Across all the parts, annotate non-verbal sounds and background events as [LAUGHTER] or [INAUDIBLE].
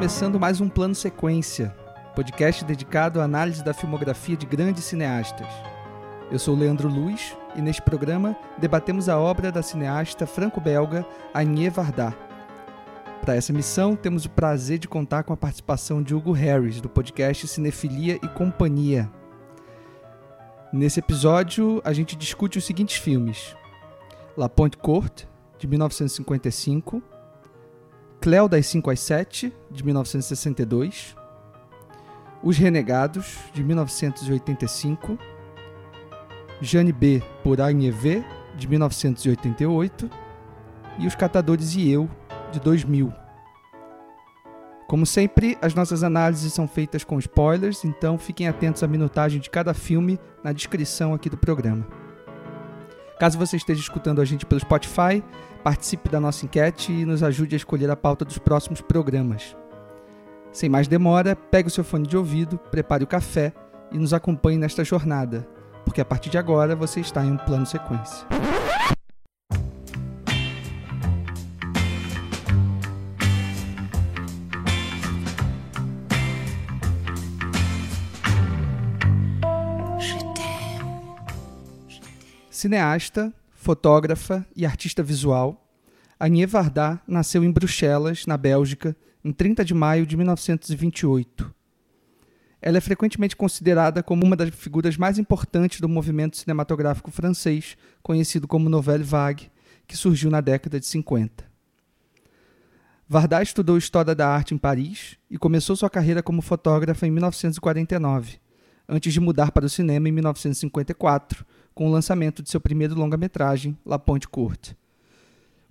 começando mais um Plano Sequência, podcast dedicado à análise da filmografia de grandes cineastas. Eu sou Leandro Luz e neste programa debatemos a obra da cineasta franco-belga Agnès Varda. Para essa missão, temos o prazer de contar com a participação de Hugo Harris, do podcast Cinefilia e Companhia. Nesse episódio, a gente discute os seguintes filmes: La Pointe Courte, de 1955, Cléo das 5 às 7, de 1962, Os Renegados, de 1985, Jane B. por Agnès V, de 1988, e Os Catadores e Eu, de 2000. Como sempre, as nossas análises são feitas com spoilers, então fiquem atentos à minutagem de cada filme na descrição aqui do programa. Caso você esteja escutando a gente pelo Spotify, participe da nossa enquete e nos ajude a escolher a pauta dos próximos programas. Sem mais demora, pegue o seu fone de ouvido, prepare o café e nos acompanhe nesta jornada, porque a partir de agora você está em um plano sequência. Cineasta, fotógrafa e artista visual, Agnès Varda nasceu em Bruxelas, na Bélgica, em 30 de maio de 1928. Ela é frequentemente considerada como uma das figuras mais importantes do movimento cinematográfico francês, conhecido como Nouvelle Vague, que surgiu na década de 50. Varda estudou História da Arte em Paris e começou sua carreira como fotógrafa em 1949, antes de mudar para o cinema em 1954, com o lançamento de seu primeiro longa-metragem, La Pointe Courte.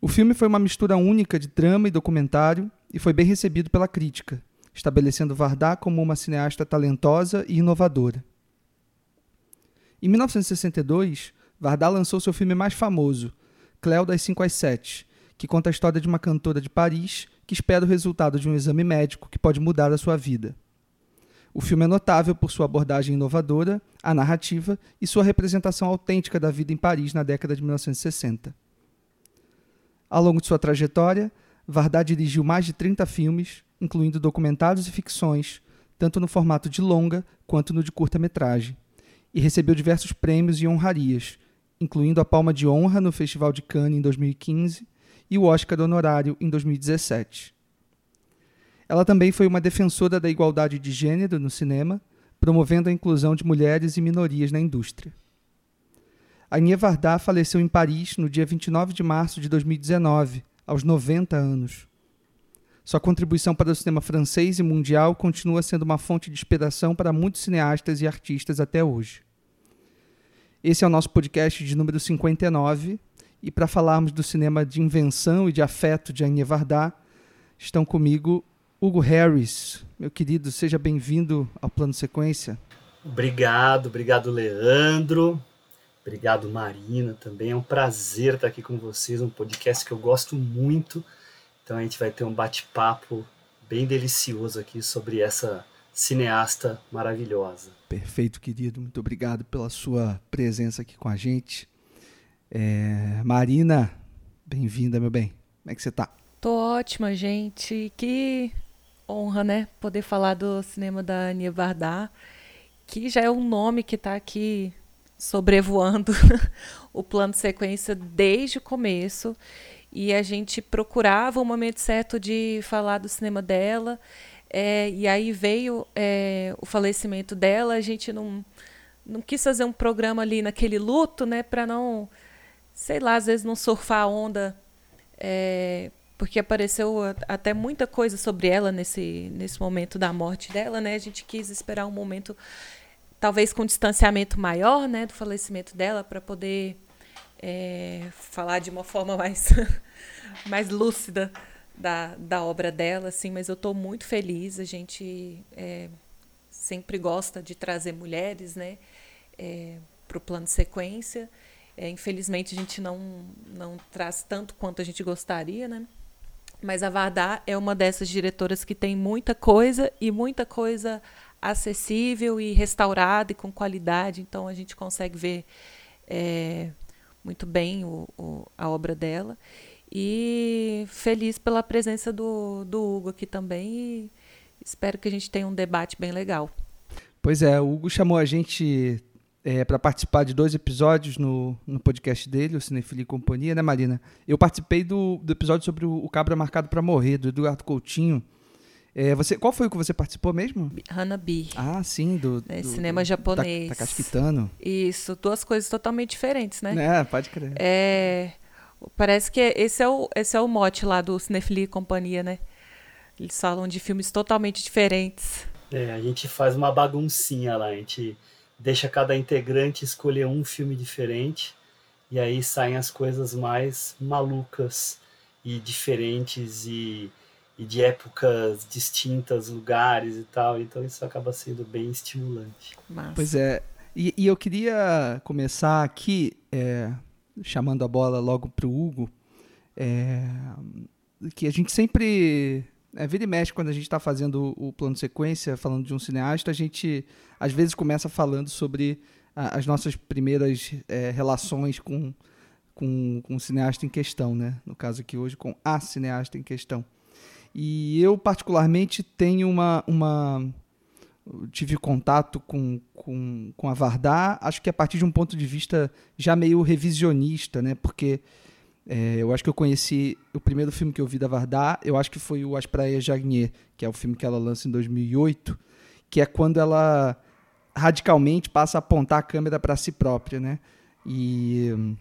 O filme foi uma mistura única de drama e documentário e foi bem recebido pela crítica, estabelecendo Varda como uma cineasta talentosa e inovadora. Em 1962, Varda lançou seu filme mais famoso, Cléo das 5 às 7, que conta a história de uma cantora de Paris que espera o resultado de um exame médico que pode mudar a sua vida. O filme é notável por sua abordagem inovadora, a narrativa e sua representação autêntica da vida em Paris na década de 1960. Ao longo de sua trajetória, Varda dirigiu mais de 30 filmes, incluindo documentários e ficções, tanto no formato de longa quanto no de curta-metragem, e recebeu diversos prêmios e honrarias, incluindo a Palma de Honra no Festival de Cannes em 2015 e o Oscar honorário em 2017. Ela também foi uma defensora da igualdade de gênero no cinema, promovendo a inclusão de mulheres e minorias na indústria. Agnès Varda faleceu em Paris no dia 29 de março de 2019, aos 90 anos. Sua contribuição para o cinema francês e mundial continua sendo uma fonte de inspiração para muitos cineastas e artistas até hoje. Esse é o nosso podcast de número 59, e para falarmos do cinema de invenção e de afeto de Agnès Varda, estão comigo Hugo Harris, meu querido, seja bem-vindo ao Plano Sequência. Obrigado, obrigado, Leandro. Obrigado, Marina, também. É um prazer estar aqui com vocês, um podcast que eu gosto muito. Então a gente vai ter um bate-papo bem delicioso aqui sobre essa cineasta maravilhosa. Perfeito, querido. Muito obrigado pela sua presença aqui com a gente. É... Marina, bem-vinda, meu bem. Como é que você está? Tô ótima, gente. Que honra, né? Poder falar do cinema da Ania Varda, que já é um nome que está aqui sobrevoando [LAUGHS] o plano de sequência desde o começo. E a gente procurava o momento certo de falar do cinema dela. É, e aí veio é, o falecimento dela. A gente não, não quis fazer um programa ali naquele luto, né? Para não, sei lá, às vezes não surfar a onda. É, porque apareceu até muita coisa sobre ela nesse, nesse momento da morte dela, né? A gente quis esperar um momento, talvez com distanciamento maior, né, do falecimento dela, para poder é, falar de uma forma mais, [LAUGHS] mais lúcida da, da obra dela, assim. Mas eu estou muito feliz. A gente é, sempre gosta de trazer mulheres, né, é, para o plano de sequência. É, infelizmente a gente não, não traz tanto quanto a gente gostaria, né? Mas a Vardar é uma dessas diretoras que tem muita coisa e muita coisa acessível e restaurada e com qualidade. Então a gente consegue ver é, muito bem o, o, a obra dela. E feliz pela presença do, do Hugo aqui também. E espero que a gente tenha um debate bem legal. Pois é, o Hugo chamou a gente é, para participar de dois episódios no, no podcast dele, o Cinefilia e Companhia, né, Marina? Eu participei do, do episódio sobre o, o Cabra Marcado para Morrer, do Eduardo Coutinho. É, você, qual foi o que você participou mesmo? Hanabi. Ah, sim, do, né, do cinema japonês. Takashi Kitano. Isso, duas coisas totalmente diferentes, né? É, pode crer. É, parece que esse é o, esse é o mote lá do Cinefilia e Companhia, né? Eles falam de filmes totalmente diferentes. É, a gente faz uma baguncinha lá, a gente deixa cada integrante escolher um filme diferente e aí saem as coisas mais malucas e diferentes e, e de épocas distintas, lugares e tal. Então isso acaba sendo bem estimulante. Massa. Pois é. E, e eu queria começar aqui é, chamando a bola logo para o Hugo, é, que a gente sempre é, vira e mexe quando a gente está fazendo o, plano de sequência, falando de um cineasta, a gente às vezes começa falando sobre a, as nossas primeiras é, relações com, com, com o cineasta em questão, né? No caso aqui hoje, com a cineasta em questão. E eu, particularmente, tenho uma. uma tive contato com, com, com a Vardar, acho que a partir de um ponto de vista já meio revisionista, né? Porque é, eu acho que eu conheci o primeiro filme que eu vi da Vardar, eu acho que foi o As Praias Jagnier, que é o filme que ela lança em 2008, que é quando ela radicalmente passa a apontar a câmera para si própria, né? E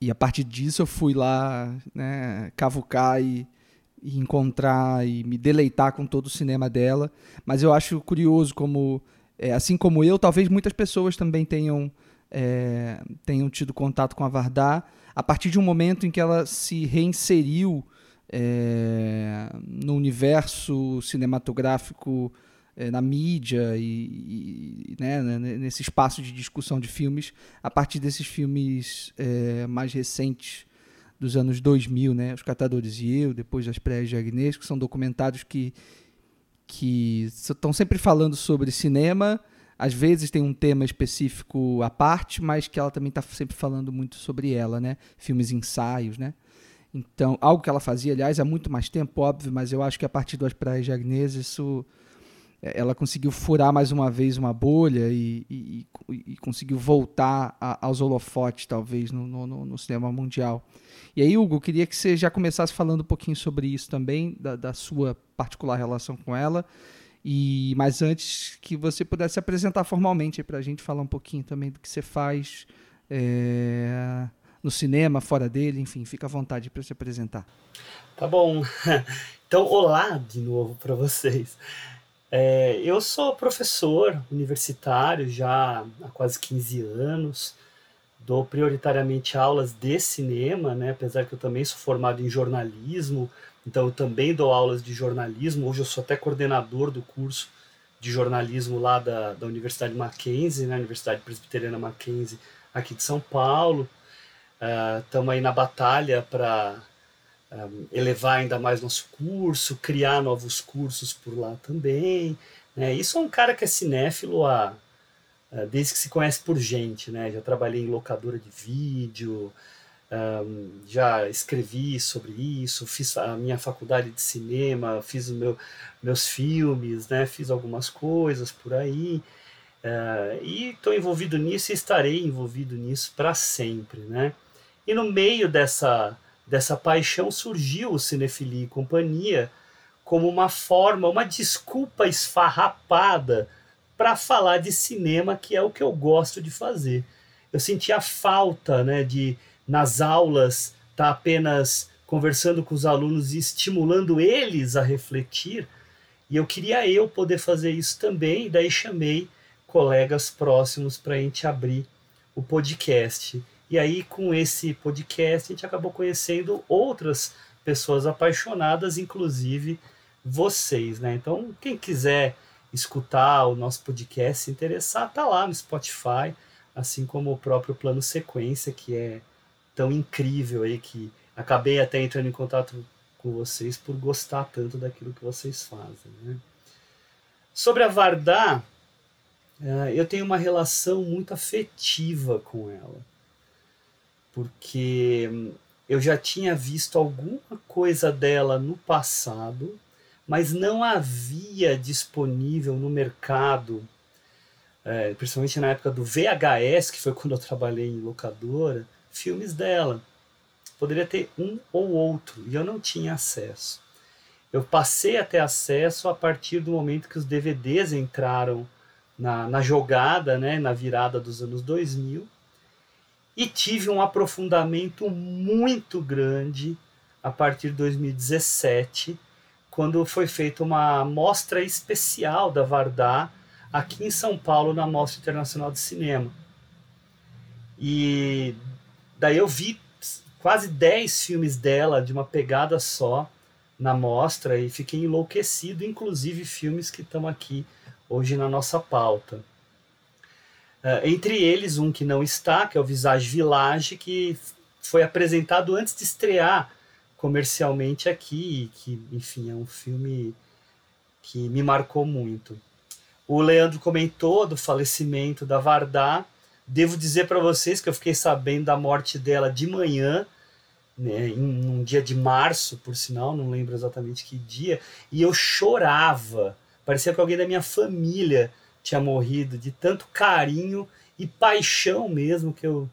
e a partir disso eu fui lá, né, cavucar e, e encontrar e me deleitar com todo o cinema dela. Mas eu acho curioso como, é, assim como eu, talvez muitas pessoas também tenham é, tenham tido contato com a Vardar a partir de um momento em que ela se reinseriu é, no universo cinematográfico, é, na mídia e, e né, nesse espaço de discussão de filmes, a partir desses filmes é, mais recentes dos anos 2000, né, Os Catadores e Eu, depois das Praias de Agnes, que são documentários que, que estão sempre falando sobre cinema, às vezes tem um tema específico à parte, mas que ela também está sempre falando muito sobre ela, né? Filmes ensaios, né? Então, algo que ela fazia, aliás, há muito mais tempo, óbvio, mas eu acho que a partir das Praias de Agnes, isso é, ela conseguiu furar mais uma vez uma bolha e, e, e conseguiu voltar a, aos holofotes, talvez, no, no, no, cinema mundial. E aí, Hugo, queria que você já começasse falando um pouquinho sobre isso também, da, da sua particular relação com ela, e mas antes que você pudesse apresentar formalmente para a gente falar um pouquinho também do que você faz é, no cinema, fora dele, enfim, fica à vontade para se apresentar. Tá bom. [LAUGHS] Então, olá de novo para vocês. É, eu sou professor universitário já há quase 15 anos. Dou prioritariamente aulas de cinema, né? apesar que eu também sou formado em jornalismo, então, eu também dou aulas de jornalismo. Hoje eu sou até coordenador do curso de jornalismo lá da, da Universidade Mackenzie, né? Universidade Presbiteriana Mackenzie, aqui de São Paulo. Estamos uh, aí na batalha para um, ah, elevar ainda mais nosso curso, criar novos cursos por lá também. Né? E sou um cara que é cinéfilo há, uh, desde que se conhece por gente. Né? Já trabalhei em locadora de vídeo, um, já escrevi sobre isso, fiz a minha faculdade de cinema, fiz meu, meus filmes, né, fiz algumas coisas por aí, uh, e estou envolvido nisso e estarei envolvido nisso para sempre. Né? E no meio dessa, dessa paixão surgiu o Cinefilia e Companhia como uma forma, uma desculpa esfarrapada para falar de cinema, que é o que eu gosto de fazer. Eu sentia falta né, de nas aulas está apenas conversando com os alunos e estimulando eles a refletir. E eu queria eu poder fazer isso também, e daí chamei colegas próximos para a gente abrir o podcast. E aí, com esse podcast, a gente acabou conhecendo outras pessoas apaixonadas, inclusive vocês, né? Então, quem quiser escutar o nosso podcast, se interessar, tá lá no Spotify, assim como o próprio Plano Sequência, que é tão incrível aí que acabei até entrando em contato com vocês por gostar tanto daquilo que vocês fazem. Né? Sobre a Vardá, eh, eu tenho uma relação muito afetiva com ela. porque eu já tinha visto alguma coisa dela no passado, mas não havia disponível no mercado, é, principalmente na época do VHS, que foi [LAUGHS] quando eu trabalhei em locadora, filmes dela. Poderia ter um ou outro, e eu não tinha acesso. Eu passei a ter acesso a partir do momento que os DVDs entraram na, na jogada, né, na virada dos anos 2000, e tive um aprofundamento muito grande a partir de 2017, quando foi feita uma mostra especial da Vardar aqui em São Paulo na Mostra Internacional de Cinema. E daí eu vi quase 10 filmes dela de uma pegada só na mostra e fiquei enlouquecido, inclusive filmes que estão aqui hoje na nossa pauta. Uh, entre eles, um que não está, que é o Visage Village, que foi apresentado antes de estrear comercialmente aqui, que, enfim, é um filme que me marcou muito. O Leandro comentou do falecimento da Vardá. Devo dizer para vocês que eu fiquei sabendo da morte dela de manhã, né, em um dia de março, por sinal, não lembro exatamente que dia, e eu chorava. Parecia que alguém da minha família tinha morrido, de tanto carinho e paixão mesmo que eu,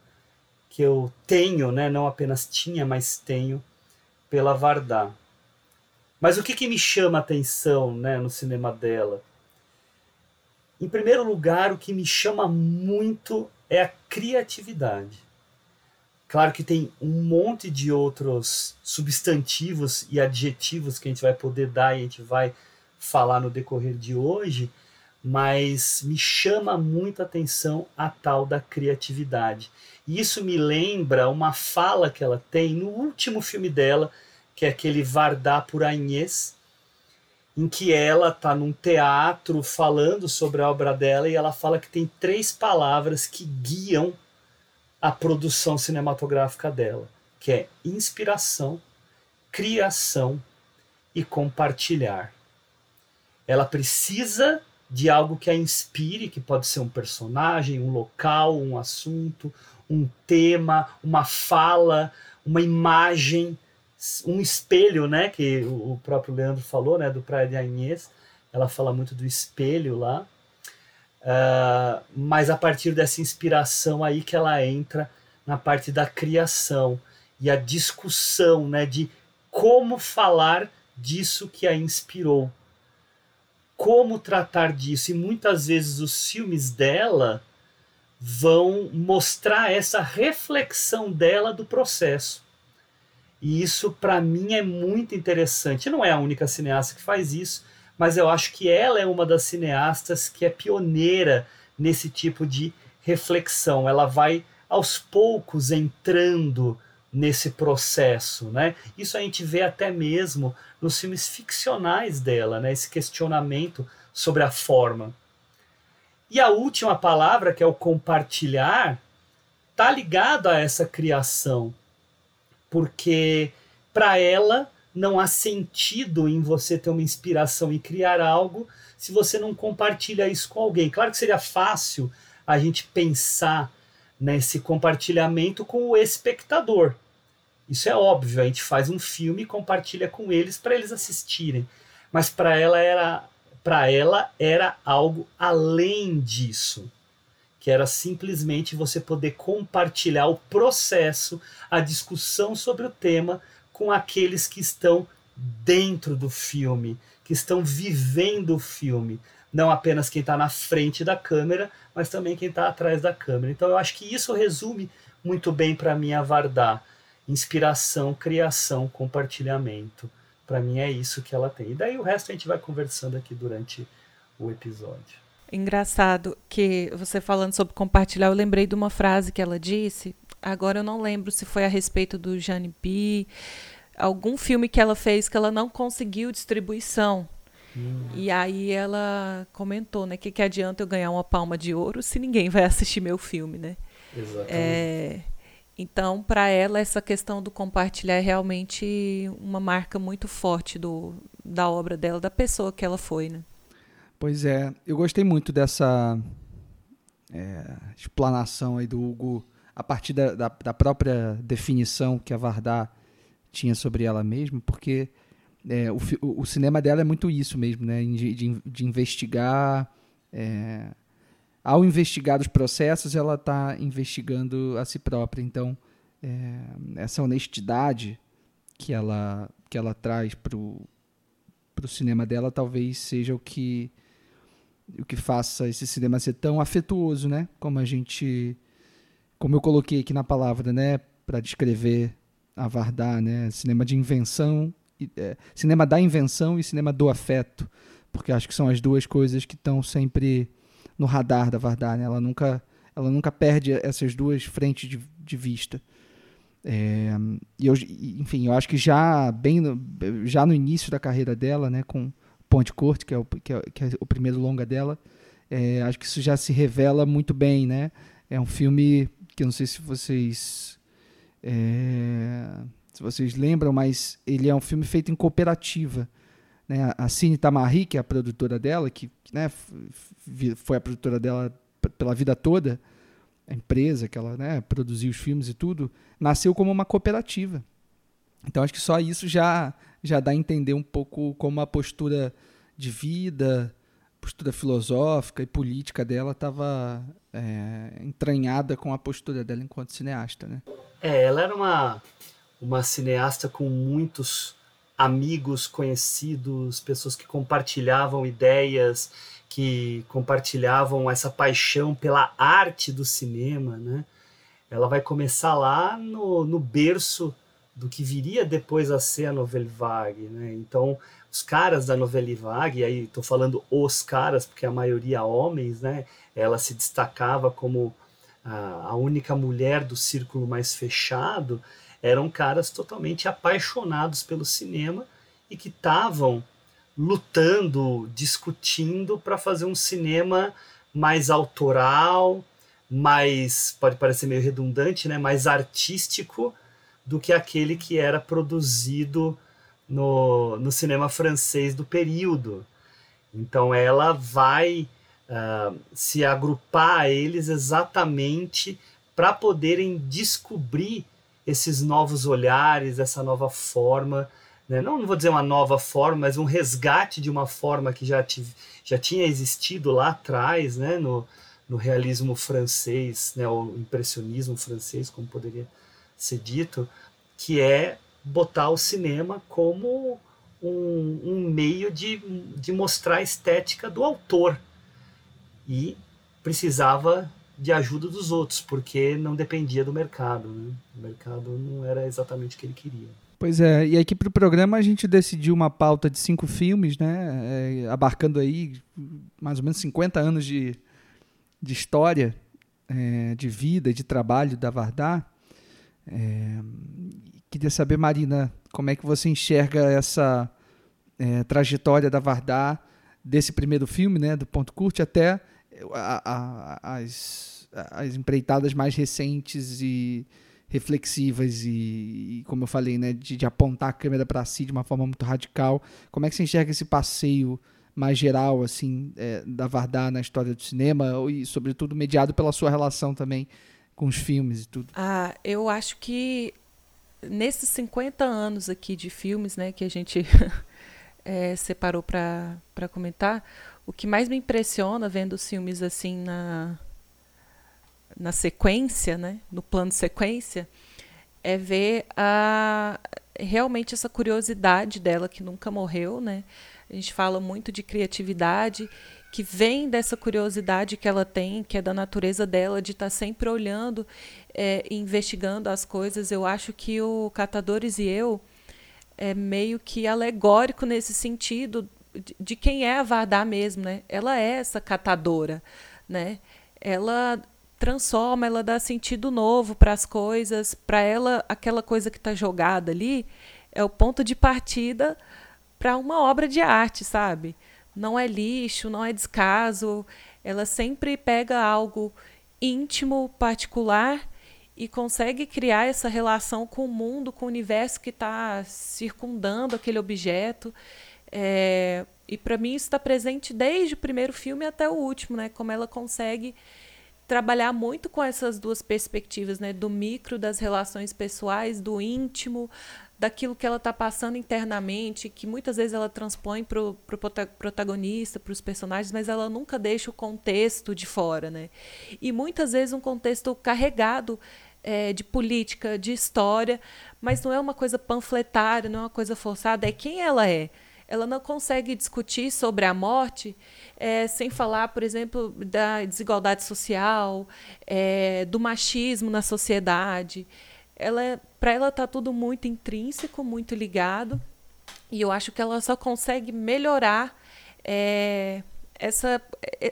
que eu tenho, né? não apenas tinha, mas tenho pela Vardá. Mas o que, que me chama a atenção né, no cinema dela? Em primeiro lugar, o que me chama muito é a criatividade. Claro que tem um monte de outros substantivos e adjetivos que a gente vai poder dar e a gente vai falar no decorrer de hoje, mas me chama muita atenção a tal da criatividade. E isso me lembra uma fala que ela tem no último filme dela, que é aquele Vardá por Agnès, em que ela está num teatro falando sobre a obra dela e ela fala que tem três palavras que guiam a produção cinematográfica dela, que é inspiração, criação e compartilhar. Ela precisa de algo que a inspire, que pode ser um personagem, um local, um assunto, um tema, uma fala, uma imagem, um espelho, né, que o próprio Leandro falou, né, do Praia de Anhês, ela fala muito do espelho lá, Uh, mas a partir dessa inspiração aí que ela entra na parte da criação e a discussão né, de como falar disso que a inspirou. Como tratar disso. E muitas vezes os filmes dela vão mostrar essa reflexão dela do processo. E isso, para mim, é muito interessante. Não é a única cineasta que faz isso, mas eu acho que ela é uma das cineastas que é pioneira nesse tipo de reflexão. Ela vai aos poucos entrando nesse processo, né? Isso a gente vê até mesmo nos filmes ficcionais dela, né? Esse questionamento sobre a forma. E a última palavra, que é o compartilhar, tá ligado a essa criação, porque para ela não há sentido em você ter uma inspiração e criar algo se você não compartilha isso com alguém. Claro que seria fácil a gente pensar nesse compartilhamento com o espectador. Isso é óbvio, a gente faz um filme e compartilha com eles para eles assistirem. Mas para ela era para ela era algo além disso, que era simplesmente você poder compartilhar o processo, a discussão sobre o tema com aqueles que estão dentro do filme, que estão vivendo o filme. Não apenas quem está na frente da câmera, mas também quem está atrás da câmera. Então eu acho que isso resume muito bem para mim a Vardá. Inspiração, criação, compartilhamento. Para mim é isso que ela tem. E daí o resto a gente vai conversando aqui durante o episódio. Engraçado que você falando sobre compartilhar, eu lembrei de uma frase que ela disse, Agora eu não lembro se foi a respeito do Jane B, algum filme que ela fez que ela não conseguiu distribuição. Hum. E aí ela comentou, né, que que adianta eu ganhar uma palma de ouro se ninguém vai assistir meu filme, né? Exatamente. É, então, para ela essa questão do compartilhar é realmente uma marca muito forte do, da obra dela, da pessoa que ela foi, né? Pois é, eu gostei muito dessa é, explanação aí do Hugo a partir da, da, da própria definição que a Vardar tinha sobre ela mesma, porque é, o, o, cinema dela é muito isso mesmo, né? De, de, de investigar. É, ao investigar os processos, ela está investigando a si própria. Então, é, essa honestidade que ela, que ela traz para o cinema dela talvez seja o que, o que faça esse cinema ser tão afetuoso, né? Como a gente. Como eu coloquei aqui na palavra, né? Para descrever a Vardar, né? Cinema de invenção é, cinema da invenção e cinema do afeto, porque acho que são as duas coisas que estão sempre no radar da Vardar, né? ela nunca ela nunca perde essas duas frentes de, de vista. É, e eu, enfim, eu acho que já bem no, já no início da carreira dela, né, com Ponte Corte, que é o, que é, que é o primeiro longa dela, é, acho que isso já se revela muito bem, né? É um filme que eu não sei se vocês é, se vocês lembram, mas ele é um filme feito em cooperativa. Né? A Cine Tamari, que é a produtora dela, que né, foi a produtora dela pela vida toda, a empresa que ela né, produziu os filmes e tudo, nasceu como uma cooperativa. Então acho que só isso já, já dá a entender um pouco como a postura de vida, postura filosófica e política dela estava é, entranhada com a postura dela enquanto cineasta. Né? É, ela era uma uma cineasta com muitos amigos conhecidos, pessoas que compartilhavam ideias, que compartilhavam essa paixão pela arte do cinema, né? Ela vai começar lá no, no berço do que viria depois a ser a Nouvelle Vague, né? Então, os caras da Nouvelle Vague, aí estou falando os caras, porque a maioria homens, né? Ela se destacava como a, a única mulher do círculo mais fechado, eram caras totalmente apaixonados pelo cinema e que estavam lutando, discutindo para fazer um cinema mais autoral, mais pode parecer meio redundante, né, mais artístico do que aquele que era produzido no, no cinema francês do período. Então ela vai uh, se agrupar a eles exatamente para poderem descobrir esses novos olhares, essa nova forma, né? não, não vou dizer uma nova forma, mas um resgate de uma forma que já, tive, já tinha existido lá atrás, né? no, no realismo francês, né? o impressionismo francês, como poderia ser dito, que é botar o cinema como um, um meio de, de mostrar a estética do autor. E precisava de ajuda dos outros, porque não dependia do mercado. Né? O mercado não era exatamente o que ele queria. Pois é, e aqui para o programa a gente decidiu uma pauta de cinco filmes, né? É, abarcando aí mais ou menos 50 anos de, de história, é, de vida, de trabalho da Vardar. É, queria saber, Marina, como é que você enxerga essa é, trajetória da Vardar desse primeiro filme, né, do Ponto Curte, até a, a, as, as empreitadas mais recentes e reflexivas e, e como eu falei, né, de, de apontar a câmera para si de uma forma muito radical. Como é que você enxerga esse passeio mais geral assim é, da Vardar na história do cinema e sobretudo mediado pela sua relação também com os filmes e tudo? Ah, eu acho que nesses 50 anos aqui de filmes, né, que a gente é, [LAUGHS] separou para comentar, o que mais me impressiona vendo os filmes assim na, na sequência, né, no plano sequência, é ver a, realmente essa curiosidade dela que nunca morreu, né? A gente fala muito de criatividade que vem dessa curiosidade que ela tem, que é da natureza dela de estar tá sempre olhando é, investigando as coisas. Eu acho que o Catadores e eu é meio que alegórico nesse sentido de, quem é a Vardar mesmo, né? Ela é essa catadora, né? Ela transforma, ela dá sentido novo para as coisas. Para ela, aquela coisa que está jogada ali é o ponto de partida para uma obra de arte, sabe? Não é lixo, não é descaso. Ela sempre pega algo íntimo, particular e consegue criar essa relação com o mundo, com o universo que está circundando aquele objeto. É, e para mim isso está presente desde o primeiro filme até o último, né? Como ela consegue trabalhar muito com essas duas perspectivas, né? Do micro, das relações pessoais, do íntimo, daquilo que ela está passando internamente, que muitas vezes ela transpõe para o pro protagonista, para os personagens, mas ela nunca deixa o contexto de fora, né? E muitas vezes um contexto carregado é, de política, de história, mas não é uma coisa panfletária, não é uma coisa forçada, é quem ela é. Ela não consegue discutir sobre a morte é, sem falar, por exemplo, da desigualdade social, é, do machismo na sociedade. Ela, para ela está tudo muito intrínseco, muito ligado, e eu acho que ela só consegue melhorar é, essa,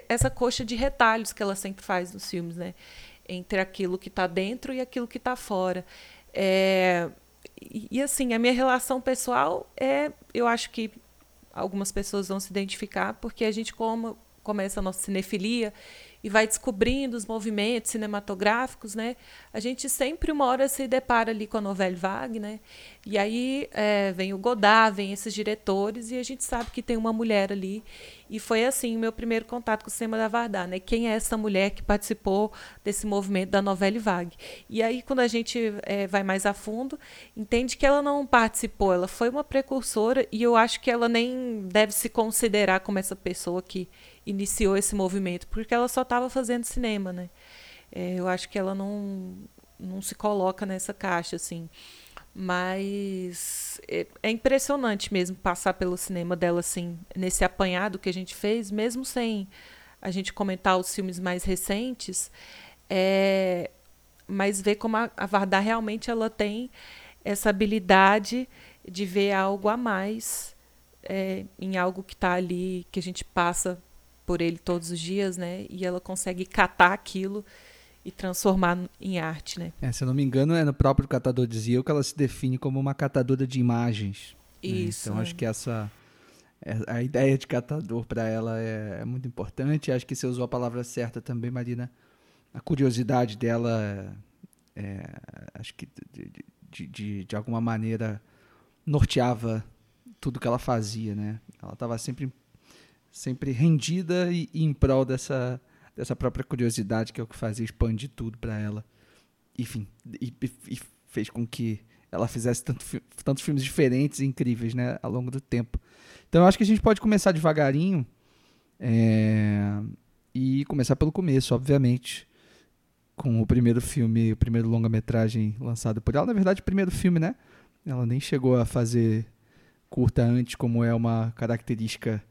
essa coxa de retalhos que ela sempre faz nos filmes, né? Entre aquilo que está dentro e aquilo que está fora. É, e, e, assim, a minha relação pessoal é, eu acho que algumas pessoas vão se identificar, porque a gente como, começa a nossa cinefilia e vai descobrindo os movimentos cinematográficos, né? A gente sempre uma hora se depara ali com a novela vague, né? E aí é, vem o Godard, vem esses diretores e a gente sabe que tem uma mulher ali. E foi assim o meu primeiro contato com o cinema da Vardar, né? Quem é essa mulher que participou desse movimento da novela vague? E aí quando a gente é, vai mais a fundo, entende que ela não participou, ela foi uma precursora e eu acho que ela nem deve se considerar como essa pessoa que iniciou esse movimento, porque ela só estava fazendo cinema, né? É, eu acho que ela não, não se coloca nessa caixa, assim. Mas é, é, impressionante mesmo passar pelo cinema dela, assim, nesse apanhado que a gente fez, mesmo sem a gente comentar os filmes mais recentes, é, mas ver como a, a Vardar realmente ela tem essa habilidade de ver algo a mais é, em algo que está ali, que a gente passa por ele todos os dias, né? E ela consegue catar aquilo e transformar em arte, né? É, se eu não me engano, é no próprio catador de Zio que ela se define como uma catadora de imagens. Né? Isso. Né? Então acho que essa é, a ideia de catador para ela é, é, muito importante. Acho que você usou a palavra certa também, Marina. A curiosidade dela, é, acho que de, de, de, de alguma maneira norteava tudo que ela fazia, né? Ela estava sempre sempre rendida e, e, em prol dessa, dessa própria curiosidade que é o que fazia expandir tudo para ela. Enfim, e, e, fez com que ela fizesse tanto, tantos filmes diferentes e incríveis né, ao longo do tempo. Então eu acho que a gente pode começar devagarinho é, e começar pelo começo, obviamente. Com o primeiro filme, o primeiro longa-metragem lançado por ela. Na verdade, o primeiro filme, né? Ela nem chegou a fazer curta antes, como é uma característica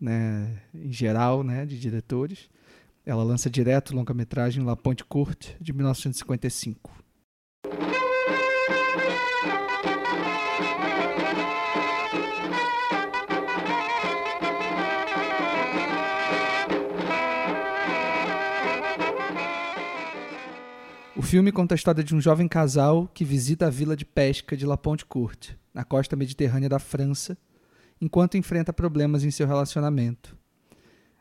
né, em geral, né, de diretores. Ela lança direto longa-metragem La Ponte Courte, de 1955. O filme conta a história de um jovem casal que visita a vila de pesca de La Ponte Courte, na costa mediterrânea da França, enquanto enfrenta problemas em seu relacionamento.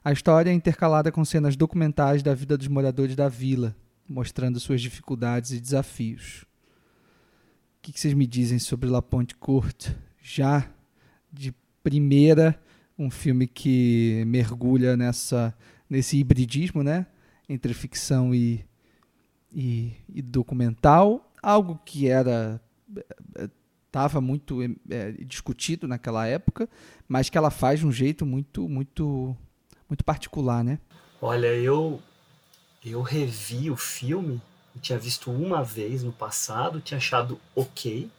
A história é intercalada com cenas documentais da vida dos moradores da vila, mostrando suas dificuldades e desafios. O que vocês me dizem sobre La Ponte Courte? Já de primeira, um filme que mergulha nessa nesse hibridismo, né, entre ficção e, e, e documental, algo que era estava muito é, discutido naquela época, mas que ela faz de um jeito muito, muito, muito particular, né? Olha, eu eu revi o filme, tinha visto uma vez no passado, tinha achado ok.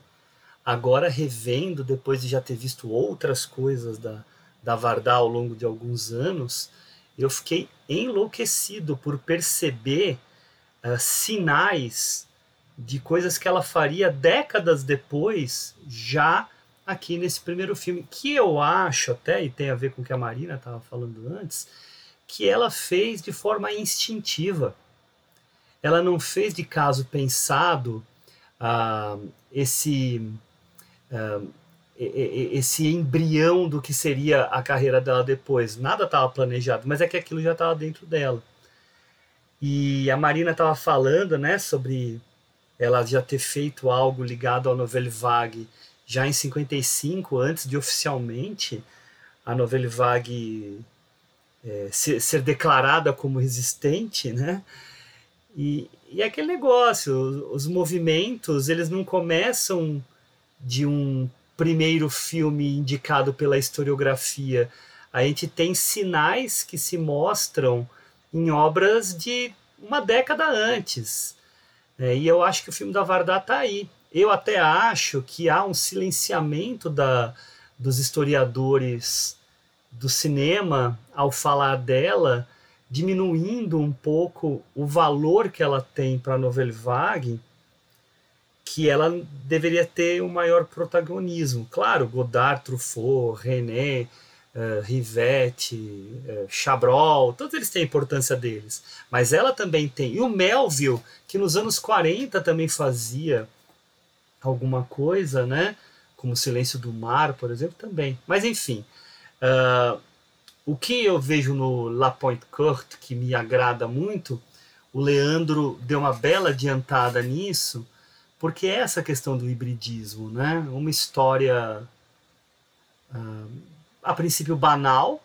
Agora revendo, depois de já ter visto outras coisas da da Vardar ao longo de alguns anos, eu fiquei enlouquecido por perceber uh, sinais de coisas que ela faria décadas depois, já aqui nesse primeiro filme, que eu acho até, e tem a ver com o que a Marina estava falando antes, que ela fez de forma instintiva. Ela não fez de caso pensado ah, esse, ah, esse embrião do que seria a carreira dela depois. Nada estava planejado, mas é que aquilo já estava dentro dela. E a Marina estava falando né, sobre ela já ter feito algo ligado ao Nouvelle Vague já em 55, antes de oficialmente a Nouvelle Vague é, ser, ser, declarada como existente, né? E, e é aquele negócio, os, os movimentos, eles não começam de um primeiro filme indicado pela historiografia. A gente tem sinais que se mostram em obras de uma década antes. É, e eu acho que o filme da Varda está aí. Eu até acho que há um silenciamento da, dos historiadores do cinema ao falar dela, diminuindo um pouco o valor que ela tem para a Nouvelle Vague, que ela deveria ter um maior protagonismo. Claro, Godard, Truffaut, René, uh, Rivette, uh, Chabrol, todos eles têm a importância deles. Mas ela também tem. E o Melville, que nos anos 40 também fazia alguma coisa, né? Como Silêncio do Mar, por exemplo, também. Mas enfim, uh, o que eu vejo no La Pointe Courte, que me agrada muito, o Leandro deu uma bela adiantada nisso, porque é essa questão do hibridismo, né? Uma história uh, a princípio banal,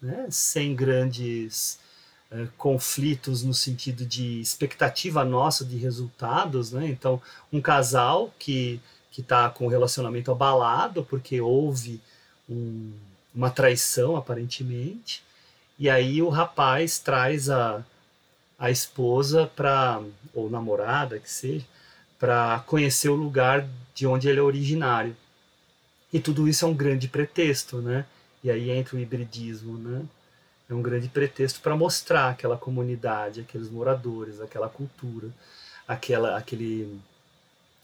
né? sem grandes uh, conflitos no sentido de expectativa nossa de resultados, né? Então, um casal que que está com o relacionamento abalado porque houve um, uma traição aparentemente, e aí o rapaz traz a, a esposa para ou namorada que seja para conhecer o lugar de onde ele é originário. E tudo isso é um grande pretexto, né? E aí entra o hibridismo, né? É um grande pretexto para mostrar aquela comunidade, aqueles moradores, aquela cultura, aquela, aquele,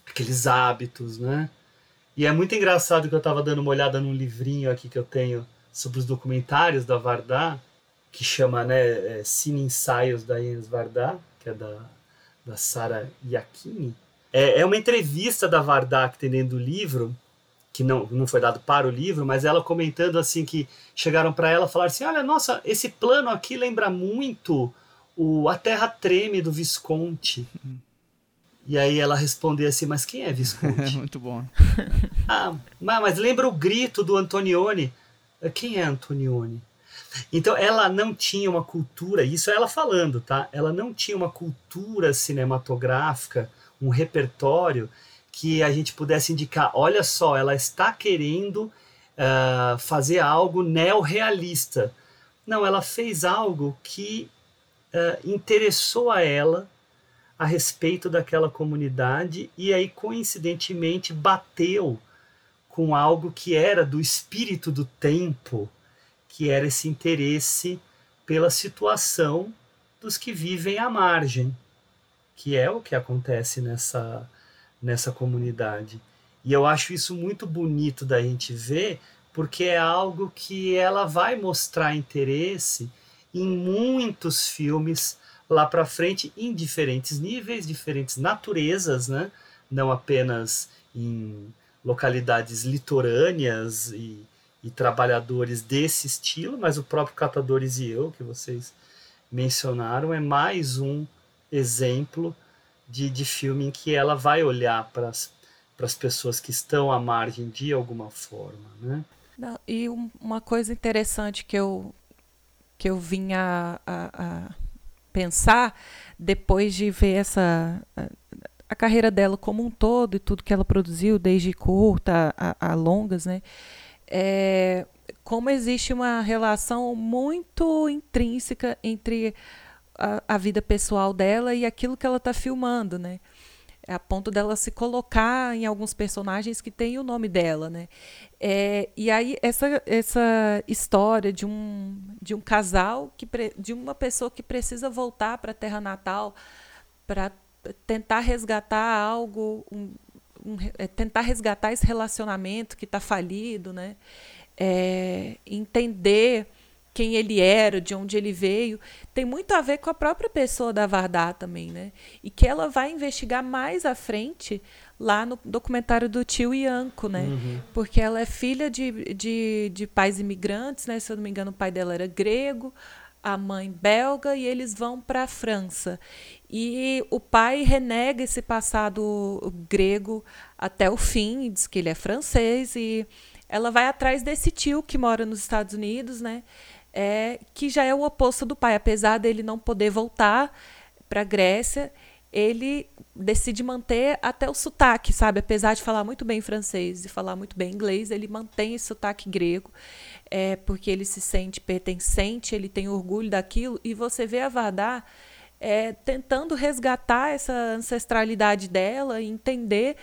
aqueles hábitos, né? E é muito engraçado que eu estava dando uma olhada num livrinho aqui que eu tenho sobre os documentários da Vardá, que chama né, é, Cine Ensaios da Jens Vardá, que é da, da Sara Iacchini. É, é uma entrevista da Vardá que tem dentro do livro, que não, não foi dado para o livro, mas ela comentando assim que chegaram para ela falaram assim, olha, nossa, esse plano aqui lembra muito o A Terra Treme do Visconti. E aí ela respondeu assim, mas quem é Visconti? [LAUGHS] muito bom. [LAUGHS] ah, mas lembra o grito do Antonioni? Quem é Antonioni? Então ela não tinha uma cultura, isso é ela falando, tá? Ela não tinha uma cultura cinematográfica um repertório que a gente pudesse indicar, olha só, ela está querendo uh, fazer algo neorrealista. Não, ela fez algo que uh, interessou a ela a respeito daquela comunidade e aí, coincidentemente, bateu com algo que era do espírito do tempo, que era esse interesse pela situação dos que vivem à margem que é o que acontece nessa, nessa comunidade. E eu acho isso muito bonito da gente ver, porque é algo que ela vai mostrar interesse em muitos filmes lá para frente, em diferentes níveis, diferentes naturezas, né? não apenas em localidades litorâneas e, e trabalhadores desse estilo, mas o próprio Catadores e Eu, que vocês mencionaram, é mais um exemplo de, de filme em que ela vai olhar para as pessoas que estão à margem de alguma forma, né? Não, e um, uma coisa interessante que eu que eu vim a, a, a, pensar depois de ver essa a, a, carreira dela como um todo e tudo que ela produziu desde curta a, a longas, né? É, como existe uma relação muito intrínseca entre a, a vida pessoal dela e aquilo que ela está filmando, né? a ponto dela se colocar em alguns personagens que tem o nome dela, né? É, e aí essa, essa história de um, de um casal que de uma pessoa que precisa voltar para a terra natal para tentar resgatar algo, um, um, é, tentar resgatar esse relacionamento que está falido, né? É, entender quem ele era, de onde ele veio, tem muito a ver com a própria pessoa da Vardá também, né? E que ela vai investigar mais à frente lá no documentário do tio Ianco, né? Uhum. Porque ela é filha de, de, de pais imigrantes, né? Se eu não me engano, o pai dela era grego, a mãe belga, e eles vão para a França. E o pai renega esse passado grego até o fim, diz que ele é francês, e ela vai atrás desse tio que mora nos Estados Unidos, né? É, que já é o oposto do pai, apesar dele não poder voltar para a Grécia, ele decide manter até o sotaque, sabe? Apesar de falar muito bem francês e falar muito bem inglês, ele mantém esse sotaque grego, é, porque ele se sente pertencente, ele tem orgulho daquilo, e você vê a Vardar é, tentando resgatar essa ancestralidade dela e entender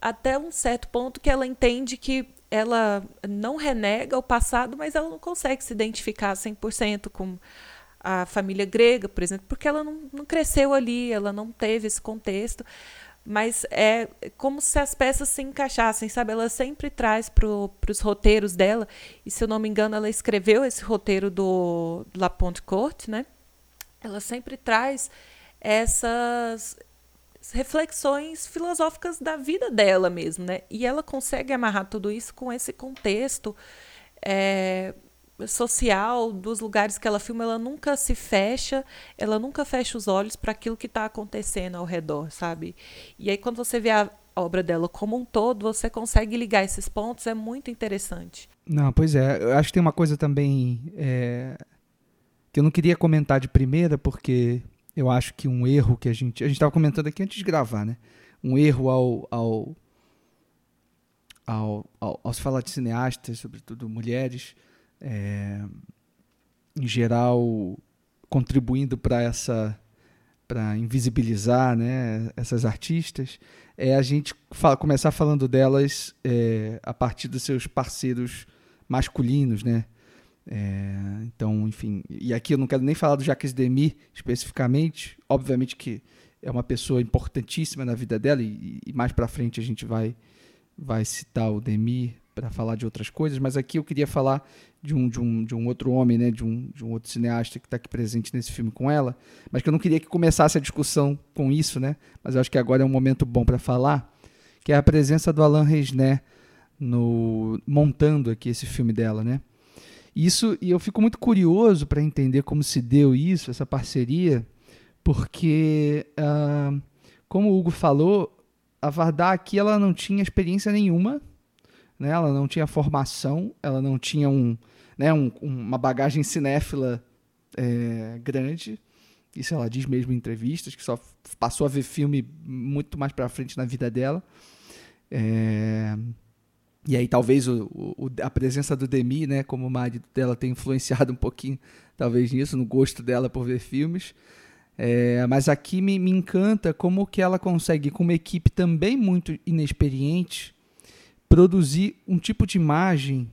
até um certo ponto que ela entende que ela não renega o passado, mas ela não consegue se identificar 100% com a família grega, por exemplo, porque ela não, não cresceu ali, ela não teve esse contexto. Mas é como se as peças se encaixassem, sabe? Ela sempre traz para os roteiros dela, e se eu não me engano, ela escreveu esse roteiro do La Ponte Court, né? Ela sempre traz essas reflexões filosóficas da vida dela mesmo, né? E ela consegue amarrar tudo isso com esse contexto é, social dos lugares que ela filma, ela nunca se fecha, ela nunca fecha os olhos para aquilo que está acontecendo ao redor, sabe? E aí quando você vê a obra dela como um todo, você consegue ligar esses pontos, é muito interessante. Não, pois é, eu acho que tem uma coisa também é, que eu não queria comentar de primeira, porque eu acho que um erro que a gente. A gente estava comentando aqui antes de gravar, né? Um erro ao, ao, ao, ao, ao se falar de cineastas, sobretudo mulheres, é, em geral contribuindo para essa para invisibilizar né, essas artistas é a gente fala, começar falando delas é, a partir dos seus parceiros masculinos, né? É, então, enfim, e aqui eu não quero nem falar do Jacques Demy especificamente, obviamente que é uma pessoa importantíssima na vida dela e, e mais para frente a gente vai vai citar o Demy para falar de outras coisas, mas aqui eu queria falar de um, de um, de um outro homem, né, de, um, de um outro cineasta que está aqui presente nesse filme com ela, mas que eu não queria que começasse a discussão com isso, né, mas eu acho que agora é um momento bom para falar, que é a presença do Alain Resnais no montando aqui esse filme dela, né? Isso e eu fico muito curioso para entender como se deu isso, essa parceria, porque uh, como o Hugo falou, a Vardar aqui ela não tinha experiência nenhuma né? Ela não tinha formação, ela não tinha um, né, um, uma bagagem cinéfila é, grande. Isso ela diz mesmo em entrevistas, que só passou a ver filme muito mais para frente na vida dela. É, e aí talvez o, o, a presença do Demi, né, como marido dela, tenha influenciado um pouquinho, talvez nisso, no gosto dela por ver filmes. É, mas aqui me, me encanta como que ela consegue, com uma equipe também muito inexperiente, produzir um tipo de imagem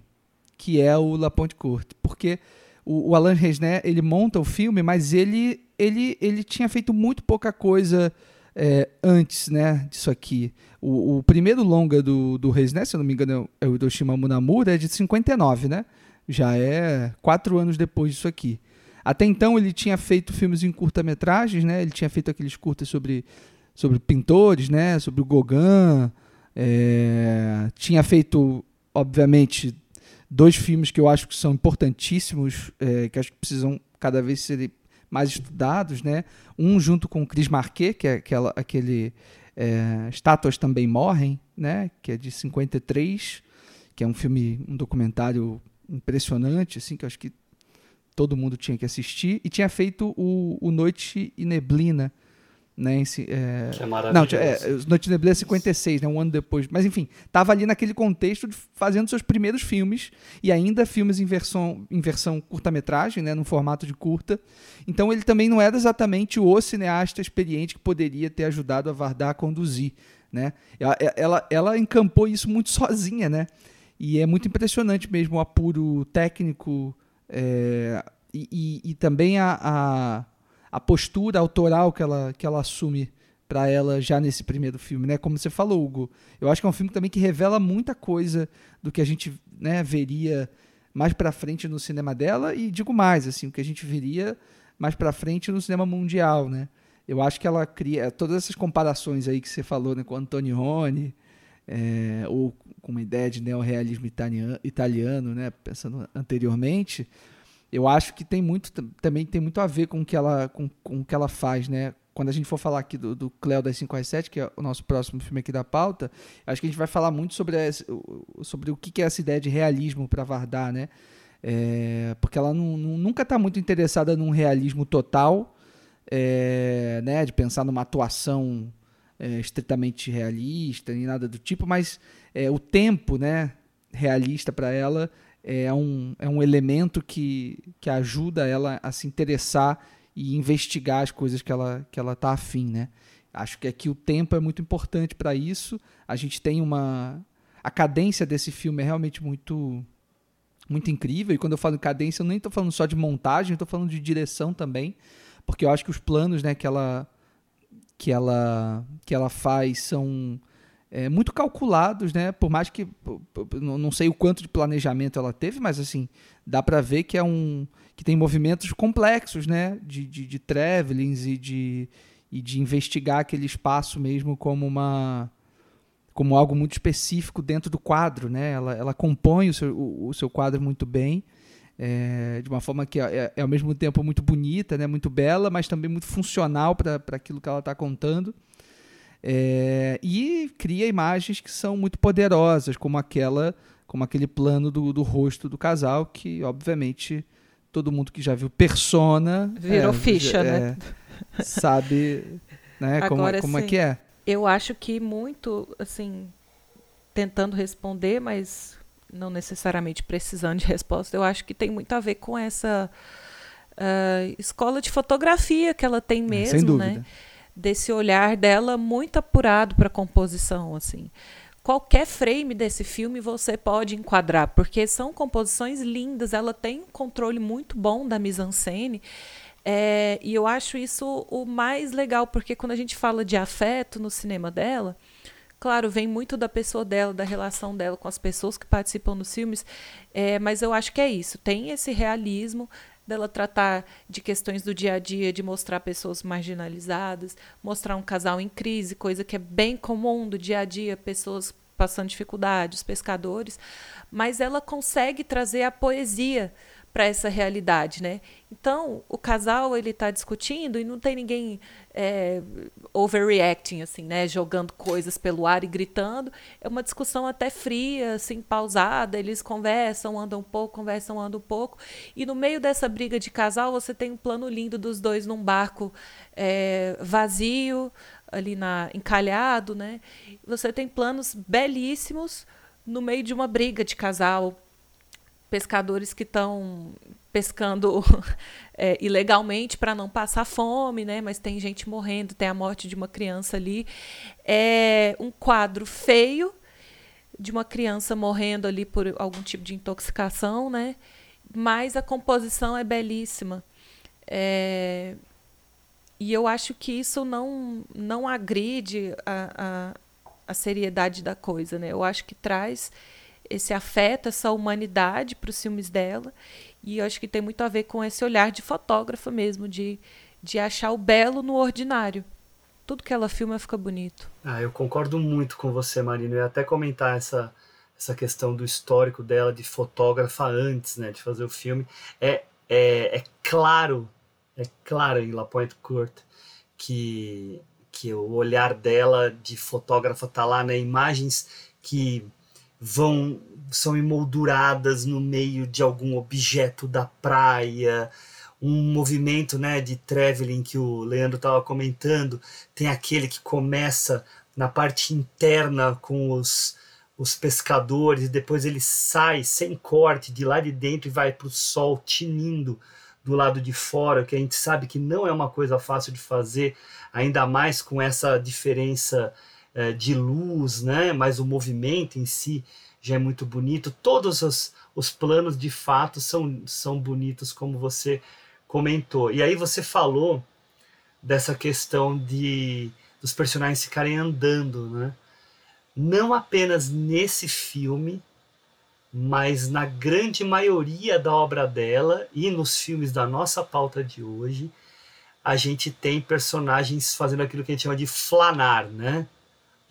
que é o La Ponte Courte, porque o, o Alain Resnais ele monta o filme, mas ele ele ele tinha feito muito pouca coisa é, antes, né, disso aqui. O, o, primeiro longa do, do Resnais, se eu não me engano, é o Hiroshima Munamura, é de 59, né? Já é quatro anos depois disso aqui. Até então ele tinha feito filmes em curta-metragens, né? Ele tinha feito aqueles curtas sobre, sobre pintores, né? Sobre o Gauguin, é, tinha feito, obviamente, dois filmes que eu acho que são importantíssimos, é, que acho que precisam cada vez ser mais estudados, né? Um junto com o Chris Marquet, que é aquela, aquele é, Estátuas Também Morrem, né? Que é de 53, que é um filme, um documentário impressionante, assim, que eu acho que todo mundo tinha que assistir. E tinha feito o, o Noite e Neblina, né, é... Que é maravilhoso. Não, é, Noite Neblina é 56, né, um ano depois. Mas enfim, estava ali naquele contexto de fazendo seus primeiros filmes e ainda filmes em versão, em versão curta-metragem, né, no formato de curta. Então ele também não era exatamente o cineasta experiente que poderia ter ajudado a Vardar a conduzir. Né? Ela, ela, ela encampou isso muito sozinha, né? E é muito impressionante mesmo o apuro técnico é, e, e, e, também a, a a postura autoral que ela, que ela assume para ela já nesse primeiro filme, né? Como você falou, Hugo, eu acho que é um filme também que revela muita coisa do que a gente né, veria mais para frente no cinema dela e digo mais, assim, o que a gente veria mais para frente no cinema mundial, né? Eu acho que ela cria todas essas comparações aí que você falou, né, com Antonioni, é, ou com uma ideia de neorrealismo italiano, italiano, né, pensando anteriormente, eu acho que tem muito também tem muito a ver com o que ela com, com o que ela faz, né? Quando a gente for falar aqui do, do Cleo das 5 às 7, que é o nosso próximo filme aqui da pauta, acho que a gente vai falar muito sobre, sobre o que é essa ideia de realismo para Vardar, né? É, porque ela não, nunca está muito interessada num realismo total, é, né, de pensar numa atuação é, estritamente realista, nem nada do tipo, mas é, o tempo né, realista para ela é um, é um elemento que, que ajuda ela a se interessar e investigar as coisas que ela que ela está afim, né? Acho que aqui o tempo é muito importante para isso. A gente tem uma a cadência desse filme é realmente muito muito incrível. E quando eu falo cadência, eu nem estou falando só de montagem, estou falando de direção também, porque eu acho que os planos, né, que ela que ela que ela faz são é, muito calculados, né? Por mais que não sei o quanto de planejamento ela teve, mas assim dá para ver que é um que tem movimentos complexos, né? De, de, de travelings e de e de investigar aquele espaço mesmo como uma como algo muito específico dentro do quadro, né? Ela, ela compõe o seu, o, o seu quadro muito bem, é, de uma forma que é, é, é, ao mesmo tempo muito bonita, né? Muito bela, mas também muito funcional para aquilo que ela está contando. É, e cria imagens que são muito poderosas, como aquela, como aquele plano do, do rosto do casal, que obviamente todo mundo que já viu Persona virou é, ficha, é, né? Sabe, né? [LAUGHS] Agora, como, como é que é? Eu acho que muito, assim, tentando responder, mas não necessariamente precisando de resposta, eu acho que tem muito a ver com essa uh, escola de fotografia que ela tem mesmo, Sem dúvida. né? Desse olhar dela muito apurado para composição, assim. Qualquer frame desse filme você pode enquadrar, porque são composições lindas, ela tem um controle muito bom da mise-en-scène, é, e eu acho isso o mais legal, porque quando a gente fala de afeto no cinema dela, claro, vem muito da pessoa dela, da relação dela com as pessoas que participam dos filmes, é, mas eu acho que é isso, tem esse realismo, dela tratar de questões do dia a dia, de mostrar pessoas marginalizadas, mostrar um casal em crise, coisa que é bem comum do dia a dia, pessoas passando dificuldades, pescadores, mas ela consegue trazer a poesia para essa realidade, né? Então, o casal ele está discutindo e não tem ninguém é, overreacting, assim, né? Jogando coisas pelo ar e gritando. É uma discussão até fria, assim, pausada. Eles conversam, andam um pouco, conversam, andam um pouco. E no meio dessa briga de casal, você tem um plano lindo dos dois num barco é, vazio, ali na encalhado, né? Você tem planos belíssimos no meio de uma briga de casal pescadores que estão pescando [LAUGHS] é, ilegalmente para não passar fome, né? Mas tem gente morrendo, tem a morte de uma criança ali. É um quadro feio de uma criança morrendo ali por algum tipo de intoxicação, né? Mas a composição é belíssima. É, e eu acho que isso não, não agride a, a, a seriedade da coisa, né? Eu acho que traz esse afeto, essa humanidade para os filmes dela. E eu acho que tem muito a ver com esse olhar de fotógrafa mesmo, de, de achar o belo no ordinário. Tudo que ela filma fica bonito. Ah, eu concordo muito com você, Marina. Eu ia até comentar essa, essa questão do histórico dela de fotógrafa antes né, de fazer o filme. É, é, é claro, é claro em La Pointe Courte que, que o olhar dela de fotógrafa tá lá, né? Imagens que vão são emolduradas no meio de algum objeto da praia, um movimento né, de traveling que o Leandro estava comentando, tem aquele que começa na parte interna com os, os pescadores, e depois ele sai sem corte de lá de dentro e vai para o sol tinindo do lado de fora, que a gente sabe que não é uma coisa fácil de fazer, ainda mais com essa diferença é, de luz, né? Mas o movimento em si já é muito bonito. Todos os, os planos de fato são, são bonitos, como você comentou. E aí você falou dessa questão de dos personagens ficarem andando, né? Não apenas nesse filme, mas na grande maioria da obra dela e nos filmes da nossa pauta de hoje, a gente tem personagens fazendo aquilo que a gente chama de flanar, né?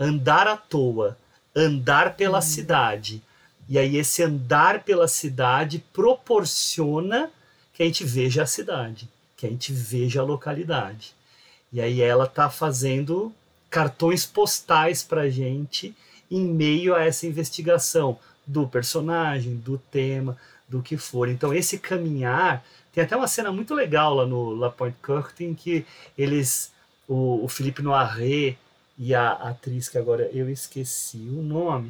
Andar à toa, andar pela hum. cidade. E aí esse andar pela cidade proporciona que a gente veja a cidade, que a gente veja a localidade. E aí ela está fazendo cartões postais para gente em meio a essa investigação do personagem, do tema, do que for. Então, esse caminhar. Tem até uma cena muito legal lá no La Pointe Courte em que eles, o, o Philippe Noiret e a atriz, que agora eu esqueci o nome,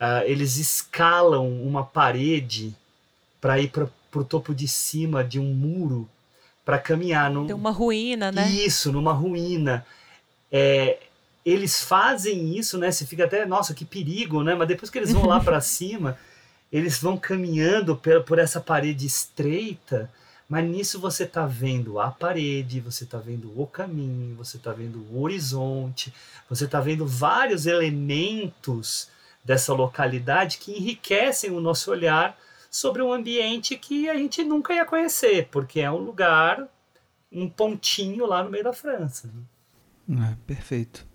uh, eles escalam uma parede para ir para o topo de cima de um muro para caminhar. Num... Tem uma ruína, né? Isso, numa ruína. É, eles fazem isso, né? Você fica até, nossa, que perigo, né? Mas depois que eles vão lá para [LAUGHS] cima, eles vão caminhando por, por essa parede estreita, mas nisso você está vendo a parede, você está vendo o caminho, você está vendo o horizonte, você está vendo vários elementos dessa localidade que enriquecem o nosso olhar sobre um ambiente que a gente nunca ia conhecer, porque é um lugar, um pontinho lá no meio da França. Né? É, perfeito.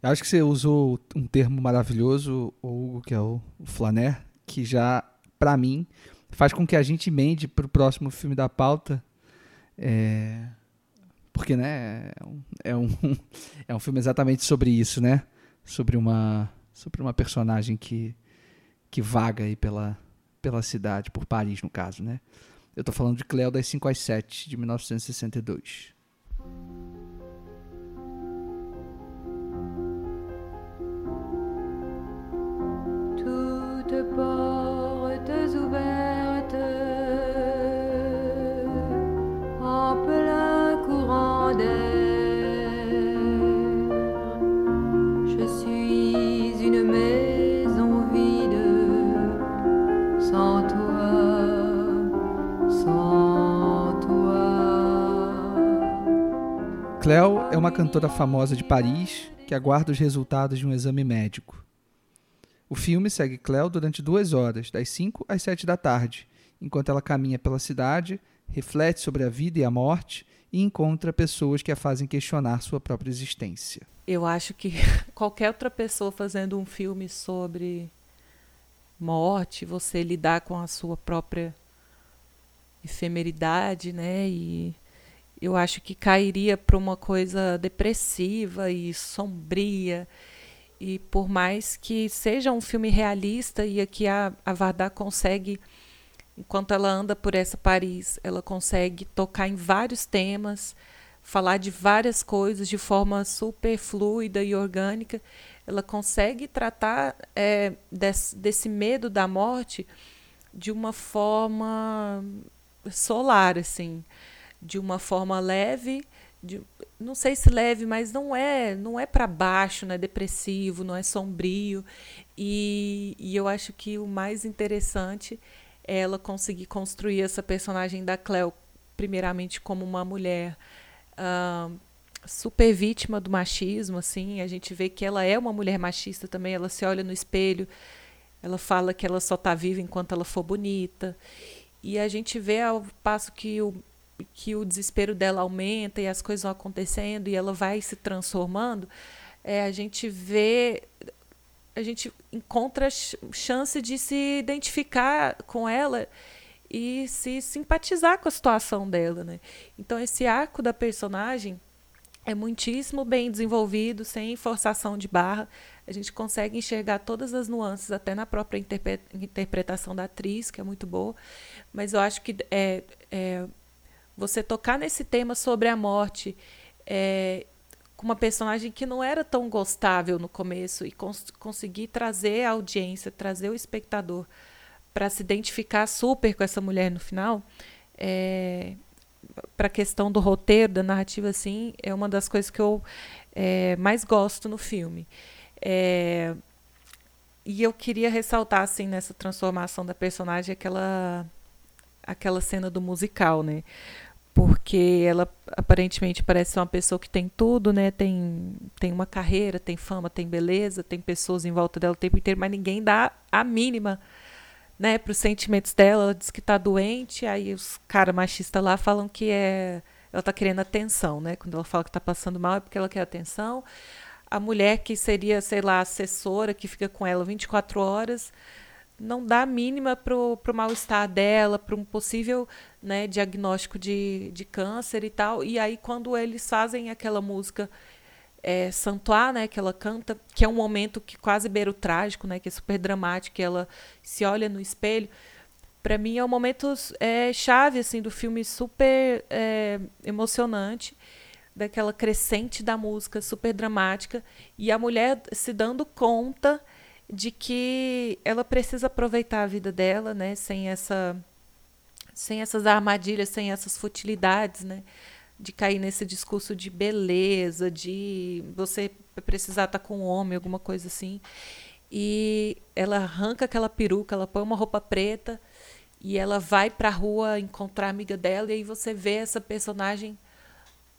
Eu acho que você usou um termo maravilhoso, Hugo, que é o flaner, que já, para mim, faz com que a gente emende para o próximo filme da pauta. É... Porque, né, é um, [LAUGHS] é um filme exatamente sobre isso, né? Sobre uma, sobre uma personagem que, que vaga aí pela, pela cidade, por Paris, no caso, né? Eu tô falando de Cleo das 5 às 7, de 1962. Cleo é uma cantora famosa de Paris que aguarda os resultados de um exame médico. O filme segue Cleo durante duas horas, das 5 às 7 da tarde, enquanto ela caminha pela cidade, reflete sobre a vida e a morte e encontra pessoas que a fazem questionar sua própria existência. Eu acho que [LAUGHS] qualquer outra pessoa fazendo um filme sobre morte, você lidar com a sua própria efemeridade, né? E eu acho que cairia para uma coisa depressiva e sombria e por mais que seja um filme realista e aqui a, a Vardar consegue, enquanto ela anda por essa Paris, ela consegue tocar em vários temas, falar de várias coisas de forma super fluida e orgânica. Ela consegue tratar é, desse, desse medo da morte de uma forma solar, assim, de uma forma leve, de, não sei se leve, mas não é, não é para baixo, não é depressivo, não é sombrio. E, e eu acho que o mais interessante é ela conseguir construir essa personagem da Cleo, primeiramente como uma mulher uh, super vítima do machismo, assim. A gente vê que ela é uma mulher machista também. Ela se olha no espelho, ela fala que ela só está viva enquanto ela for bonita. E a gente vê ao passo que o que o desespero dela aumenta e as coisas vão acontecendo e ela vai se transformando, é, a gente vê, a gente encontra chance de se identificar com ela e se simpatizar com a situação dela, né? Então esse arco da personagem é muitíssimo bem desenvolvido, sem forçação de barra. A gente consegue enxergar todas as nuances, até na própria interpretação da atriz, que é muito boa. Mas eu acho que é, é você tocar nesse tema sobre a morte é, com uma personagem que não era tão gostável no começo e cons conseguir trazer a audiência, trazer o espectador para se identificar super com essa mulher no final, é, para a questão do roteiro, da narrativa, assim, é uma das coisas que eu é, mais gosto no filme. É, e eu queria ressaltar, assim, nessa transformação da personagem, aquela aquela cena do musical, né? Porque ela aparentemente parece ser uma pessoa que tem tudo, né? Tem, tem uma carreira, tem fama, tem beleza, tem pessoas em volta dela o tempo inteiro, mas ninguém dá a mínima né, para os sentimentos dela. Ela diz que está doente, aí os caras machistas lá falam que é ela está querendo atenção, né? Quando ela fala que está passando mal é porque ela quer atenção. A mulher que seria, sei lá, assessora, que fica com ela 24 horas, não dá mínima para o mal-estar dela, para um possível né, diagnóstico de, de câncer e tal. E aí, quando eles fazem aquela música é, Santoir, né, que ela canta, que é um momento que quase beira o trágico, né, que é super dramático, que ela se olha no espelho, para mim é um momento é, chave assim do filme super é, emocionante daquela crescente da música super dramática e a mulher se dando conta de que ela precisa aproveitar a vida dela, né, sem essa sem essas armadilhas, sem essas futilidades, né, de cair nesse discurso de beleza, de você precisar estar com um homem, alguma coisa assim. E ela arranca aquela peruca, ela põe uma roupa preta e ela vai para a rua encontrar a amiga dela e aí você vê essa personagem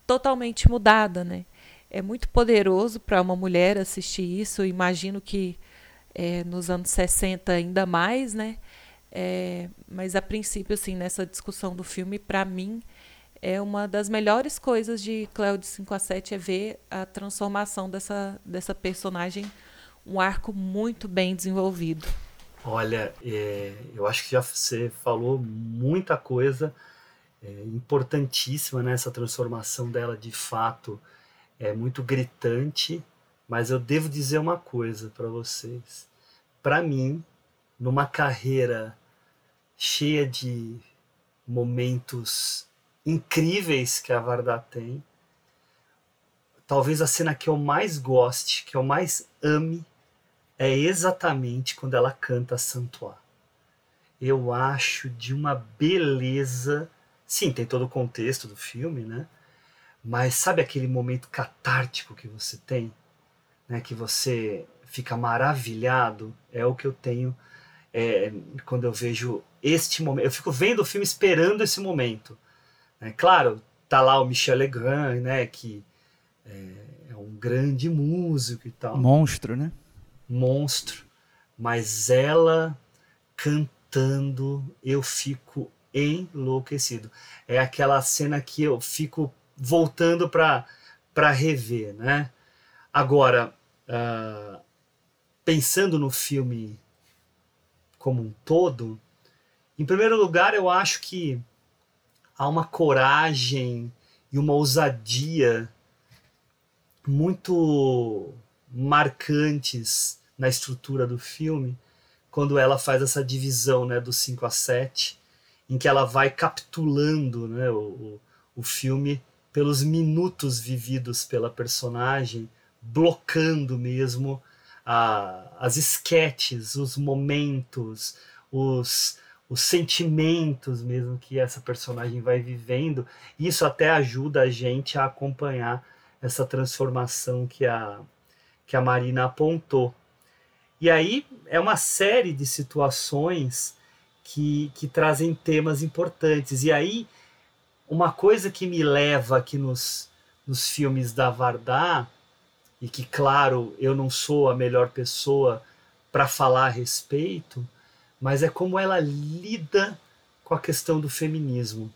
totalmente mudada, né? É muito poderoso para uma mulher assistir isso. Eu imagino que é, nos anos 60 ainda mais, né? É, mas a princípio, assim, nessa discussão do filme, para mim, é uma das melhores coisas de Cléo 5 a 7 é ver a transformação dessa, dessa personagem, um arco muito bem desenvolvido. Olha, é, eu acho que já você falou muita coisa é, importantíssima nessa né? transformação dela de fato é muito gritante, mas eu devo dizer uma coisa para vocês. Para mim, numa carreira cheia de momentos incríveis que a Varda tem, talvez a cena que eu mais goste, que eu mais ame, é exatamente quando ela canta Santuá. Eu acho de uma beleza Sim, tem todo o contexto do filme, né? Mas sabe aquele momento catártico que você tem? Né? Que você fica maravilhado? É o que eu tenho é, quando eu vejo este momento. Eu fico vendo o filme esperando esse momento. Né? Claro, tá lá o Michel Legrand, né? Que é, é um grande músico e tal. Monstro, né? Monstro. Mas ela cantando, eu fico enlouquecido. É aquela cena que eu fico voltando para para rever, né? Agora, uh, pensando no filme como um todo, em primeiro lugar, eu acho que há uma coragem e uma ousadia muito marcantes na estrutura do filme, quando ela faz essa divisão né, do 5 a 7 em que ela vai capitulando né, o, o filme pelos minutos vividos pela personagem, blocando mesmo as esquetes, os momentos, os, os sentimentos mesmo que essa personagem vai vivendo. Isso até ajuda a gente a acompanhar essa transformação que a, que a Marina apontou. E aí é uma série de situações que, que trazem temas importantes. E aí, uma coisa que me leva aqui nos, nos filmes da Vardá, e que, claro, eu não sou a melhor pessoa para falar a respeito, mas é como ela lida com a questão do feminismo.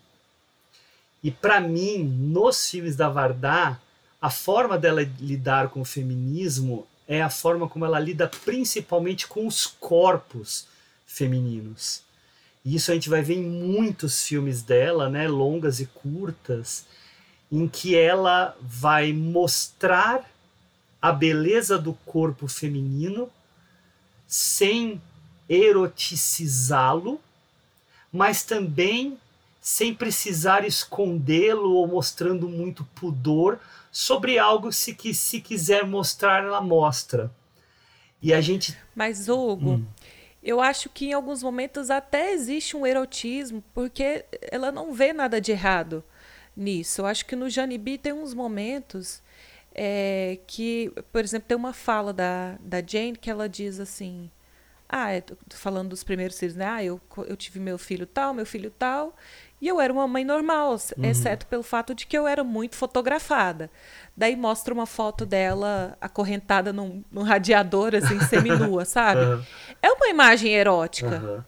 E para mim, nos filmes da Vardá, a forma dela lidar com o feminismo é a forma como ela lida principalmente com os corpos femininos. E isso a gente vai ver em muitos filmes dela, né, longas e curtas, em que ela vai mostrar a beleza do corpo feminino sem eroticizá-lo, mas também sem precisar escondê-lo ou mostrando muito pudor sobre algo se que se quiser mostrar ela mostra. E a gente Mas Hugo, hum eu acho que em alguns momentos até existe um erotismo, porque ela não vê nada de errado nisso. Eu acho que no Jane B tem uns momentos é, que, por exemplo, tem uma fala da, da Jane que ela diz assim: Ah, falando dos primeiros filhos, né? Ah, eu, eu tive meu filho tal, meu filho tal, e eu era uma mãe normal, uhum. exceto pelo fato de que eu era muito fotografada. Daí mostra uma foto dela acorrentada num, num radiador, assim, [LAUGHS] seminua, sabe? Uhum. É uma imagem erótica. Uhum.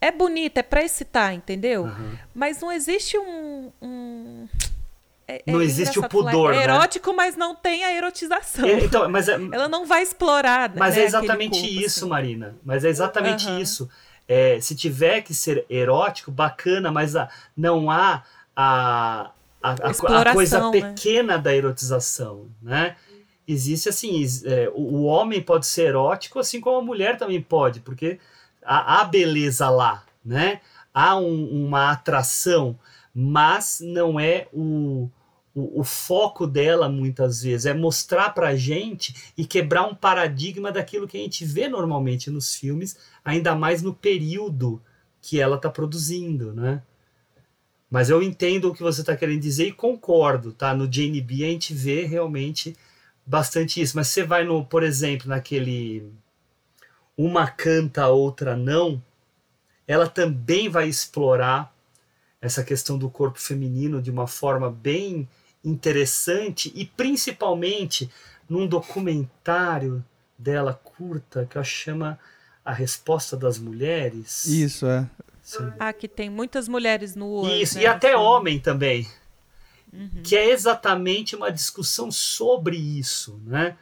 É bonita, é pra excitar, entendeu? Mas não existe um. um... É, é não existe o pudor, é né? erótico, mas não tem a erotização. É, então, mas é, Ela não vai explorar. Mas né, é exatamente corpo, isso, assim. Marina. Mas é exatamente isso é, se tiver que ser erótico, bacana, mas a, não há a, a, a, coisa né? pequena da erotização, né? Existe assim, é, o, o, homem pode ser erótico, assim como a mulher também pode, porque há, há beleza lá, né? Há um, uma atração, mas não é o, o, o, foco dela muitas vezes é mostrar para a gente e quebrar um paradigma daquilo que a gente vê normalmente nos filmes, ainda mais no período que ela está produzindo, né? Mas eu entendo o que você está querendo dizer e concordo, tá? No JNB a gente vê realmente bastante isso. Mas você vai no, por exemplo, naquele uma canta, outra não, ela também vai explorar essa questão do corpo feminino de uma forma bem interessante e principalmente num documentário dela curta que ela chama A Resposta das Mulheres. Isso, é. Sim. Ah, que tem muitas mulheres no Isso, né? e até homem também. Uhum. Que é exatamente uma discussão sobre isso, né?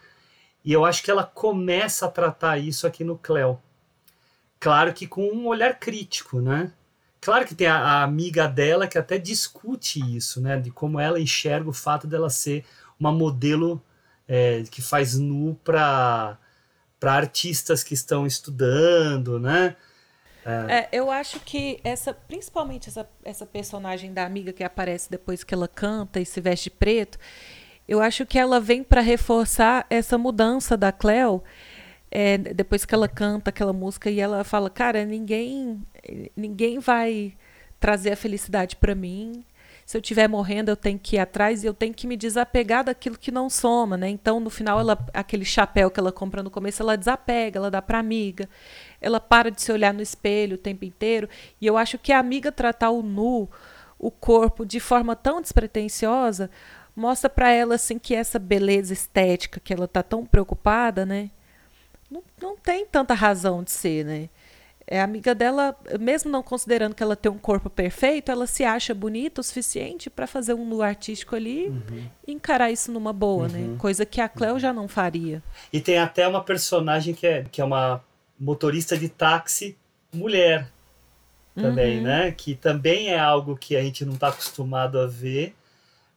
E eu acho que ela começa a tratar isso aqui no Cleo. Claro que com um olhar crítico, né? Claro que tem a, a, amiga dela que até discute isso, né? De como ela enxerga o fato dela ser uma modelo é, que faz nu para artistas que estão estudando, né? É. É, eu acho que essa, principalmente essa, essa personagem da amiga que aparece depois que ela canta e se veste preto, eu acho que ela vem para reforçar essa mudança da Cleo. É, depois que ela canta aquela música e ela fala, cara, ninguém ninguém vai trazer a felicidade para mim. Se eu estiver morrendo, eu tenho que ir atrás e eu tenho que me desapegar daquilo que não soma, né? Então, no final, ela, aquele chapéu que ela compra no começo, ela desapega, ela dá para amiga. Ela para de se olhar no espelho o tempo inteiro. E eu acho que a amiga tratar o nu, o corpo, de forma tão despretensiosa, mostra para ela assim que essa beleza estética que ela tá tão preocupada, né? Não, não tem tanta razão de ser, né? É, a amiga dela, mesmo não considerando que ela tem um corpo perfeito, ela se acha bonita o suficiente para fazer um nu artístico ali uhum. e encarar isso numa boa, né? uhum. né? Coisa que a Cleo já não faria. E tem até uma personagem que é, que é uma motorista de táxi mulher também, uhum. né? Que também é algo que a gente não está acostumado a ver,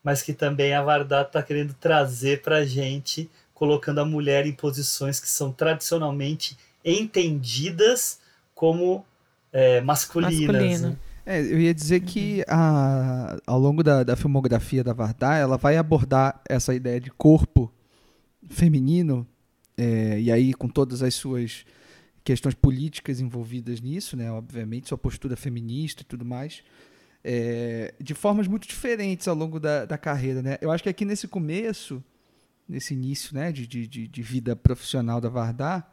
mas que também a Varda está querendo trazer para a gente, colocando a mulher em posições que são tradicionalmente entendidas como é, masculinas. Masculino. Né? É, eu ia dizer que a, ao longo da, da filmografia da Vardar, ela vai abordar essa ideia de corpo feminino, é, e aí com todas as suas questões políticas envolvidas nisso, né? obviamente, sua postura feminista e tudo mais, é, de formas muito diferentes ao longo da, da carreira. Né? Eu acho que aqui nesse começo, nesse início né, de, de, de vida profissional da Vardar,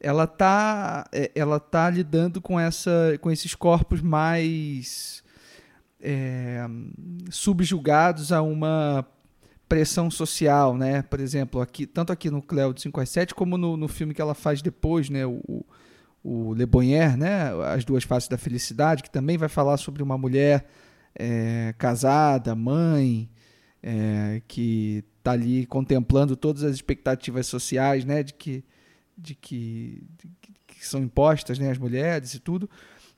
ela tá, é, ela tá lidando com, essa, com esses corpos mais é, subjugados a uma pressão social, né? Por exemplo, aqui, tanto aqui no Cleo de 5 às 7, como no, no filme que ela faz depois, né? O, o Le Bonnier, né? As Duas Faces da Felicidade, que também vai falar sobre uma mulher é, casada, mãe, é, que está ali contemplando todas as expectativas sociais, né? De que de que, de, que são impostas né, às mulheres e tudo,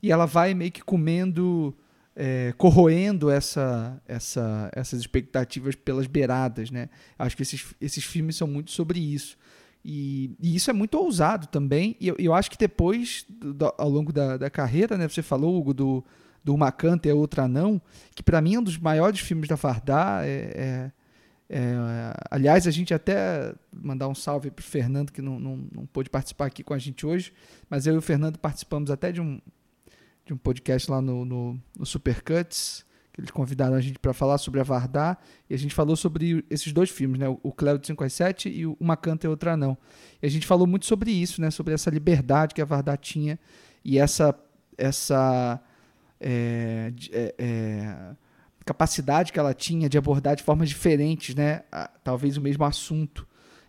e ela vai meio que comendo, é, corroendo essa, essa, essas expectativas pelas beiradas. Né? Acho que esses, esses filmes são muito sobre isso. E, e isso é muito ousado também, e eu, eu acho que depois, do, ao longo da, da carreira, né, você falou, Hugo, do, do Uma Canta a Outra Não, que para mim é um dos maiores filmes da Fardá, é, é é, aliás, a gente até mandar um salve para o Fernando, que não, não, não pôde participar aqui com a gente hoje, mas eu e o Fernando participamos até de um, de um podcast lá no, no, no Supercuts, que eles convidaram a gente para falar sobre a Vardar, e a gente falou sobre esses dois filmes, né? o Cléo de 5 às 7 e Uma Canta e Outra Não. E a gente falou muito sobre isso, né? sobre essa liberdade que a Vardar tinha e essa, essa é, é, é, capacidade que ela tinha de abordar de formas diferentes, né? Talvez o mesmo assunto.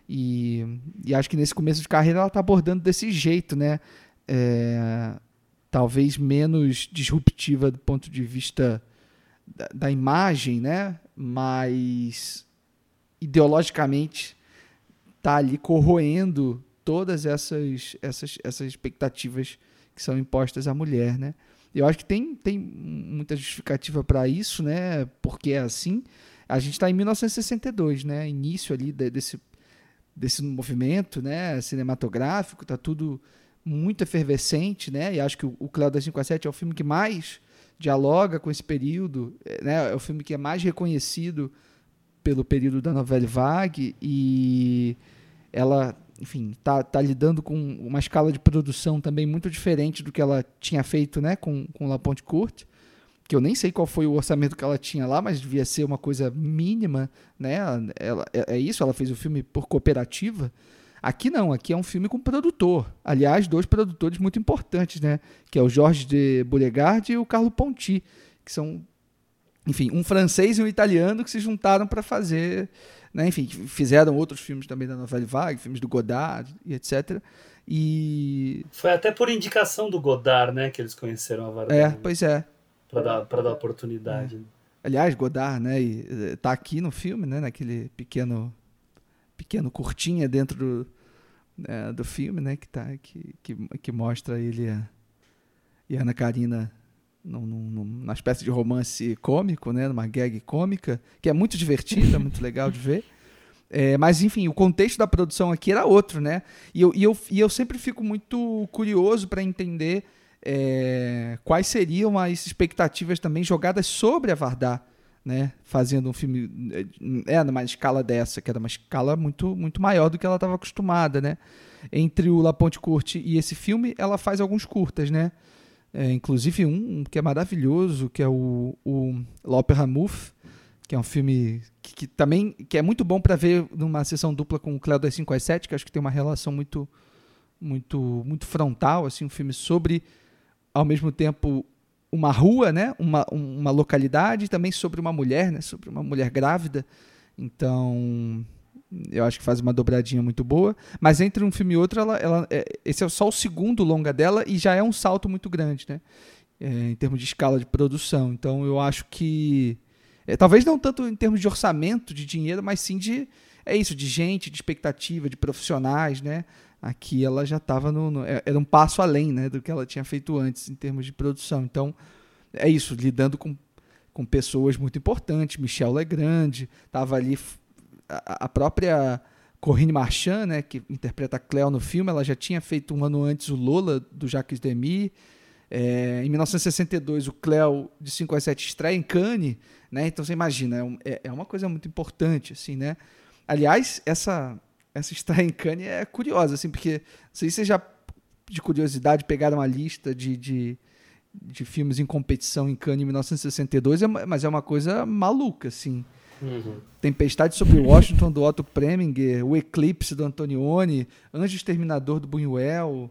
E, e acho que nesse começo de carreira ela está abordando desse jeito, né? É, talvez menos disruptiva do ponto de vista da, da imagem, né? Mas ideologicamente está ali corroendo todas essas, essas, essas expectativas que são impostas à mulher, né? Eu acho que tem, tem muita justificativa para isso, né? Porque é assim. A gente está em 1962, né? Início ali desse, desse movimento, né? Cinematográfico, tá tudo muito efervescente, né? E acho que o, o Cléo das 5 a 7 é o filme que mais dialoga com esse período, né? É o filme que é mais reconhecido pelo período da novela vague e ela, enfim, tá, tá lidando com uma escala de produção também muito diferente do que ela tinha feito, né, com, com La Ponte Courte, que eu nem sei qual foi o orçamento que ela tinha lá, mas devia ser uma coisa mínima, né? Ela, é, é isso, ela fez o filme por cooperativa. Aqui não, aqui é um filme com produtor. Aliás, dois produtores muito importantes, né? Que é o Jorge de Beauregard e o Carlo Ponti, que são, enfim, um francês e um italiano que se juntaram para fazer né? Enfim, fizeram outros filmes também da Novelle Vague, filmes do Godard e etc. E. Foi até por indicação do Godard, né, que eles conheceram a Varda. É, pois é. Para dar, pra dar oportunidade. É. Aliás, Godard, né, e, eh, tá aqui no filme, né, naquele pequeno pequeno curtinha dentro do, é, do filme, né, que, tá, que, que, que mostra ele e a Ana Karina num, num, numa espécie de romance cômico, né, numa gag cômica, que é muito divertida, muito legal de ver. É, mas, enfim, o contexto da produção aqui era outro, né? E eu, e eu, e eu sempre fico muito curioso para entender é, quais seriam as expectativas também jogadas sobre a Vardar, né? Fazendo um filme é, numa escala dessa, que era uma escala muito, muito maior do que ela estava acostumada, né? Entre o La Ponte Curte e esse filme, ela faz alguns curtas, né? É, inclusive um que é maravilhoso, que é o, o L'Opéra Mouffe, que é um filme que, que, também que é muito bom para ver numa sessão dupla com o Cléo das 5 às 7, que acho que tem uma relação muito muito muito frontal, assim, um filme sobre ao mesmo tempo uma rua, né, uma, uma localidade, e também sobre uma mulher, né, sobre uma mulher grávida. Então, eu acho que faz uma dobradinha muito boa. Mas entre um filme e outro, ela, ela, é, esse é só o segundo longa dela e já é um salto muito grande, né? É, em termos de escala de produção. Então eu acho que. É, talvez não tanto em termos de orçamento, de dinheiro, mas sim de. É isso, de gente, de expectativa, de profissionais, né? Aqui ela já estava no, no, é, Era um passo além né, do que ela tinha feito antes em termos de produção. Então, é isso, lidando com, com pessoas muito importantes. Michel Legrand estava ali a, própria Corinne Marchand, né, que interpreta a Cleo no filme, ela já tinha feito um ano antes o Lola, do Jacques Demy. É, em 1962, o Cleo de 5 a 7 estreia em Cannes, né? Então você imagina, é, é, é, uma coisa muito importante, assim, né? Aliás, essa essa estreia em Cannes é curiosa, assim, porque se vocês já, de curiosidade, pegaram uma lista de, de, de filmes em competição em Cannes em 1962, é mas é uma coisa maluca, assim. Uhum. Tempestade sobre Washington, do Otto Preminger, O Eclipse, do Antonioni, Anjo Exterminador, do Buñuel,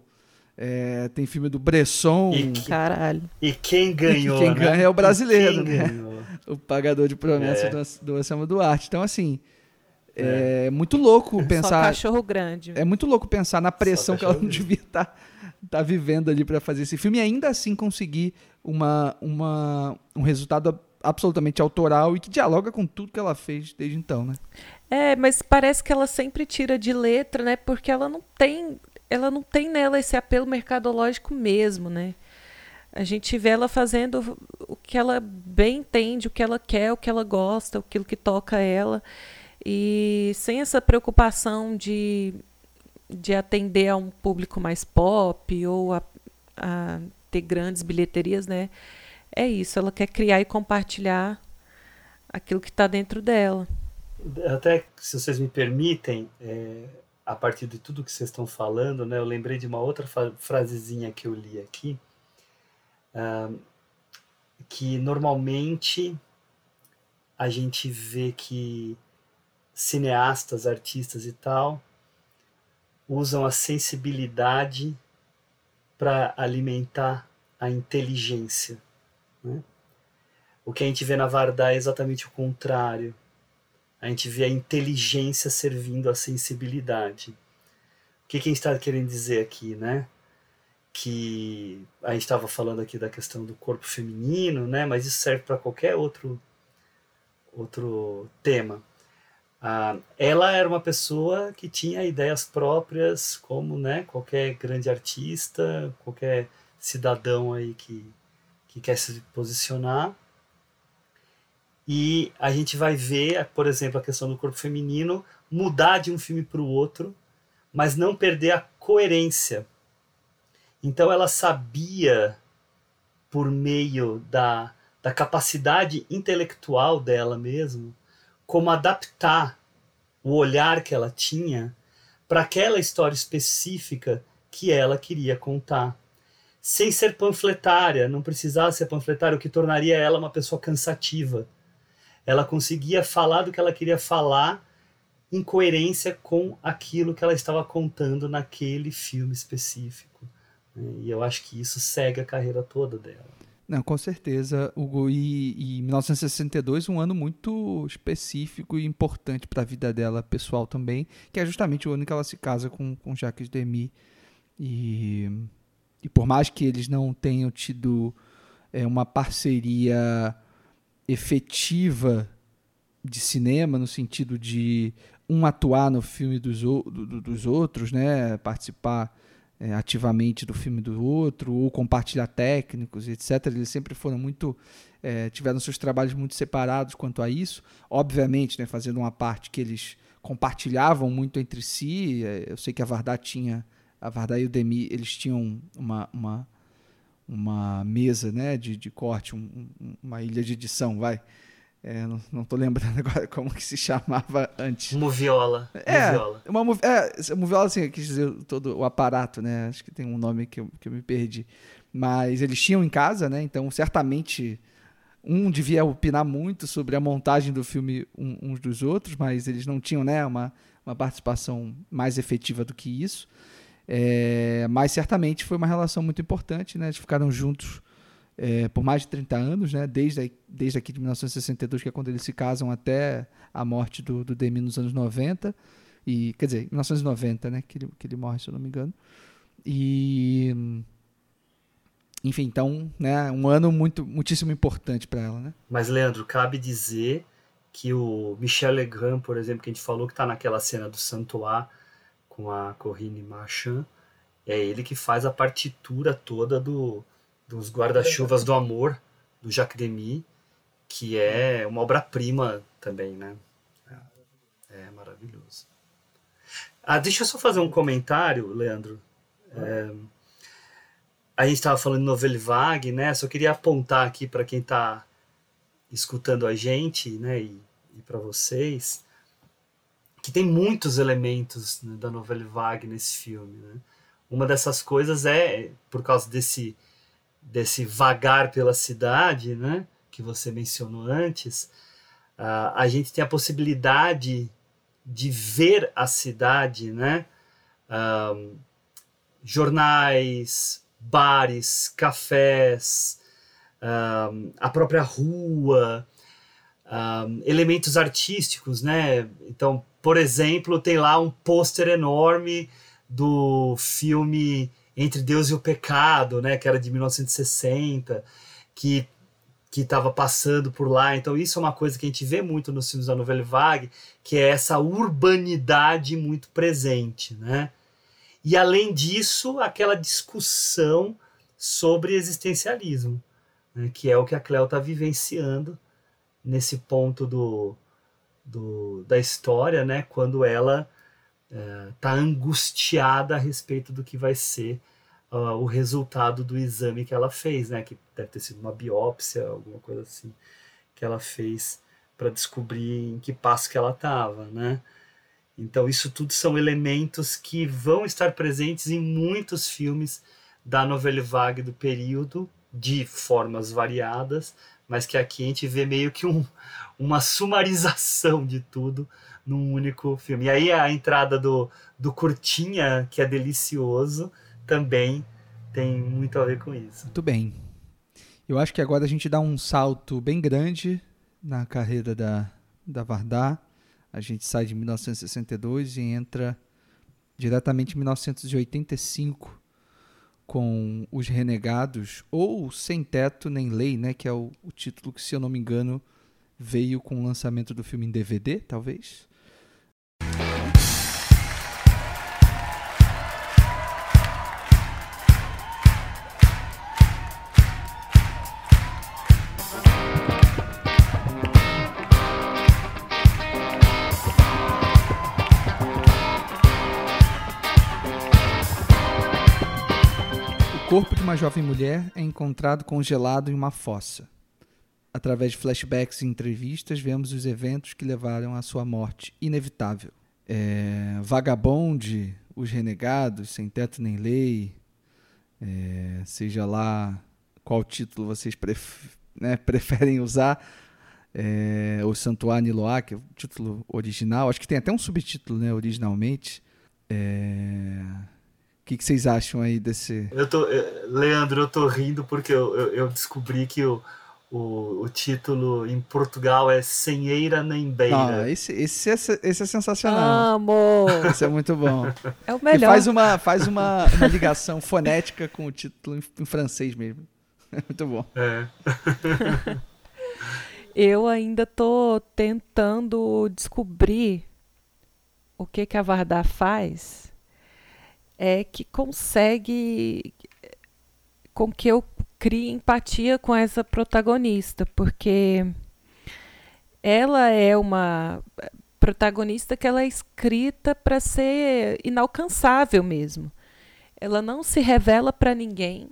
é, tem filme do Bresson. E que, Caralho. E quem ganhou? E quem né? ganha é o brasileiro, né? [LAUGHS] O pagador de promessas é. do, do Anselmo Duarte. Então, assim, é, é muito louco pensar. Só cachorro grande. É muito louco pensar na pressão que ela não devia estar tá, tá vivendo ali para fazer esse filme e ainda assim conseguir uma, uma, um resultado absolutamente autoral e que dialoga com tudo que ela fez desde então, né? É, mas parece que ela sempre tira de letra, né? Porque ela não tem, ela não tem nela esse apelo mercadológico mesmo, né? A gente vê ela fazendo o que ela bem entende, o que ela quer, o que ela gosta, aquilo que toca ela. E sem essa preocupação de, de atender a um público mais pop ou a, a ter grandes bilheterias, né? É isso, ela quer criar e compartilhar aquilo que está dentro dela. Até, se vocês me permitem, é, a partir de tudo que vocês estão falando, né, eu lembrei de uma outra frasezinha que eu li aqui, uh, que normalmente a gente vê que cineastas, artistas e tal usam a sensibilidade para alimentar a inteligência. Né? O que a gente vê na Vardar é exatamente o contrário. A gente vê a inteligência servindo à sensibilidade. O que, que a gente está querendo dizer aqui, né? Que a gente estava falando aqui da questão do corpo feminino, né? Mas isso serve para qualquer outro outro tema. Ah, ela era uma pessoa que tinha ideias próprias, como né, qualquer grande artista, qualquer cidadão aí que que quer se posicionar. E a gente vai ver, por exemplo, a questão do corpo feminino mudar de um filme para o outro, mas não perder a coerência. Então ela sabia, por meio da, da capacidade intelectual dela mesmo, como adaptar o olhar que ela tinha para aquela história específica que ela queria contar. Sem ser panfletária, não precisava ser panfletária, o que tornaria ela uma pessoa cansativa. Ela conseguia falar do que ela queria falar em coerência com aquilo que ela estava contando naquele filme específico. Né? E eu acho que isso segue a carreira toda dela. Não, com certeza, Hugo. E, e 1962, um ano muito específico e importante para a vida dela pessoal também, que é justamente o ano que ela se casa com, com Jacques Demy. E, e por mais que eles não tenham tido é, uma parceria efetiva de cinema, no sentido de um atuar no filme dos, do, dos outros, né, participar é, ativamente do filme do outro, ou compartilhar técnicos, etc. Eles sempre foram muito. É, tiveram seus trabalhos muito separados quanto a isso. Obviamente, né, fazendo uma parte que eles compartilhavam muito entre si. É, eu sei que a Vardar tinha. A Vardar e o Demi, eles tinham uma, uma, uma mesa né, de, de corte, um, uma ilha de edição, vai é, não, tô lembrando [LAUGHS] agora como que se chamava antes. Moviola. É, moviola. Uma, é, moviola, assim, quis dizer todo o aparato, né? Acho que tem um nome que eu, que eu me perdi. Mas eles tinham em casa, né? Então, certamente, um devia opinar muito sobre a montagem do filme uns dos outros, mas eles não tinham, né? Uma, uma participação mais efetiva do que isso. É, mas certamente foi uma relação muito importante, né? Eles ficaram juntos é, por mais de 30 anos, né? desde, desde aqui de 1962, que é quando eles se casam, até a morte do, do Demi nos anos 90. E, quer dizer, 1990, né? que, ele, que ele morre, se eu não me engano. E. Enfim, então, né, um ano muito, muitíssimo importante para ela, né? Mas, Leandro, cabe dizer que o Michel Legrand, por exemplo, que a gente falou que está naquela cena do Santois com a Corinne Marchand, é ele que faz a partitura toda do, dos Guarda-Chuvas do Amor, do Jacques Demy, que é uma obra-prima também, né? É, é, maravilhoso. Ah, deixa eu só fazer um comentário, Leandro. É, a gente estava falando de Novelle Vague, né? Só queria apontar aqui para quem está escutando a gente, né? E, e para vocês, que tem muitos elementos né, da Novelle Vague nesse filme, né? Uma dessas coisas é, por causa desse desse vagar pela cidade, né, que você mencionou antes, uh, a gente tem a possibilidade de ver a cidade, né, jornais, bares, cafés, a própria rua, elementos artísticos, né? Então, por exemplo, tem lá um pôster enorme do filme entre Deus e o Pecado, né, que era de 1960, que que estava passando por lá. Então isso é uma coisa que a gente vê muito nos filmes da Nouvelle Vague, que é essa urbanidade muito presente, né? E além disso, aquela discussão sobre existencialismo, né, que é o que a Cleo está vivenciando nesse ponto do, do, da história, né, quando ela está é, angustiada a respeito do que vai ser uh, o resultado do exame que ela fez, né? Que deve ter sido uma biópsia, alguma coisa assim, que ela fez para descobrir em que passo que ela estava, né? Então isso tudo são elementos que vão estar presentes em muitos filmes da novela vague do período, de formas variadas, mas que aqui a gente vê meio que um, uma sumarização de tudo num único filme. E aí a entrada do, do Curtinha, que é delicioso, também tem muito a ver com isso. Muito bem. Eu acho que agora a gente dá um salto bem grande na carreira da, da Vardar. A gente sai de 1962 e entra diretamente em 1985 com Os Renegados, ou Sem Teto Nem Lei, né, que é o, o título que, se eu não me engano, veio com o lançamento do filme em DVD, talvez. O corpo de uma jovem mulher é encontrado congelado em uma fossa. Através de flashbacks e entrevistas, vemos os eventos que levaram à sua morte inevitável. É, Vagabonde, Os Renegados, Sem Teto Nem Lei, é, seja lá qual título vocês pref né, [LAUGHS] preferem usar, é, o Santuário Niloá, que é o título original, acho que tem até um subtítulo né, originalmente. É... O que, vocês acham aí desse. Eu tô, Leandro, eu tô rindo porque eu, eu, eu descobri que o, o, o, título em Portugal é Sem Eira Nem Beira. Ah, esse, esse, é, esse é sensacional. Amo! Esse é muito bom. É o melhor. E faz uma, faz uma, uma ligação fonética com o título em, em francês mesmo. É [LAUGHS] muito bom. É. [LAUGHS] eu ainda tô tentando descobrir o que, que a Vardar faz é que consegue com que eu crie empatia com essa protagonista, porque ela é uma protagonista que ela é escrita para ser inalcançável mesmo. Ela não se revela para ninguém.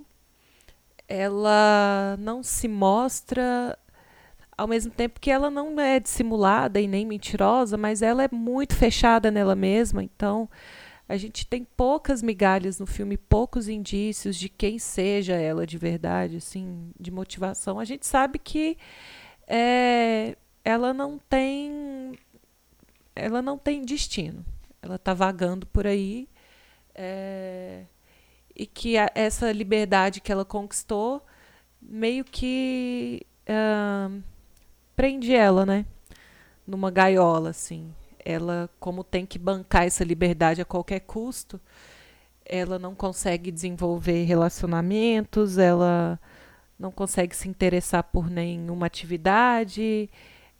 Ela não se mostra ao mesmo tempo que ela não é dissimulada e nem mentirosa, mas ela é muito fechada nela mesma, então a gente tem poucas migalhas no filme, poucos indícios de quem seja ela de verdade, assim, de motivação. A gente sabe que é, ela não tem ela não tem destino. Ela está vagando por aí é, e que a, essa liberdade que ela conquistou meio que uh, prende ela, né? Numa gaiola, assim ela, como tem que bancar essa liberdade a qualquer custo, ela não consegue desenvolver relacionamentos, ela não consegue se interessar por nenhuma atividade,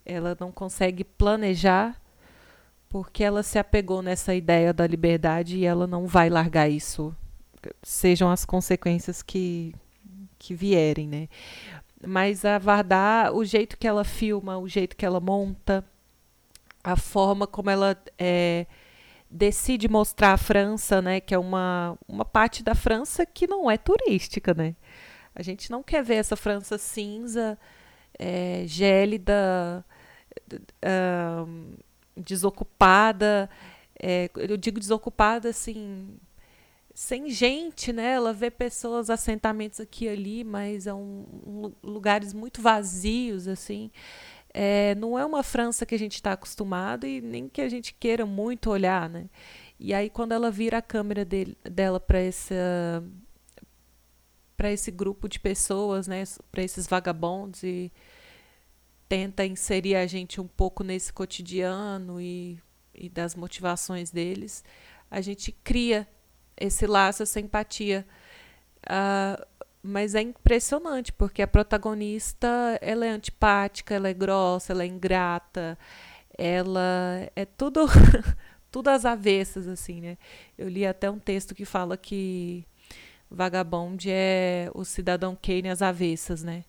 ela não consegue planejar, porque ela se apegou nessa ideia da liberdade e ela não vai largar isso, sejam as consequências que, que vierem, né? Mas a Vardar, o jeito que ela filma, o jeito que ela monta, a forma como ela é, decide mostrar a França, né, que é uma, uma parte da França que não é turística, né? A gente não quer ver essa França cinza, é, gélida, desocupada. É, eu digo desocupada assim, sem gente, né? Ela vê pessoas, assentamentos aqui e ali, mas é um, um, lugares muito vazios, assim. É, não é uma França que a gente está acostumado e nem que a gente queira muito olhar, né? E aí quando ela vira a câmera dela para essa para esse grupo de pessoas, né, para esses vagabondos e tenta inserir a gente um pouco nesse cotidiano e, e das motivações deles, a gente cria esse laço, essa empatia. Uh, mas é impressionante, porque a protagonista, ela é antipática, ela é grossa, ela é ingrata, ela é tudo [LAUGHS] tudo às avessas assim, né? Eu li até um texto que fala que Vagabond é o cidadão Kane às avessas, né?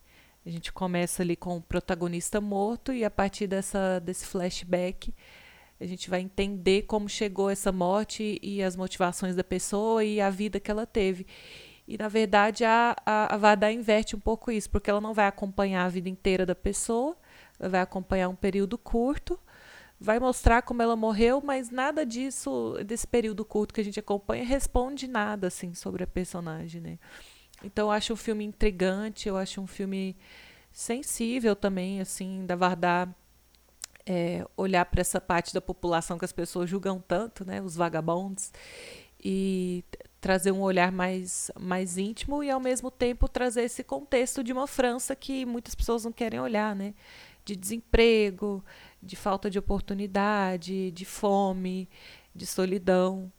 A gente começa ali com o protagonista morto e a partir dessa desse flashback a gente vai entender como chegou essa morte e as motivações da pessoa e a vida que ela teve. E, na verdade, a, a, a Vardar inverte um pouco isso, porque ela não vai acompanhar a vida inteira da pessoa, ela vai acompanhar um período curto, vai mostrar como ela morreu, mas nada disso, desse período curto que a gente acompanha, responde nada, assim, sobre a personagem, né? Então, eu acho um filme intrigante, eu acho um filme sensível também, assim, da Vardar é, olhar para essa parte da população que as pessoas julgam tanto, né, os vagabondos, e trazer um olhar mais, mais íntimo e ao mesmo tempo trazer esse contexto de uma França que muitas pessoas não querem olhar, né? De desemprego, de falta de oportunidade, de fome, de solidão.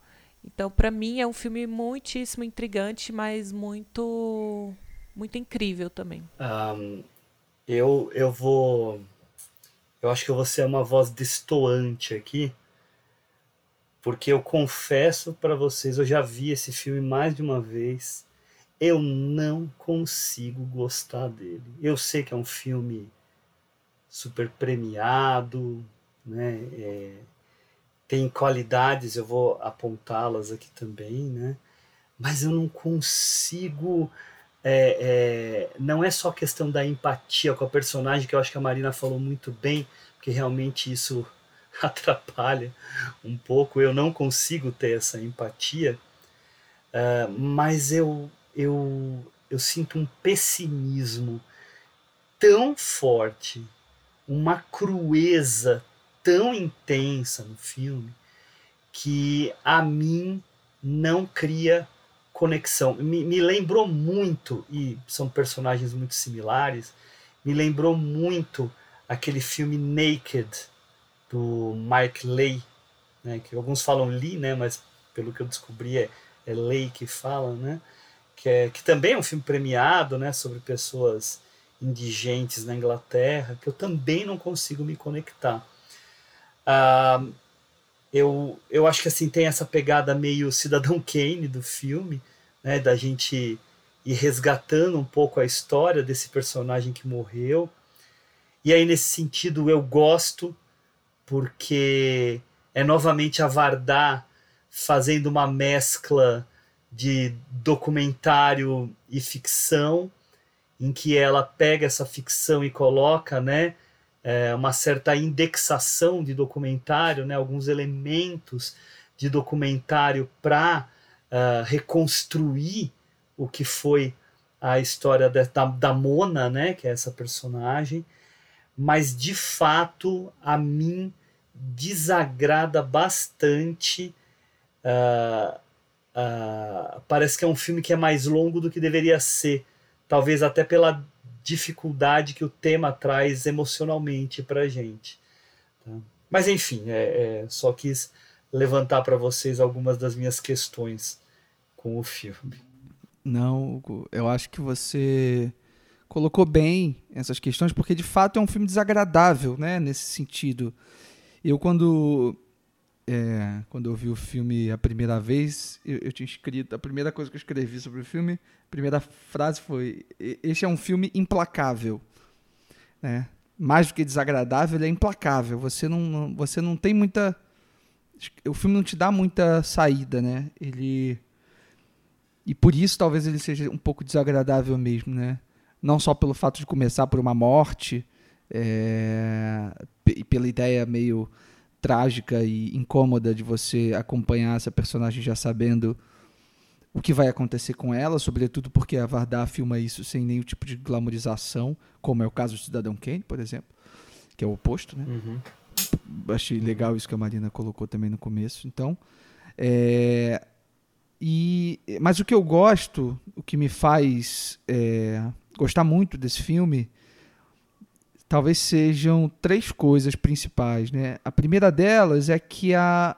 Então, para mim é um filme muitíssimo intrigante, mas muito muito incrível também. Um, eu eu vou eu acho que vou ser uma voz destoante aqui porque eu confesso para vocês, eu já vi esse filme mais de uma vez, eu não consigo gostar dele. Eu sei que é um filme super premiado, né? É, tem qualidades, eu vou apontá-las aqui também, né? mas eu não consigo. É, é, não é só questão da empatia com a personagem, que eu acho que a Marina falou muito bem, porque realmente isso [LAUGHS] atrapalha um pouco. Eu não consigo ter essa empatia, uh, mas eu, eu, eu sinto um pessimismo tão forte, uma crueza tão intensa no filme, que a mim não cria conexão. Me, me lembrou muito, e são personagens muito similares, me lembrou muito aquele filme Naked, do Mike Leigh, né, que alguns falam Lee, né, mas pelo que eu descobri é, é Leigh que fala, né, que, é, que também é um filme premiado, né, sobre pessoas indigentes na Inglaterra, que eu também não consigo me conectar. Ah, eu, eu acho que assim tem essa pegada meio Cidadão [LAUGHS] Kane do filme, né, da gente ir resgatando um pouco a história desse personagem que morreu. E aí nesse sentido eu gosto porque é novamente a Vardar fazendo uma mescla de documentário e ficção, em que ela pega essa ficção e coloca, né, é, uma certa indexação de documentário, né, alguns elementos de documentário para uh, ah, reconstruir o que foi a história da, da Mona, né, que é essa personagem, mas de fato a mim desagrada bastante. Uh, uh, parece que é um filme que é mais longo do que deveria ser, talvez até pela dificuldade que o tema traz emocionalmente para gente. Tá? Mas enfim, é, é, só quis levantar para vocês algumas das minhas questões com o filme. Não, eu acho que você colocou bem essas questões, porque de fato é um filme desagradável, né, nesse sentido. Eu, quando é, quando eu vi o filme a primeira vez, eu, eu, tinha escrito. A primeira coisa que eu escrevi sobre o filme, a primeira frase foi: Este é um filme implacável. Né? Mais do que desagradável, ele é implacável. Você não, você não tem muita. O filme não te dá muita saída, né? Ele. E por isso talvez ele seja um pouco desagradável mesmo, né? Não só pelo fato de começar por uma morte, é, e pela ideia meio trágica e incômoda de você acompanhar essa personagem já sabendo o que vai acontecer com ela, sobretudo porque a Vardar filma isso sem nenhum tipo de glamorização, como é o caso do Cidadão Kane, por exemplo, que é o oposto, né? Uhum. Achei legal isso que a Marina colocou também no começo. Então, é... e mas o que eu gosto, o que me faz é... gostar muito desse filme talvez sejam três coisas principais. Né? A primeira delas é que a,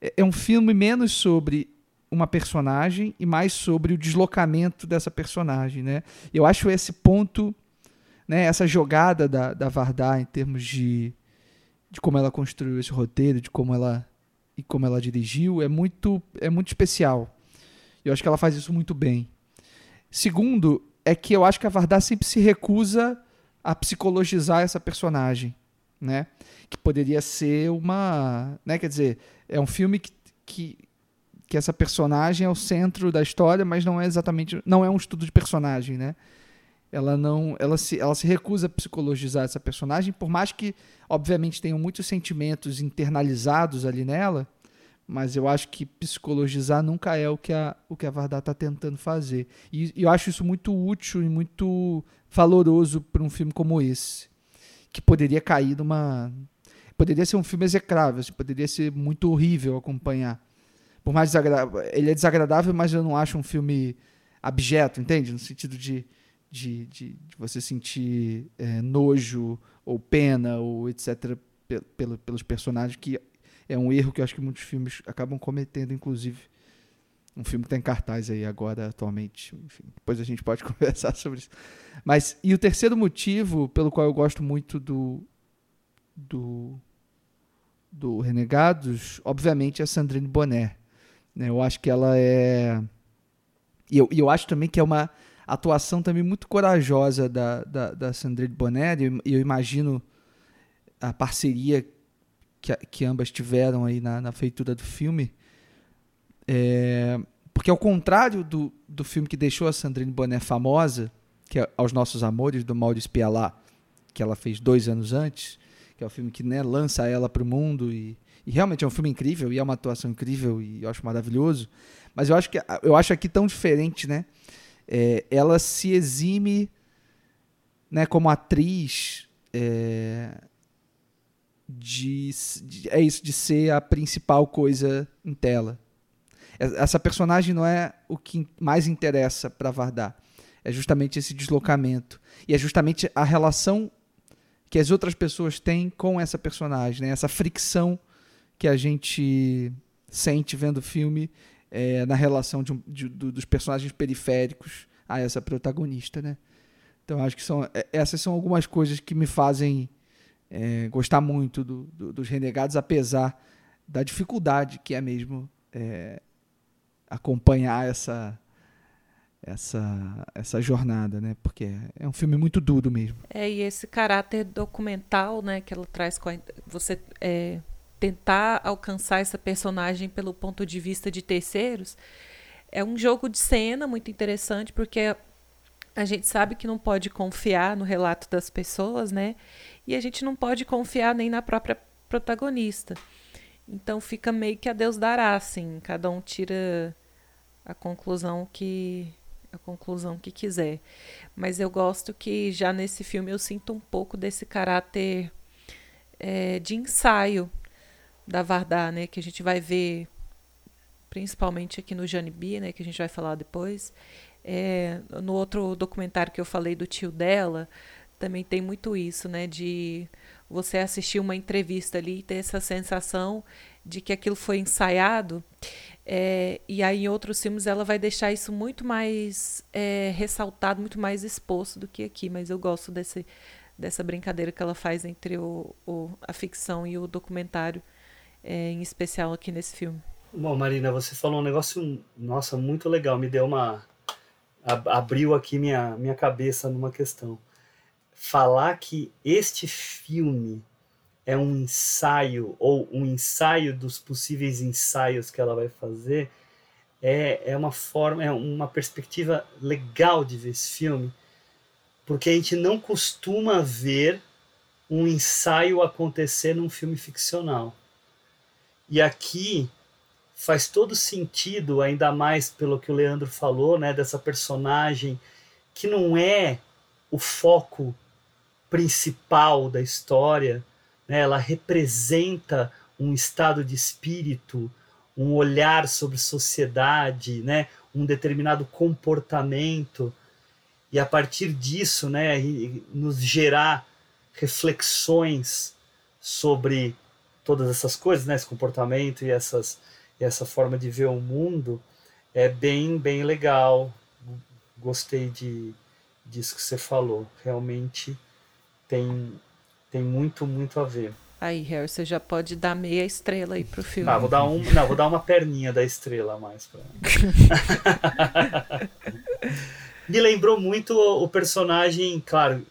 é um filme menos sobre uma personagem e mais sobre o deslocamento dessa personagem. Né? Eu acho esse ponto, né, essa jogada da, da Vardar em termos de, de como ela construiu esse roteiro, de como ela e como ela dirigiu, é muito, é muito especial. Eu acho que ela faz isso muito bem. Segundo, é que eu acho que a Vardar sempre se recusa a psicologizar essa personagem, né? Que poderia ser uma, né? Quer dizer, é um filme que, que, que essa personagem é o centro da história, mas não é exatamente, não é um estudo de personagem, né? Ela não, ela se, ela se recusa a psicologizar essa personagem, por mais que, obviamente, tenham muitos sentimentos internalizados ali nela, mas eu acho que psicologizar nunca é o que a, o que a Vardar está tentando fazer. E, e, eu acho isso muito útil e muito valoroso para um filme como esse, que poderia cair numa. Poderia ser um filme execrável, assim, poderia ser muito horrível acompanhar. Por mais desagradável. Ele é desagradável, mas eu não acho um filme abjeto, entende? No sentido de, de, de, de você sentir é, nojo ou pena ou etc. pelos personagens que é um erro que eu acho que muitos filmes acabam cometendo, inclusive. Um filme que está em cartaz aí agora, atualmente. Enfim, depois a gente pode [LAUGHS] conversar sobre isso. Mas, e o terceiro motivo pelo qual eu gosto muito do. do. do Renegados, obviamente, é a Sandrine Bonner. Né? Eu acho que ela é. E eu, e eu acho também que é uma atuação também muito corajosa da, da, da Sandrine Bonner. E eu, eu imagino a parceria que, que ambas tiveram aí na, na feitura do filme. É, Porque ao contrário do, do filme que deixou a Sandrine Bonnet famosa, que é Aos Nossos Amores, do de Espialá, que ela fez dois anos antes, que é o filme que né, lança ela para o mundo e, e, realmente é um filme incrível e é uma atuação incrível e eu acho maravilhoso. Mas eu acho que eu acho aqui tão diferente, né? É, ela se exime, né, como atriz é, de, de, é isso de ser a principal coisa em tela. Essa personagem não é o que mais interessa para Vardar. É justamente esse deslocamento e é justamente a relação que as outras pessoas têm com essa personagem, né? essa fricção que a gente sente vendo o filme é, na relação de, de, dos personagens periféricos a essa protagonista, né? Então acho que são é, essas são algumas coisas que me fazem é, gostar muito do, do, dos Renegados, apesar da dificuldade que é mesmo é, acompanhar essa essa, essa jornada, né? Porque é um filme muito duro mesmo. É, e esse caráter documental, né, que ela traz com a, você é, tentar alcançar essa personagem pelo ponto de vista de terceiros, é um jogo de cena muito interessante, porque a gente sabe que não pode confiar no relato das pessoas, né? E a gente não pode confiar nem na própria protagonista. Então fica meio que a Deus dará, assim, cada um tira a conclusão que a conclusão que quiser. Mas eu gosto que já nesse filme eu sinto um pouco desse caráter é, de ensaio da Vardar, né? Que a gente vai ver principalmente aqui no Janibi, né? Que a gente vai falar depois. É, no outro documentário que eu falei do tio dela, também tem muito isso, né? De você assistir uma entrevista ali e ter essa sensação de que aquilo foi ensaiado. É, e aí em outros filmes ela vai deixar isso muito mais é, ressaltado, muito mais exposto do que aqui. Mas eu gosto desse, dessa brincadeira que ela faz entre o, o a ficção e o documentário, é, em especial aqui nesse filme. Bom, Marina, você falou um negócio, nossa, muito legal. Me deu uma. Abriu aqui minha, minha cabeça numa questão. Falar que este filme é um ensaio ou um ensaio dos possíveis ensaios que ela vai fazer é, é uma forma é uma perspectiva legal de ver esse filme porque a gente não costuma ver um ensaio acontecer num filme ficcional e aqui faz todo sentido ainda mais pelo que o Leandro falou né dessa personagem que não é o foco principal da história né? ela representa um estado de espírito, um olhar sobre sociedade, né? um determinado comportamento, e a partir disso né, nos gerar reflexões sobre todas essas coisas, né, esse comportamento e, essas, e essa forma de ver o mundo, é bem, bem legal. Gostei de, disso que você falou. Realmente tem tem muito, muito a ver. Aí, Harry, você já pode dar meia estrela aí pro filme. Ah, vou dar um, não, vou dar uma perninha da estrela a mais pra... [LAUGHS] Me lembrou muito o personagem, claro,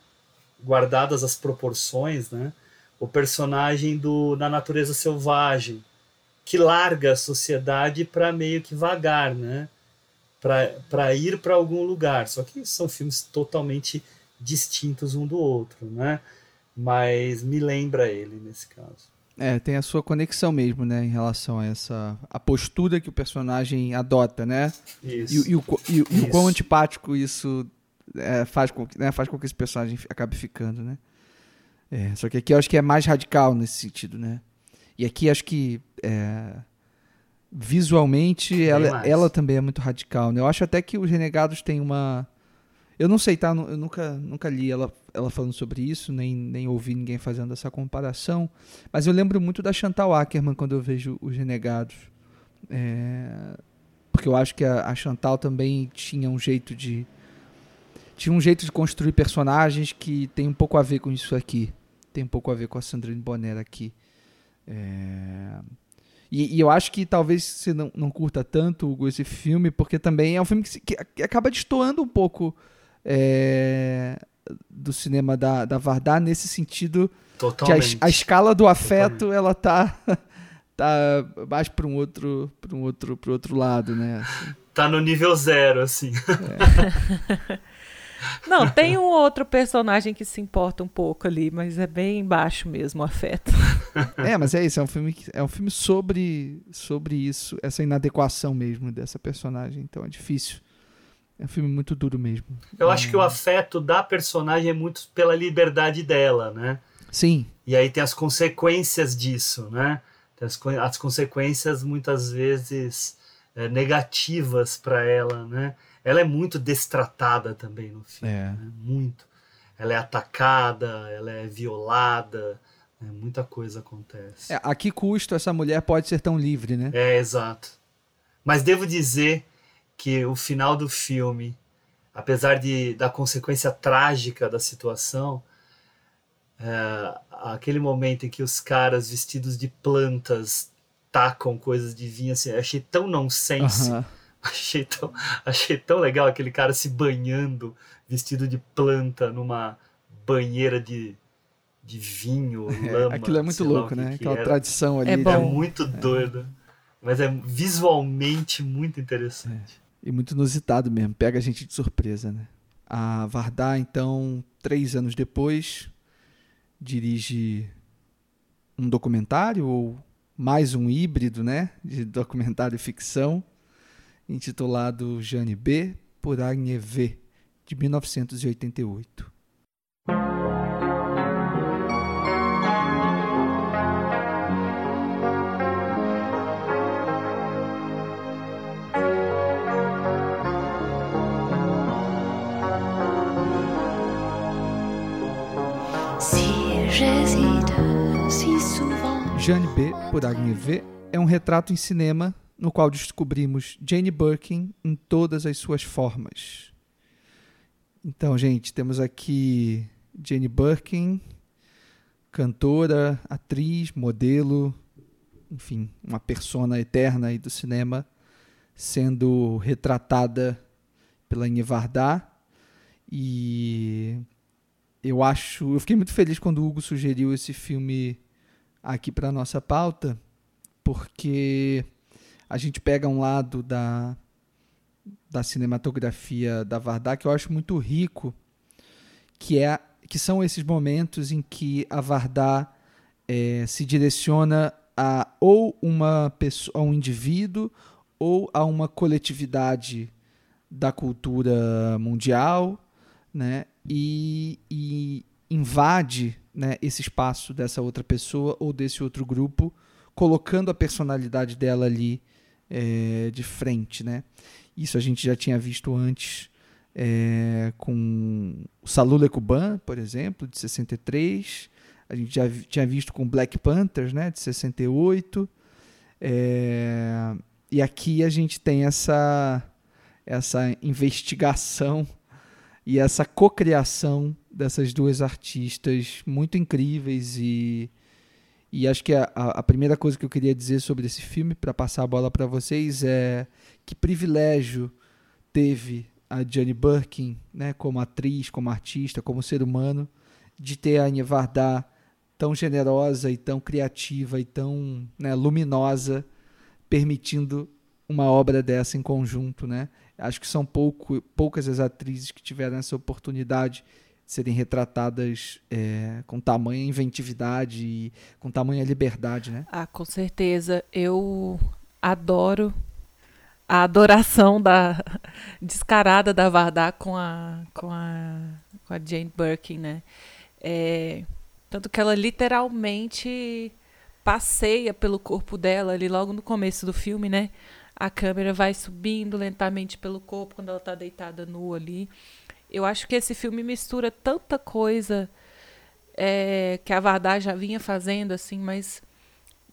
guardadas as proporções, né? O personagem do Na Natureza Selvagem, que larga a sociedade para meio que vagar, né? Para ir para algum lugar. Só que são filmes totalmente distintos um do outro, né? mas me lembra ele nesse caso. É, tem a sua conexão mesmo, né, em relação a essa a postura que o personagem adota, né? Isso. E, e, o, e, e o quão antipático isso é, faz, com, né, faz com que esse personagem acabe ficando, né? É, só que aqui eu acho que é mais radical nesse sentido, né? E aqui acho que é, visualmente ela, ela também é muito radical, né? Eu acho até que os Renegados têm uma eu não sei, tá? Eu nunca, nunca li ela, ela falando sobre isso, nem, nem ouvi ninguém fazendo essa comparação. Mas eu lembro muito da Chantal Ackerman quando eu vejo Os Renegados. É, porque eu acho que a, a Chantal também tinha um jeito de. Tinha um jeito de construir personagens que tem um pouco a ver com isso aqui. Tem um pouco a ver com a Sandrine Bonner aqui. É, e, e, eu acho que talvez você não, não curta tanto Hugo, esse filme, porque também é um filme que, se, que acaba destoando um pouco é, do cinema da, da Vardar nesse sentido Totalmente. que a, a escala do afeto Totalmente. ela tá [LAUGHS] tá mais para um outro para um outro para outro lado né assim. tá no nível zero, assim. É. [LAUGHS] Não, tem um outro personagem que se importa um pouco ali, mas é bem baixo mesmo o afeto. É, mas é isso, é um filme, é um filme sobre, sobre isso, essa inadequação mesmo dessa personagem, então é difícil. É um filme muito duro mesmo. Eu acho que o afeto da personagem é muito pela liberdade dela, né? Sim. E aí tem as consequências disso, né? As, as consequências muitas vezes é, negativas para ela, né? Ela é muito destratada também no filme, é. né? muito. Ela é atacada, ela é violada, né? muita coisa acontece. É, a que custo essa mulher pode ser tão livre, né? É, exato. Mas devo dizer que o final do filme, apesar de, da consequência trágica da situação, é, aquele momento em que os caras vestidos de plantas tacam coisas de vinho, assim, achei tão nonsense. Uh [LAUGHS] -huh. Achei tão, achei tão legal aquele cara se banhando vestido de planta numa banheira de, de vinho, é, lama. Aquilo é muito louco, né? Aquela era. tradição ali. É, bom. é muito é. doido. Mas é visualmente muito interessante. É. E muito inusitado mesmo. Pega a gente de surpresa, né? A Vardar, então, três anos depois, dirige um documentário ou mais um híbrido, né, de documentário e ficção, intitulado Jeanne B. por Agne V, de 1988. Jeanne B. por Agne V é um retrato em cinema no qual descobrimos Jane Birkin em todas as suas formas. Então, gente, temos aqui Jane Birkin, cantora, atriz, modelo, enfim, uma persona eterna aí do cinema, sendo retratada pela Nivardá. E eu acho, eu fiquei muito feliz quando o Hugo sugeriu esse filme aqui para nossa pauta, porque a gente pega um lado da, da cinematografia da Varda que eu acho muito rico, que é que são esses momentos em que a Varda é, se direciona a ou uma pessoa, a um indivíduo ou a uma coletividade da cultura mundial, né? E, e invade né, esse espaço dessa outra pessoa ou desse outro grupo, colocando a personalidade dela ali é, de frente, né? Isso a gente já tinha visto antes é, com o Salu Lecuban, por exemplo, de 63. A gente já tinha visto com Black Panthers, né, de 68. É, e aqui a gente tem essa, essa investigação e essa cocriação dessas duas artistas muito incríveis e e acho que a, a primeira coisa que eu queria dizer sobre esse filme, para passar a bola para vocês, é que privilégio teve a Jane Birkin, né, como atriz, como artista, como ser humano, de ter a Anya Vardar tão generosa e tão criativa e tão né, luminosa, permitindo uma obra dessa em conjunto, né? Acho que são pouco, poucas as atrizes que tiveram essa oportunidade serem retratadas é, com tamanha inventividade e com tamanha liberdade, né? Ah, com certeza. Eu adoro a adoração da [LAUGHS] descarada da Vardar com a com a com a Jane Birkin, né? É, tanto que ela literalmente passeia pelo corpo dela ali logo no começo do filme, né? A câmera vai subindo lentamente pelo corpo quando ela está deitada nua ali. Eu acho que esse filme mistura tanta coisa é, que a Vardar já vinha fazendo, assim, mas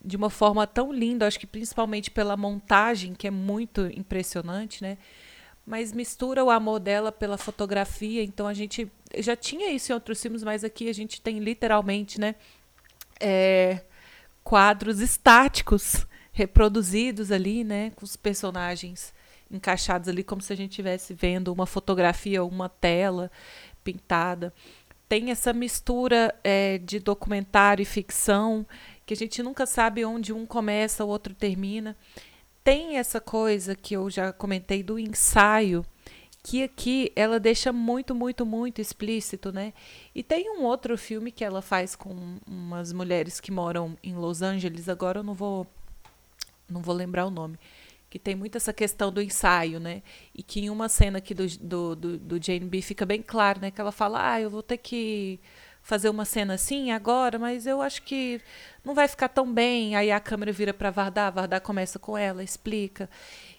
de uma forma tão linda, acho que principalmente pela montagem, que é muito impressionante, né? Mas mistura o amor dela pela fotografia, então a gente já tinha isso em outros filmes, mas aqui a gente tem literalmente, né? É, quadros estáticos reproduzidos ali, né? Com os personagens encaixados ali como se a gente estivesse vendo uma fotografia ou uma tela pintada. Tem essa mistura é, de documentário e ficção que a gente nunca sabe onde um começa, o outro termina. tem essa coisa que eu já comentei do ensaio, que aqui ela deixa muito, muito, muito explícito, né? E tem um outro filme que ela faz com umas mulheres que moram em Los Angeles, agora eu não vou não vou lembrar o nome, que tem muito essa questão do ensaio, né? E que em uma cena aqui do, do, do, do Jane B fica bem claro, né? Que ela fala, ah, eu vou ter que fazer uma cena assim agora, mas eu acho que não vai ficar tão bem. Aí a câmera vira para Vardar, Vardar começa com ela, explica.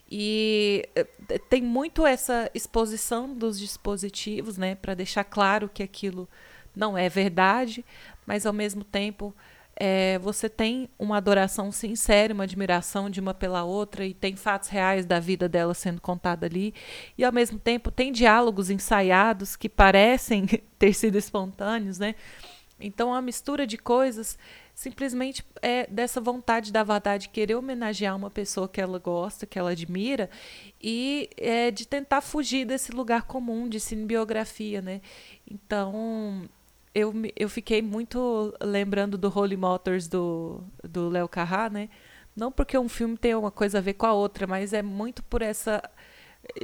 E eh, tem muito essa exposição dos dispositivos, né, para deixar claro que aquilo não é verdade, mas ao mesmo tempo é, você tem uma adoração sincera, uma admiração de uma pela outra, e tem fatos reais da vida dela sendo contada ali, e ao mesmo tempo tem diálogos ensaiados que parecem [LAUGHS] ter sido espontâneos, né? Então, a mistura de coisas simplesmente é dessa vontade da Vardar de querer homenagear uma pessoa que ela gosta, que ela admira, e é, de tentar fugir desse lugar comum de cinebiografia, né? Então, eu, eu fiquei muito lembrando do Holy Motors do, do Léo Carrá, né? Não porque um filme tem uma coisa a ver com a outra, mas é muito por essa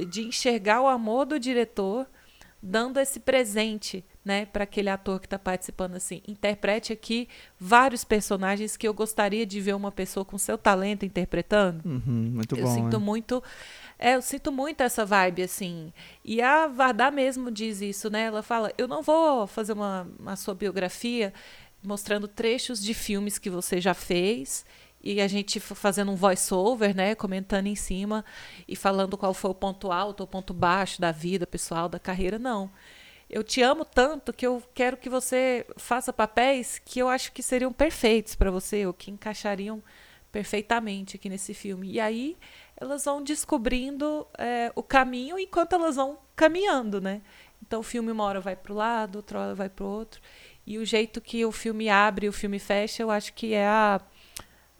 de enxergar o amor do diretor dando esse presente, né, para aquele ator que está participando assim. Interprete aqui vários personagens que eu gostaria de ver uma pessoa com seu talento interpretando. Uhum, muito eu bom. Eu sinto muito é, eu sinto muito essa vibe, assim. E a Vardar mesmo diz isso, né? Ela fala: eu não vou fazer uma, uma sua biografia mostrando trechos de filmes que você já fez e a gente fazendo um voice-over, né, comentando em cima e falando qual foi o ponto alto ou ponto baixo da vida pessoal, da carreira, não. Eu te amo tanto que eu quero que você faça papéis que eu acho que seriam perfeitos para você, ou que encaixariam perfeitamente aqui nesse filme. E aí elas vão descobrindo é, o caminho enquanto elas vão caminhando, né? Então o filme uma hora vai para o lado, outra hora vai para o outro. E o jeito que o filme abre o filme fecha, eu acho que é a,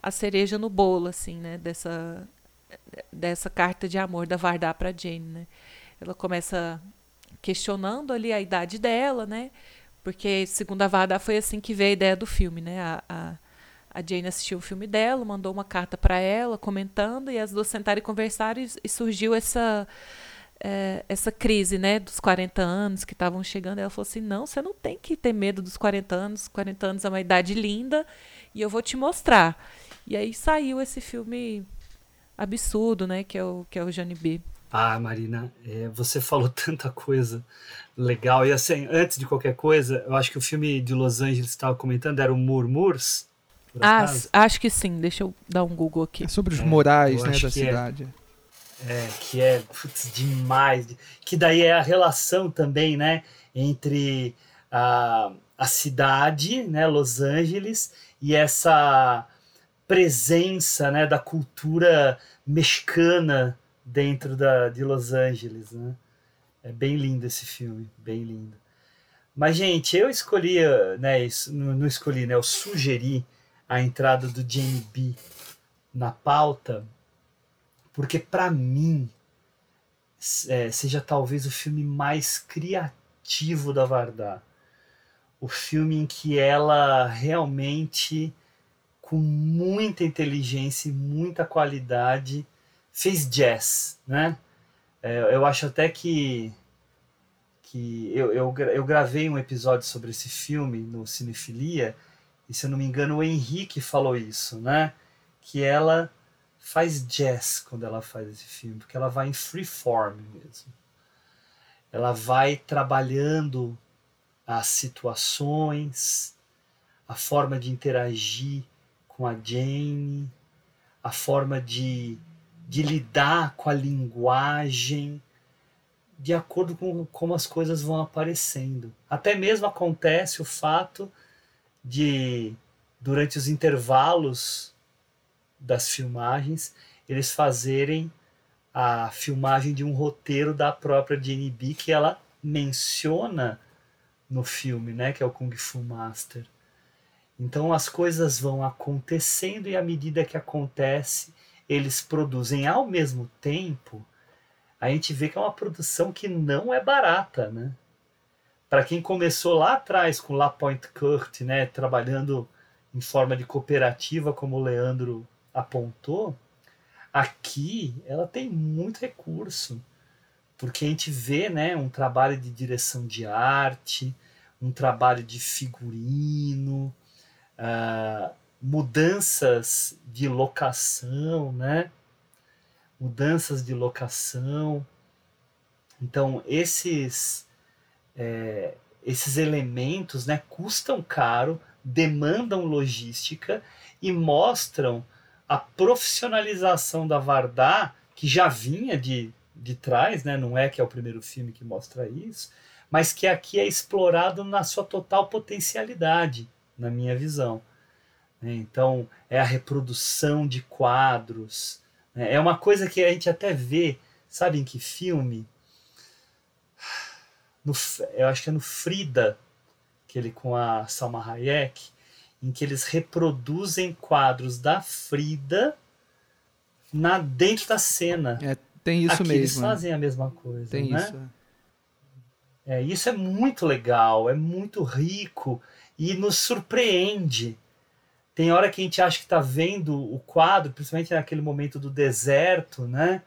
a cereja no bolo, assim, né? Dessa, dessa carta de amor da Vardar para Jane, né? Ela começa questionando ali a idade dela, né? Porque, segundo a Vardar, foi assim que veio a ideia do filme, né? A, a, a Jane assistiu o filme dela, mandou uma carta para ela, comentando, e as duas sentaram e conversaram, e, surgiu essa, é, essa crise, né, dos 40 anos que estavam chegando. Ela falou assim: não, você não tem que ter medo dos 40 anos, 40 anos é uma idade linda, e eu vou te mostrar. E aí saiu esse filme absurdo, né, que é o, que é o Johnny B. Ah, Marina, é, você falou [LAUGHS] tanta coisa legal. E assim, antes de qualquer coisa, eu acho que o filme de Los Angeles estava comentando era o Murmurs. Ah, acho que sim. Deixa eu dar um Google aqui. É sobre os é, morais né, da é. cidade. É, é, que é putz, demais. Que daí é a relação também, né? Entre a, a cidade, né, Los Angeles, e essa presença né, da cultura mexicana dentro da, de Los Angeles. Né? É bem lindo esse filme, bem lindo. Mas, gente, eu escolhi, né, isso, não, não escolhi, né, eu sugeri a entrada do Jamie B na pauta, porque para mim é, seja talvez o filme mais criativo da Vardar. O filme em que ela realmente, com muita inteligência e muita qualidade, fez jazz, né? É, eu acho até que que eu, eu, eu gravei um episódio sobre esse filme no Cinefilia e se eu não me engano o Henrique falou isso, né? Que ela faz jazz quando ela faz esse filme, porque ela vai em freeform mesmo. Ela vai trabalhando as situações, a forma de interagir com a Jane, a forma de, de lidar com a linguagem, de acordo com como as coisas vão aparecendo. Até mesmo acontece o fato de durante os intervalos das filmagens eles fazerem a filmagem de um roteiro da própria Jane B que ela menciona no filme, né, que é o Kung Fu Master. Então as coisas vão acontecendo e à medida que acontece, eles produzem ao mesmo tempo. A gente vê que é uma produção que não é barata, né? Para quem começou lá atrás com La Pointe Courte, né, trabalhando em forma de cooperativa, como o Leandro apontou, Aqui ela tem muito recurso, porque a gente vê né, um trabalho de direção de arte, um trabalho de figurino, uh, mudanças de locação, né? Mudanças de locação. Então, esses, é, esses elementos né, custam caro, demandam logística e mostram a profissionalização da Vardar, que já vinha de, de trás, né? não é que é o primeiro filme que mostra isso, mas que aqui é explorado na sua total potencialidade, na minha visão. Né? Então, é a reprodução de quadros. Né? É uma coisa que a gente até vê, sabe em que filme? No, eu acho que é no Frida, aquele com a Salma Hayek, em que eles reproduzem quadros da Frida na dentro da cena. É, tem isso Aqui mesmo. Eles fazem a mesma coisa. Tem né? isso. É, isso é muito legal, é muito rico e nos surpreende. Tem hora que a gente acha que está vendo o quadro, principalmente naquele momento do deserto, né?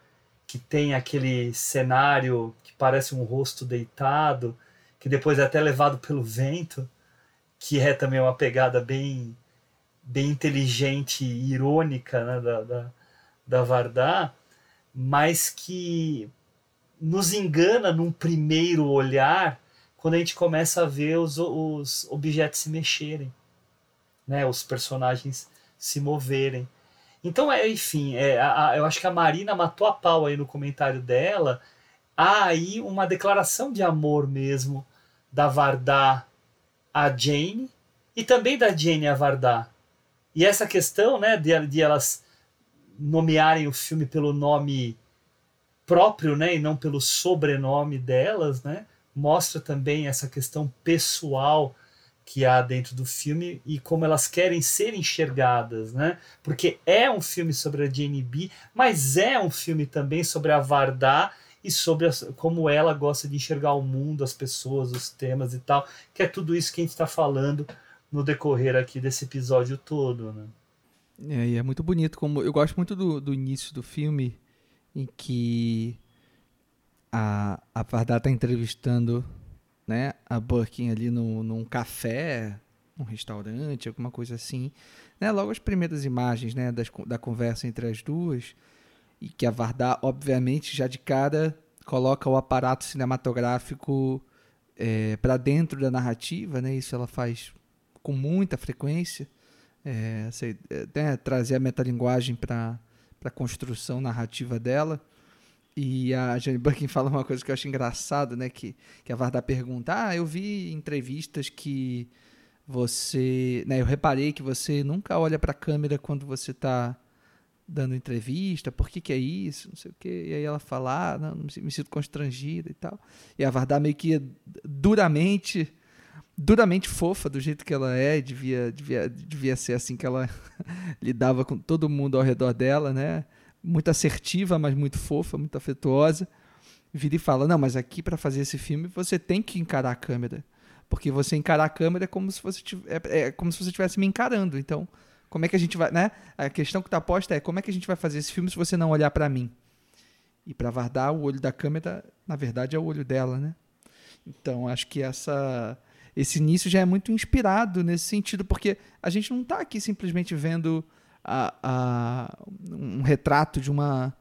Que tem aquele cenário que parece um rosto deitado, que depois é até levado pelo vento, que é também uma pegada bem, bem inteligente e irônica né? da, da, da Vardar, mas que nos engana num primeiro olhar quando a gente começa a ver os, os objetos se mexerem né, os personagens se moverem. Então, é, enfim, é, a, a, eu acho que a Marina matou a pau aí no comentário dela. Há aí uma declaração de amor mesmo da Vardar a Jane e também da Jane a Vardar. E essa questão né, de, de elas nomearem o filme pelo nome próprio né, e não pelo sobrenome delas, né, mostra também essa questão pessoal que há dentro do filme e como elas querem ser enxergadas, né? Porque é um filme sobre a Jane B, mas é um filme também sobre a Vardá e sobre como ela gosta de enxergar o mundo, as pessoas, os temas e tal, que é tudo isso que a gente está falando no decorrer aqui desse episódio todo, né? É, e é muito bonito, como eu gosto muito do, do início do filme, em que a, a está entrevistando né, a Birkin ali no, num café, num restaurante, alguma coisa assim. Né, logo as primeiras imagens né, das, da conversa entre as duas, e que a Vardar, obviamente, já de cara coloca o aparato cinematográfico é, para dentro da narrativa, né, isso ela faz com muita frequência, é, sei, é, né, trazer a metalinguagem para a construção narrativa dela. E a Jane Birkin [LAUGHS] fala uma coisa que eu acho engraçado, né? Que, que a Varda pergunta: Ah, eu vi entrevistas que você. Né, eu reparei que você nunca olha para a câmera quando você está dando entrevista, por que, que é isso? Não sei o quê. E aí ela fala: ah, não, me sinto constrangida e tal. E a Varda meio que duramente. Duramente fofa do jeito que ela é, devia, devia, devia ser assim que ela [LAUGHS] lidava com todo mundo ao redor dela, né? muito assertiva, mas muito fofa, muito afetuosa, vira e fala: Não, mas aqui para fazer esse filme você tem que encarar a câmera. Porque você encarar a câmera é como se você tivesse, é, é como se você estivesse me encarando. Então, como é que a gente vai, né? A questão que está posta é como é que a gente vai fazer esse filme se você não olhar para mim? E para Vardar, o olho da câmera, na verdade, é o olho dela, né? Então, acho que essa esse início já é muito inspirado nesse sentido, porque a gente não está aqui simplesmente vendo a, a, um retrato de uma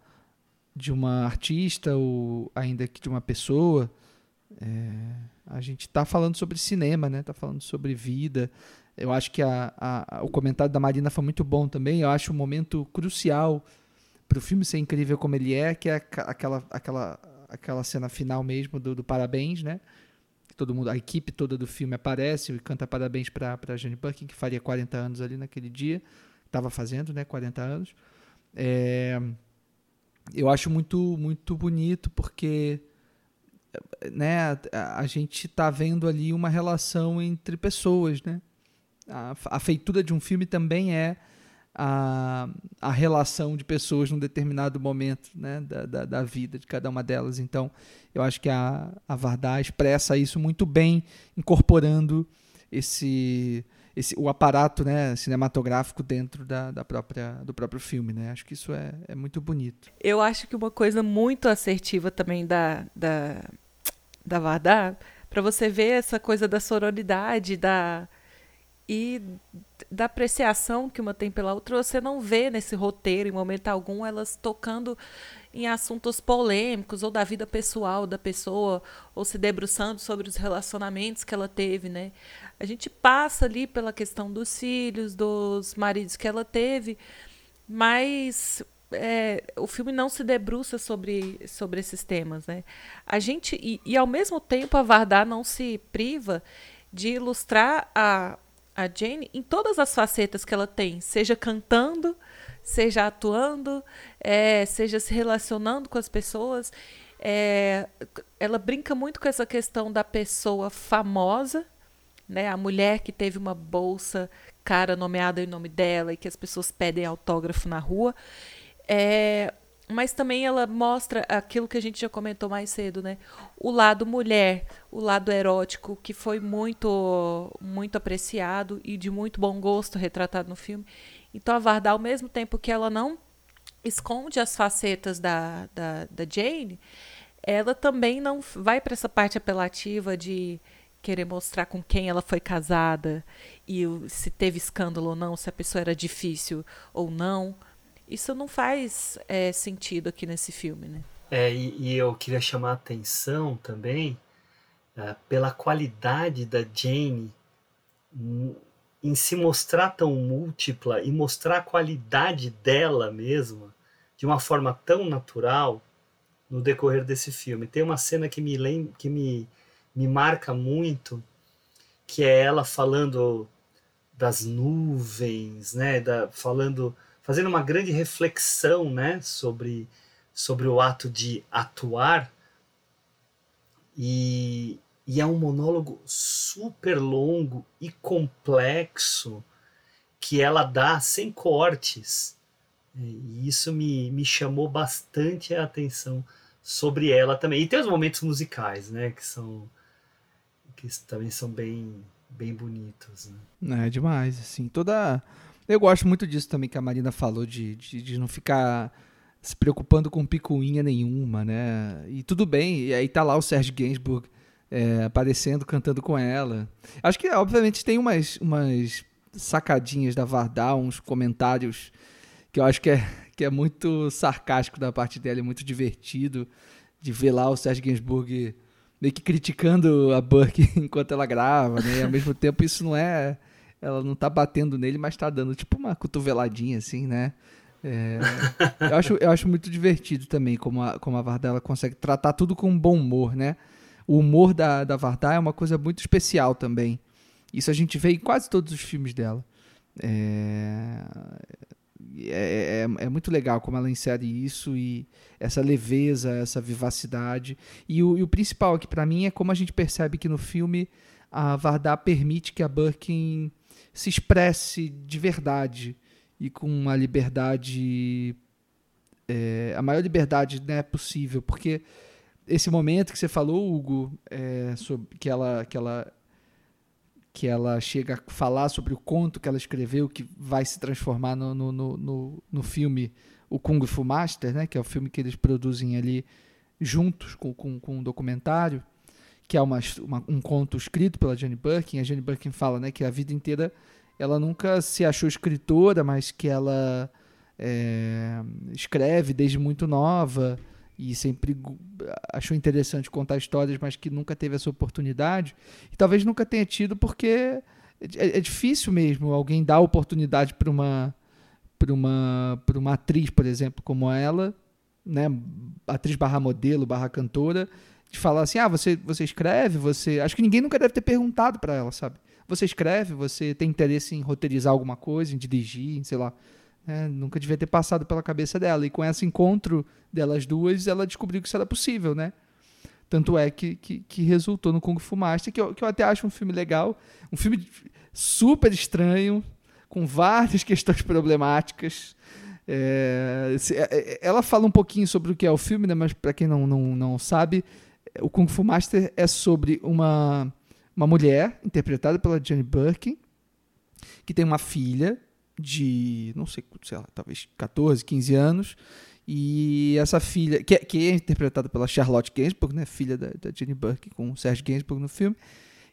de uma artista ou ainda que de uma pessoa. É, a gente está falando sobre cinema, né? Está falando sobre vida. Eu acho que a, a, o comentário da Marina foi muito bom também. Eu acho um momento crucial para o filme ser incrível como ele é, que é aquela, aquela, aquela cena final mesmo do, do parabéns, né? Todo mundo, a equipe toda do filme aparece e canta parabéns para Jane Birkin, que faria 40 anos ali naquele dia estava fazendo, né, 40 anos. É, eu acho muito muito bonito porque né, a, a gente está vendo ali uma relação entre pessoas, né? A, feitura de um filme também é a, a relação de pessoas num determinado momento né, da, da, da vida de cada uma delas. Então, eu acho que a, a Vardar expressa isso muito bem, incorporando esse esse, o aparato né, cinematográfico dentro da, da própria, do próprio filme. Né? Acho que isso é, é muito bonito. Eu acho que uma coisa muito assertiva também da, da, da Vardar, para você ver essa coisa da sororidade da, e da apreciação que uma tem pela outra, você não vê nesse roteiro, em momento algum, elas tocando em assuntos polêmicos ou da vida pessoal da pessoa, ou se debruçando sobre os relacionamentos que ela teve, né? A gente passa ali pela questão dos filhos, dos maridos que ela teve, mas é, o filme não se debruça sobre, sobre esses temas, né? A gente e, e ao mesmo tempo a Vardar não se priva de ilustrar a, a Jane em todas as facetas que ela tem, seja cantando, seja atuando, é, seja se relacionando com as pessoas. É, ela brinca muito com essa questão da pessoa famosa, né? A mulher que teve uma bolsa cara nomeada em nome dela e que as pessoas pedem autógrafo na rua. É, mas também ela mostra aquilo que a gente já comentou mais cedo, né? O lado mulher, o lado erótico, que foi muito, muito apreciado e de muito bom gosto retratado no filme. Então a Varda, ao mesmo tempo que ela não esconde as facetas da, da, da Jane, ela também não vai para essa parte apelativa de querer mostrar com quem ela foi casada e se teve escândalo ou não, se a pessoa era difícil ou não. Isso não faz é, sentido aqui nesse filme, né? É, e, e eu queria chamar a atenção também é, pela qualidade da Jane em se mostrar tão múltipla e mostrar a qualidade dela mesma de uma forma tão natural no decorrer desse filme. Tem uma cena que me lembra, que me, me marca muito, que é ela falando das nuvens, né, da, falando, fazendo uma grande reflexão, né, sobre sobre o ato de atuar e, e é um monólogo super longo e complexo que ela dá sem cortes. E isso me, me chamou bastante a atenção sobre ela também. E tem os momentos musicais, né? Que são. que também são bem, bem bonitos. Né? É demais, assim. Toda. Eu gosto muito disso também que a Marina falou, de, de, de não ficar se preocupando com picuinha nenhuma, né? E tudo bem, e aí tá lá o Serge Gainsbourg é, aparecendo, cantando com ela. Acho que, obviamente, tem umas, umas sacadinhas da Vardal, uns comentários que eu acho que é, que é muito sarcástico da parte dela, é muito divertido de ver lá o Serge Gainsbourg meio que criticando a Burke [LAUGHS] enquanto ela grava, né? E ao mesmo tempo isso não é... Ela não tá batendo nele, mas tá dando tipo uma cotoveladinha, assim, né? É, eu, acho, eu acho muito divertido também como a, como a Vardela consegue tratar tudo com bom humor, né? o humor da, da Vardar é uma coisa muito especial também. Isso a gente vê em quase todos os filmes dela. É, é, é, é, muito legal como ela insere isso e essa leveza, essa vivacidade. E o, e o principal aqui para mim é como a gente percebe que no filme a Vardar permite que a Birkin se expresse de verdade e com uma liberdade, é, a maior liberdade né, possível, porque esse momento que você falou, Hugo, é, sobre que ela, que ela que ela chega a falar sobre o conto que ela escreveu, que vai se transformar no, no, no, no, filme O Kung Fu Master, né, que é o filme que eles produzem ali juntos com, com, com um documentário, que é uma, uma, um conto escrito pela Jane Birkin. A Jane Birkin fala né, que a vida inteira ela nunca se achou escritora, mas que ela é, escreve desde muito nova e sempre achou interessante contar histórias, mas que nunca teve essa oportunidade. E talvez nunca tenha tido porque é, é difícil mesmo alguém dar oportunidade para uma uma uma atriz, por exemplo, como ela, né, atriz barra modelo, barra cantora, de falar assim: "Ah, você você escreve, você, acho que ninguém nunca deve ter perguntado para ela, sabe? Você escreve, você tem interesse em roteirizar alguma coisa, em dirigir, em, sei lá, é, nunca devia ter passado pela cabeça dela. E com esse encontro delas duas, ela descobriu que isso era possível, né? Tanto é que, que, que resultou no Kung Fu Master, que eu, que eu até acho um filme legal. Um filme super estranho, com várias [LAUGHS] questões problemáticas. É, é, é, ela fala um pouquinho sobre o que é o filme, né? mas para quem não, não, não sabe, o Kung Fu Master é sobre uma, uma mulher interpretada pela Jane Birkin que tem uma filha de, não sei, sei lá, talvez 14, 15 anos. E essa filha, que é, que é interpretada pela Charlotte Gainsbourg, né, filha da, da Jenny Burke com o Serge Gainsbourg no filme.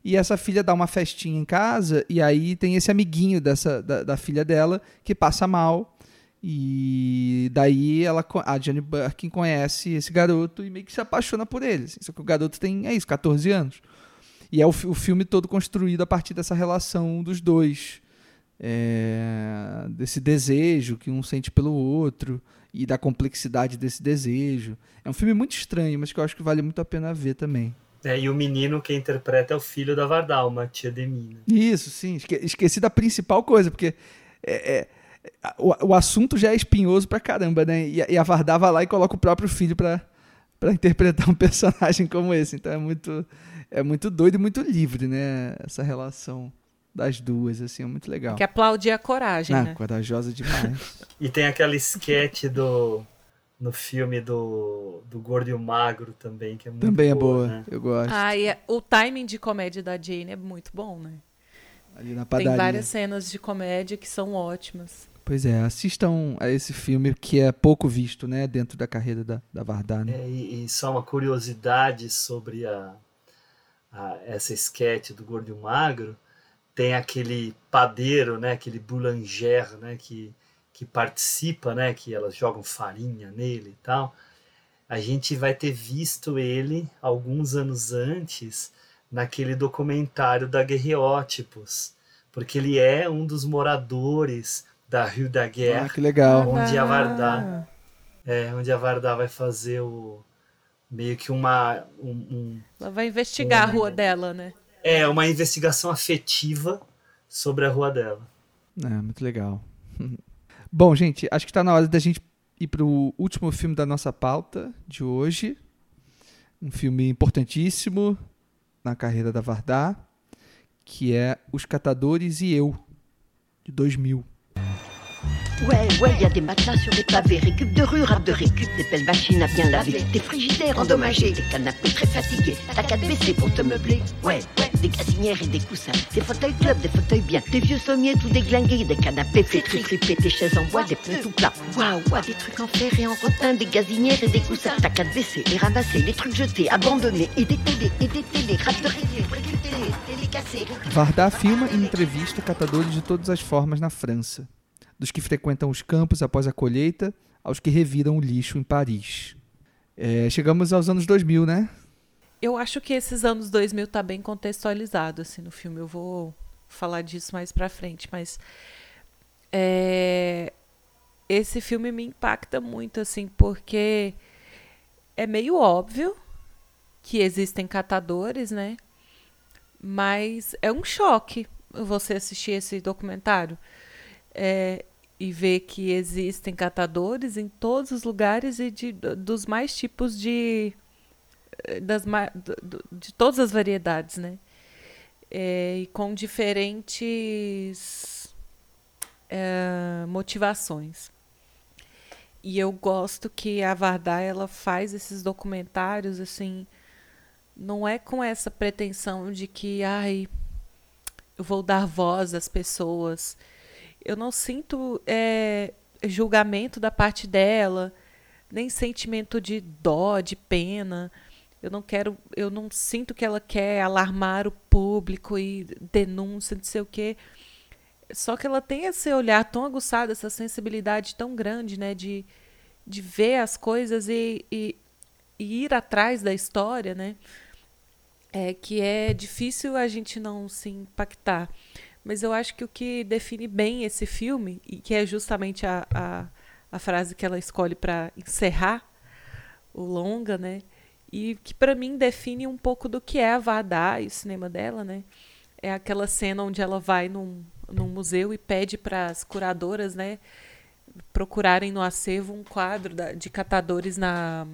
E essa filha dá uma festinha em casa, e aí tem esse amiguinho dessa, da, da filha dela que passa mal. E daí ela, a Jenny Birkin conhece esse garoto e meio que se apaixona por ele. Assim. Só que o garoto tem, é isso, 14 anos. E é o, o filme todo construído a partir dessa relação dos dois. É, desse desejo que um sente pelo outro e da complexidade desse desejo. É um filme muito estranho, mas que eu acho que vale muito a pena ver também. É, e o menino que interpreta é o filho da Vardal, Matia Demina. Isso, sim. Esque esqueci da principal coisa, porque é, é, o, o assunto já é espinhoso pra caramba, né? E, e a Vardar vai lá e coloca o próprio filho pra, pra interpretar um [LAUGHS] personagem como esse. Então é muito, é muito doido e muito livre, né? Essa relação das duas, assim, é muito legal. Que aplaudir a coragem, ah, né? Corajosa demais. [LAUGHS] e tem aquela esquete do no filme do, do Gordo e o Magro também, que é muito Também boa, é boa, né? eu gosto. Ah, e o timing de comédia da Jane é muito bom, né? Ali na padaria. Tem várias cenas de comédia que são ótimas. Pois é, assistam a esse filme que é pouco visto, né, dentro da carreira da, da Vardar, né? É, e, só uma curiosidade sobre a, a, essa esquete do Gordo Magro, tem aquele padeiro, né, aquele boulanger, né, que que participa, né, que elas jogam farinha nele e tal, a gente vai ter visto ele alguns anos antes naquele documentário da Guerreótipos, porque ele é um dos moradores da Rue da Guerre, ah, que legal. onde a Vardar, é, onde a Vardar vai fazer o meio que uma um, um, ela vai investigar um, a rua dela, né? É, uma investigação afetiva sobre a rua dela. É, muito legal. [LAUGHS] Bom, gente, acho que está na hora da gente ir para o último filme da nossa pauta de hoje. Um filme importantíssimo na carreira da Vardar, que é Os Catadores e Eu, de 2000. Ouais, ouais, y a des matelas sur des pavés, récup de rue, rap de récup, des belles machines à bien laver, des frigidaires endommagés, des canapés très fatigués, t'as qu'à te baisser pour te meubler. Ouais, ouais, des gazinières et des coussins, des fauteuils club, des fauteuils bien, des vieux sommiers tout déglingués, des canapés flétris, fripés, des chaises en bois, des pneus tout plats. Waouh, waouh, des trucs en fer et en rotin, des gazinières et des coussins, t'as qu'à te baisser, les ramasser, les trucs jetés, abandonnés, et des télés, et des télés, rap de récup. Vardar filma e entrevista catadores de todas as formas na França. Dos que frequentam os campos após a colheita aos que reviram o lixo em Paris. É, chegamos aos anos 2000, né? Eu acho que esses anos 2000 tá bem contextualizado assim no filme. Eu vou falar disso mais para frente, mas é, esse filme me impacta muito assim porque é meio óbvio que existem catadores, né? Mas é um choque você assistir esse documentário. É, e ver que existem catadores em todos os lugares e de, dos mais tipos de eh, das de todas as variedades, né? É, e com diferentes é, motivações. E eu gosto que a Vardar ela faz esses documentários assim, não é com essa pretensão de que ai eu vou dar voz às pessoas eu não sinto é, julgamento da parte dela, nem sentimento de dó, de pena. Eu não quero, eu não sinto que ela quer alarmar o público e denúncia, não sei o quê. Só que ela tem esse olhar tão aguçado, essa sensibilidade tão grande, né, de, de ver as coisas e, e, e ir atrás da história, né, é que é difícil a gente não se impactar. Mas eu acho que o que define bem esse filme, e que é justamente a, a, a frase que ela escolhe para encerrar o longa, né? E que para mim define um pouco do que é a Vardá e o cinema dela, né? É aquela cena onde ela vai num, num museu e pede para as curadoras, né, procurarem no acervo um quadro da, de catadores na,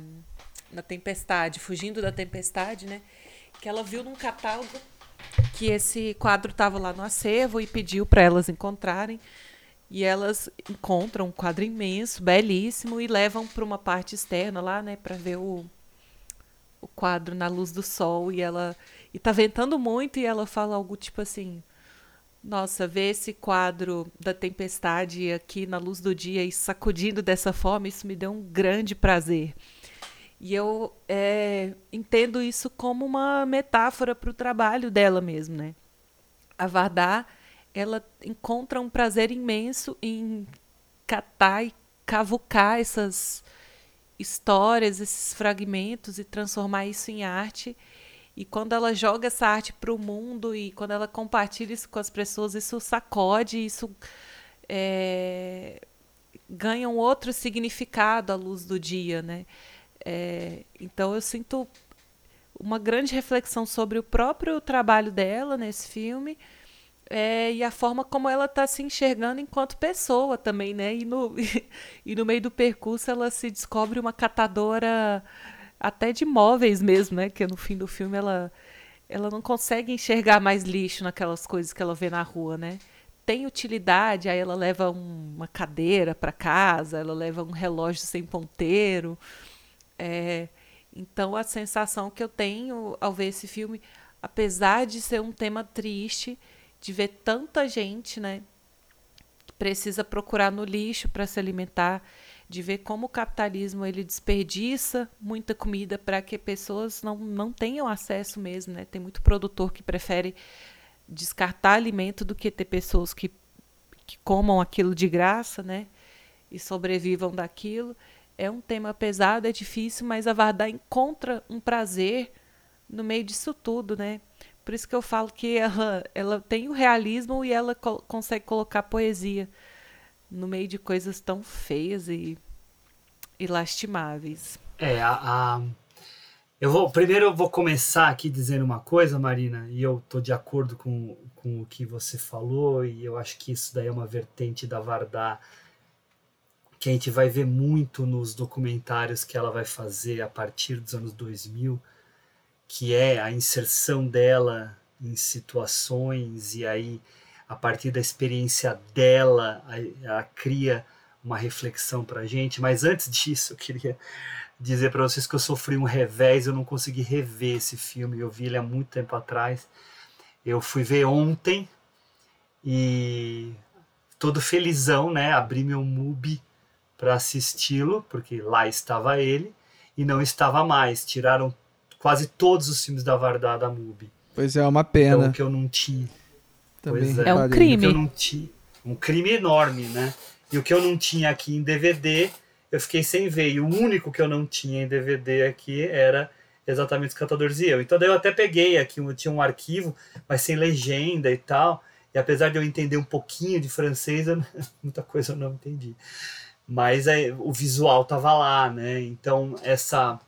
na tempestade, fugindo da tempestade, né? Que ela viu num catálogo que esse quadro estava lá no acervo e pediu para elas encontrarem. E elas encontram um quadro imenso, belíssimo, e levam para uma parte externa lá, né, para ver o, o quadro na luz do sol. E ela. E tá ventando muito, e ela fala algo tipo assim: Nossa, ver esse quadro da tempestade aqui na luz do dia e sacudindo dessa forma, isso me deu um grande prazer. E eu é, entendo isso como uma metáfora para o trabalho dela mesmo, né? A Vardar, ela encontra um prazer imenso em catar e cavucar essas histórias, esses fragmentos e transformar isso em arte. E quando ela joga essa arte para o mundo e quando ela compartilha isso com as pessoas, isso sacode, isso é, ganha um outro significado à luz do dia, né? É, então eu sinto uma grande reflexão sobre o próprio trabalho dela nesse filme é, e a forma como ela está se enxergando enquanto pessoa também, né? E no, [LAUGHS] e no meio do percurso ela se descobre uma catadora até de móveis mesmo, né? Que no fim do filme ela, ela não consegue enxergar mais lixo naquelas coisas que ela vê na rua, né? Tem utilidade, aí ela leva um, uma cadeira para casa, ela leva um relógio sem ponteiro. É, então a sensação que eu tenho ao ver esse filme, apesar de ser um tema triste, de ver tanta gente, né, que precisa procurar no lixo para se alimentar, de ver como o capitalismo ele desperdiça muita comida para que pessoas não, não tenham acesso mesmo, né? Tem muito produtor que prefere descartar alimento do que ter pessoas que, que comam aquilo de graça, né? E sobrevivam daquilo. É um tema pesado, é difícil, mas a Vardar encontra um prazer no meio disso tudo, né? Por isso que eu falo que ela, ela tem o realismo e ela co consegue colocar poesia no meio de coisas tão feias e, e lastimáveis. É, a, a, eu vou primeiro eu vou começar aqui dizendo uma coisa, Marina, e eu tô de acordo com, com o que você falou e eu acho que isso daí é uma vertente da Vardar que a gente vai ver muito nos documentários que ela vai fazer a partir dos anos 2000 que é a inserção dela em situações e aí a partir da experiência dela ela cria uma reflexão para gente. Mas antes disso, eu queria dizer para vocês que eu sofri um revés, eu não consegui rever esse filme, eu vi ele há muito tempo atrás. Eu fui ver ontem e todo felizão, né? Abri meu MUBI para assisti-lo, porque lá estava ele e não estava mais. Tiraram quase todos os filmes da Vardar da MUBI. Pois é, é uma pena. Então, que eu não tinha. Também é. é um crime. eu não tinha, um crime enorme, né? E o que eu não tinha aqui em DVD, eu fiquei sem ver. E o único que eu não tinha em DVD aqui era exatamente os Catadores e eu. Então daí eu até peguei aqui, eu tinha um arquivo, mas sem legenda e tal. E apesar de eu entender um pouquinho de francês, eu, [LAUGHS] muita coisa eu não entendi. Mas aí, o visual tava lá, né? Então essa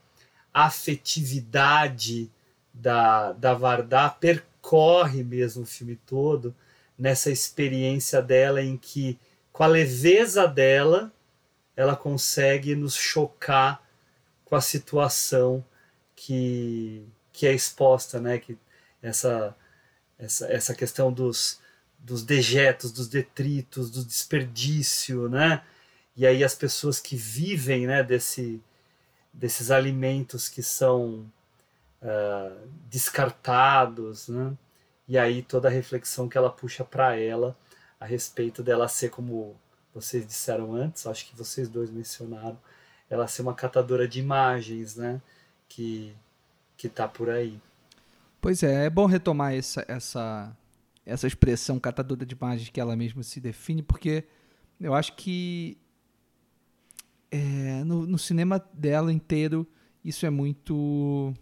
afetividade da, da Vardar percorre mesmo o filme todo nessa experiência dela em que, com a leveza dela, ela consegue nos chocar com a situação que, que é exposta, né? Que essa, essa, essa questão dos, dos dejetos, dos detritos, do desperdício, né? E aí as pessoas que vivem, né, desse, desses alimentos que são uh, descartados, né? E aí toda a reflexão que ela puxa para ela a respeito dela ser como vocês disseram antes, acho que vocês dois mencionaram, ela ser uma catadora de imagens, né? Que que tá por aí. Pois é, é bom retomar essa essa essa expressão catadora de imagens que ela mesma se define, porque eu acho que é, no, no, cinema dela inteiro isso é muito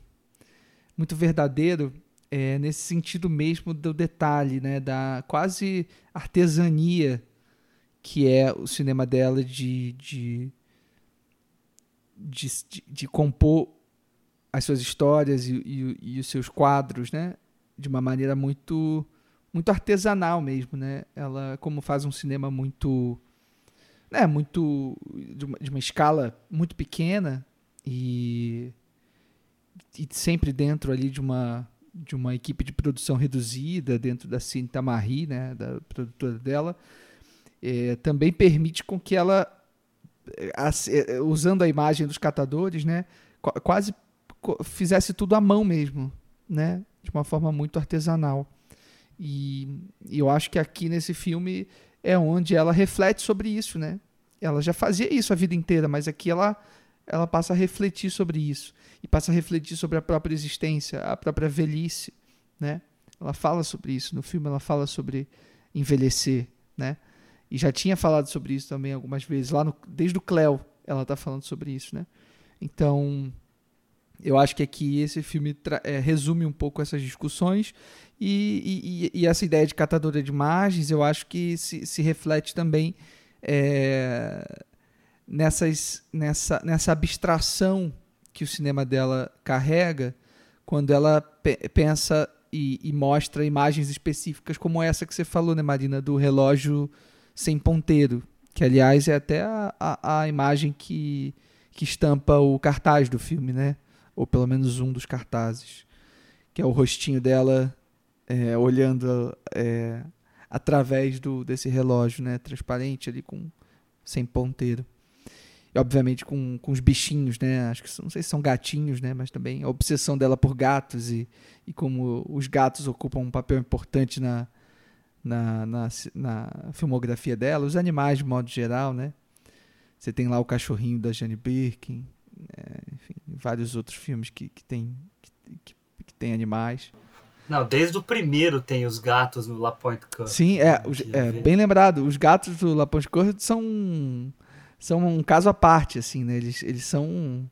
muito verdadeiro é, nesse sentido mesmo do detalhe, né, da quase artesania que é o cinema dela de, de, de, de, de compor as suas histórias e, e, e, os seus quadros, né, de uma maneira muito muito artesanal mesmo, né? Ela como faz um cinema muito é muito de uma, de uma escala muito pequena e, e sempre dentro ali de uma de uma equipe de produção reduzida dentro da Cinta Marie, né, da produtora dela, é, também permite com que ela, é, usando a imagem dos catadores, né, quase fizesse tudo à mão mesmo, né, de uma forma muito artesanal. E, e eu acho que aqui nesse filme é onde ela reflete sobre isso, né? Ela já fazia isso a vida inteira, mas aqui ela, ela passa a refletir sobre isso. E passa a refletir sobre a própria existência, a própria velhice, né? Ela fala sobre isso. No filme ela fala sobre envelhecer, né? E já tinha falado sobre isso também algumas vezes. Lá no, desde o Cleo ela está falando sobre isso, né? Então, eu acho que aqui esse filme é, resume um pouco essas discussões e, e, e, essa ideia de catadora de imagens eu acho que se, se reflete também é, nessas, nessa, nessa abstração que o cinema dela carrega quando ela pe pensa e, e, mostra imagens específicas como essa que você falou, né, Marina, do relógio sem ponteiro, que aliás é até a, a, a imagem que, que estampa o cartaz do filme, né? Ou pelo menos um dos cartazes, que é o rostinho dela é, olhando é, através do, desse relógio, né? Transparente ali com sem ponteiro. E obviamente com, com os bichinhos, né? Acho que não sei se são gatinhos, né? Mas também a obsessão dela por gatos e, e como os gatos ocupam um papel importante na, na, na, na filmografia dela, os animais de modo geral, né? Você tem lá o cachorrinho da Jane Birkin, é, enfim, vários outros filmes que, que, tem, que, que, tem animais. Não, desde o primeiro tem os gatos no La Pointe Coeur. Sim, é, é bem lembrado. Os gatos do La Pointe Coeur são, são um caso à parte, assim, né? Eles, eles são...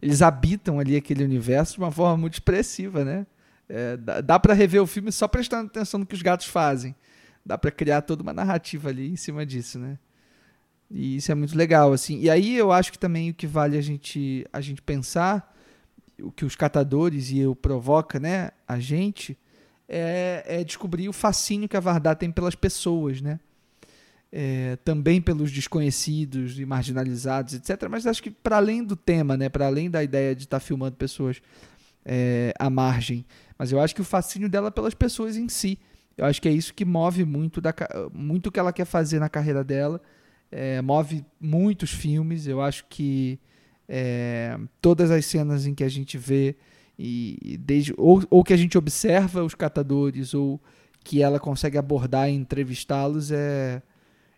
Eles habitam ali aquele universo de uma forma muito expressiva, né? É, dá dá para rever o filme só prestando atenção no que os gatos fazem. Dá para criar toda uma narrativa ali em cima disso, né? E isso é muito legal, assim. E aí eu acho que também o que vale a gente, a gente pensar o que os catadores e eu provoca, né, a gente, é, é descobrir o fascínio que a Vardá tem pelas pessoas, né? É, também pelos desconhecidos e marginalizados, etc. Mas acho que para além do tema, né, para além da ideia de estar tá filmando pessoas é, à margem, mas eu acho que o fascínio dela pelas pessoas em si, eu acho que é isso que move muito da muito o que ela quer fazer na carreira dela, é, move muitos filmes. Eu acho que é, todas as cenas em que a gente vê e desde ou, ou que a gente observa os catadores ou que ela consegue abordar e entrevistá-los é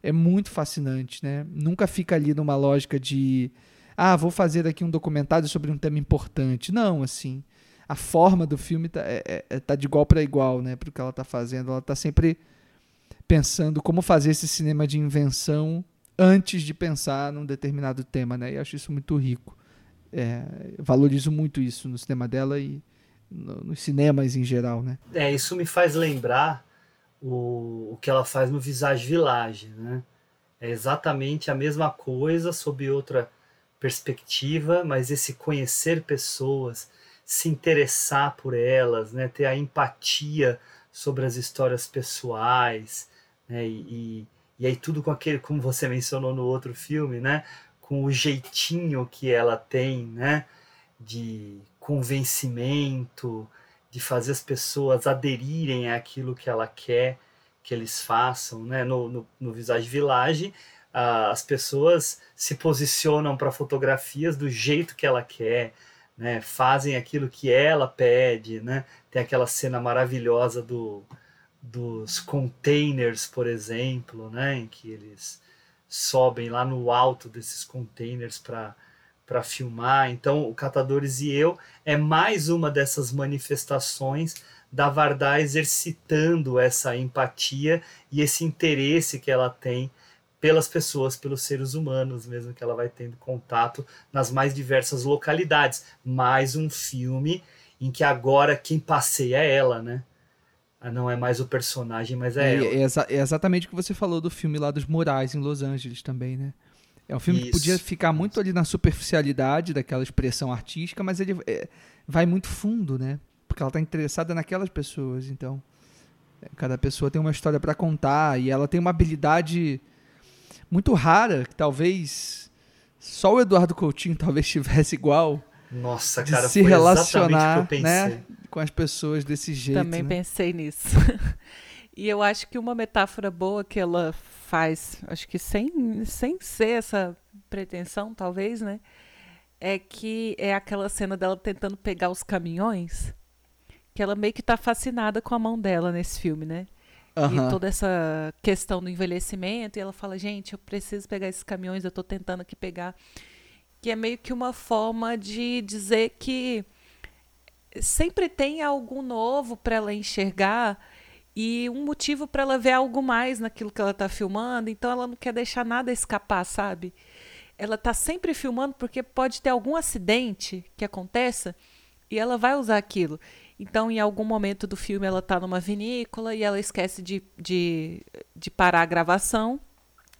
é muito fascinante, né? Nunca fica ali numa lógica de ah, vou fazer aqui um documentário sobre um tema importante. Não, assim, a forma do filme tá, é, é, é tá de igual para igual, né? Para o que ela tá fazendo. Ela tá sempre pensando como fazer esse cinema de invenção antes de pensar num determinado tema, né? E acho isso muito rico. É, valorizo muito isso no cinema dela e no, nos cinemas em geral, né? É, isso me faz lembrar o, o que ela faz no Visage Village, né? É exatamente a mesma coisa sob outra perspectiva, mas esse conhecer pessoas, se interessar por elas, né? Ter a empatia sobre as histórias pessoais, né? e, e aí tudo com aquele, como você mencionou no outro filme, né? Com o jeitinho que ela tem, né? De convencimento, de fazer as pessoas aderirem àquilo que ela quer que eles façam, né? No, no, no Visage Village, as pessoas se posicionam para fotografias do jeito que ela quer, né? Fazem aquilo que ela pede, né? Tem aquela cena maravilhosa do dos containers, por exemplo, né, em que eles sobem lá no alto desses containers para para filmar. Então, o Catadores e Eu é mais uma dessas manifestações da Vardá exercitando essa empatia e esse interesse que ela tem pelas pessoas, pelos seres humanos, mesmo que ela vai tendo contato nas mais diversas localidades. Mais um filme em que agora quem passeia é ela, né? Ah, não é mais o personagem, mas é, é, é, exa é, exatamente o que você falou do filme lá dos Morais em Los Angeles também, né? É um filme Isso. que podia ficar muito ali na superficialidade daquela expressão artística, mas ele é, vai muito fundo, né? Porque ela está interessada naquelas pessoas, então é, cada pessoa tem uma história para contar e ela tem uma habilidade muito rara que talvez só o Eduardo Coutinho talvez [LAUGHS] tivesse igual. Nossa, de cara, se relacionar, né? com as pessoas desse jeito. Também né? pensei nisso. [LAUGHS] e eu acho que uma metáfora boa que ela faz, acho que sem, sem ser essa pretensão, talvez, né? É que é aquela cena dela tentando pegar os caminhões que ela meio que tá fascinada com a mão dela nesse filme, né? E toda essa questão do envelhecimento, e ela fala, gente, eu preciso pegar esses caminhões, eu tô tentando aqui pegar. Que é meio que uma forma de dizer que sempre tem algo novo para ela enxergar e um motivo para ela ver algo mais naquilo que ela está filmando, então ela não quer deixar nada escapar, sabe? Ela está sempre filmando porque pode ter algum acidente que aconteça e ela vai usar aquilo. Então, em algum momento do filme, ela está numa vinícola e ela esquece de, de, de parar a gravação.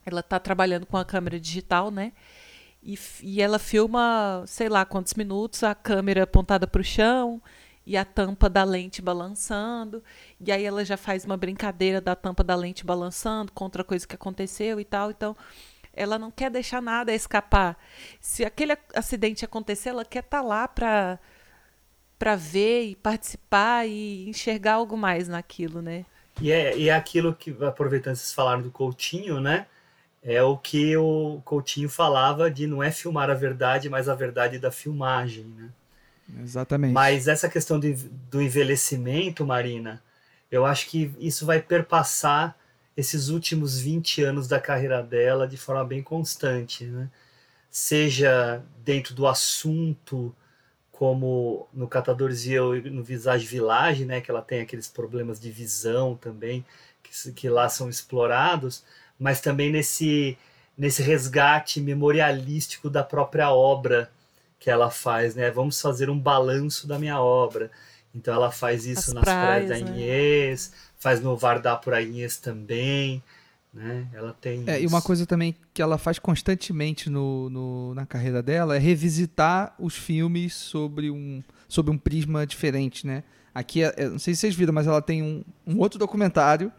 Ela está trabalhando com a câmera digital, né? E, e ela filma, sei lá quantos minutos, a câmera apontada para o chão e a tampa da lente balançando. E aí ela já faz uma brincadeira da tampa da lente balançando contra a coisa que aconteceu e tal. Então, ela não quer deixar nada escapar. Se aquele acidente acontecer, ela quer estar tá lá para para ver e participar e enxergar algo mais naquilo, né? E é, e é aquilo que, aproveitando vocês falaram do Coutinho, né? É o que o Coutinho falava de não é filmar a verdade, mas a verdade da filmagem, né? Exatamente. Mas essa questão de, do envelhecimento, Marina, eu acho que isso vai perpassar esses últimos 20 anos da carreira dela de forma bem constante, né? Seja dentro do assunto, como no Catadores e eu no Visage Village, né, que ela tem aqueles problemas de visão também, que, que lá são explorados, mas também nesse, nesse resgate memorialístico da própria obra que ela faz, né? Vamos fazer um balanço da minha obra. Então ela faz isso As nas praias, praias da né? Inês, faz no Vardar por Inês também, né? Ela tem É, e uma coisa também que ela faz constantemente no, no- na carreira dela é revisitar os filmes sobre um, sobre um prisma diferente, né? Aqui, é- é- não sei se vocês viram, mas ela tem um, um outro documentário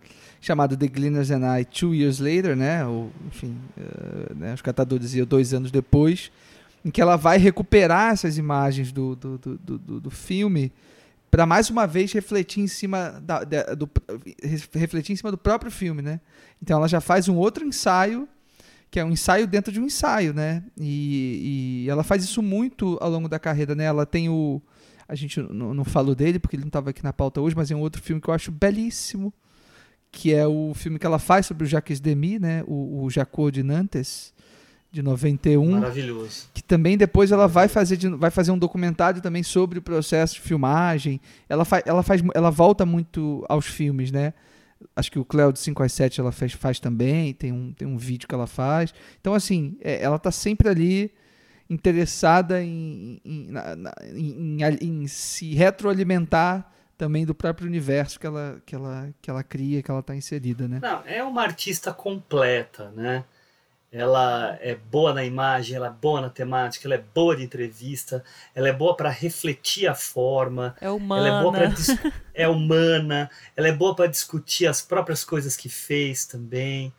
chamado The Gleaners and I Two Years Later, né? Ou, enfim, eh, né? os catadores eu dois anos depois, em que ela vai recuperar essas imagens do, do, do, do, do- do filme para mais uma vez refletir em cima da, da- do refletir em cima do próprio filme, né? Então ela já faz um outro ensaio, que é um ensaio dentro de um ensaio, né? E, e ela faz isso muito ao longo da carreira, né? Ela tem o. A gente não, não falou dele porque ele não estava aqui na pauta hoje, mas é um outro filme que eu acho belíssimo, que é o filme que ela faz sobre o Jacques Demy, né? O, o Jacques de Nantes, de 91 Maravilhoso. que também depois ela vai fazer, de- vai fazer um documentário também sobre o processo de filmagem. Ela, fa, ela, faz, ela volta muito aos filmes, né? Acho que o Cleo de 5 às 7 ela faz, faz também, tem um, tem um vídeo que ela faz. Então, assim, é, ela tá sempre ali interessada em, em, na- na- em- em se retroalimentar também do próprio universo que ela, que ela, que ela cria, que ela está inserida, né? Não, é uma artista completa, né? Ela é boa na imagem, ela é boa na temática, ela é boa de entrevista, ela é boa para refletir a forma, É ela é boa para humana. [LAUGHS] é humana, ela é boa para discutir as próprias coisas que fez também.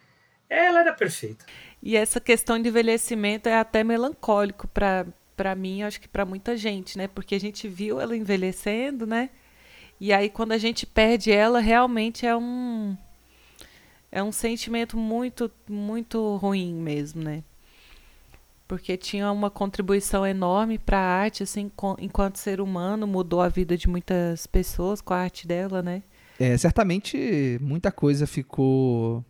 Ela era perfeita. E essa questão de envelhecimento é até melancólico para para mim, acho que para muita gente, né? Porque a gente viu ela envelhecendo, né? E aí quando a gente perde ela, realmente é um é um sentimento muito muito ruim mesmo, né? Porque tinha uma contribuição enorme para a arte, assim, enquanto ser humano, mudou a vida de muitas pessoas com a arte dela, né? É, certamente muita coisa ficou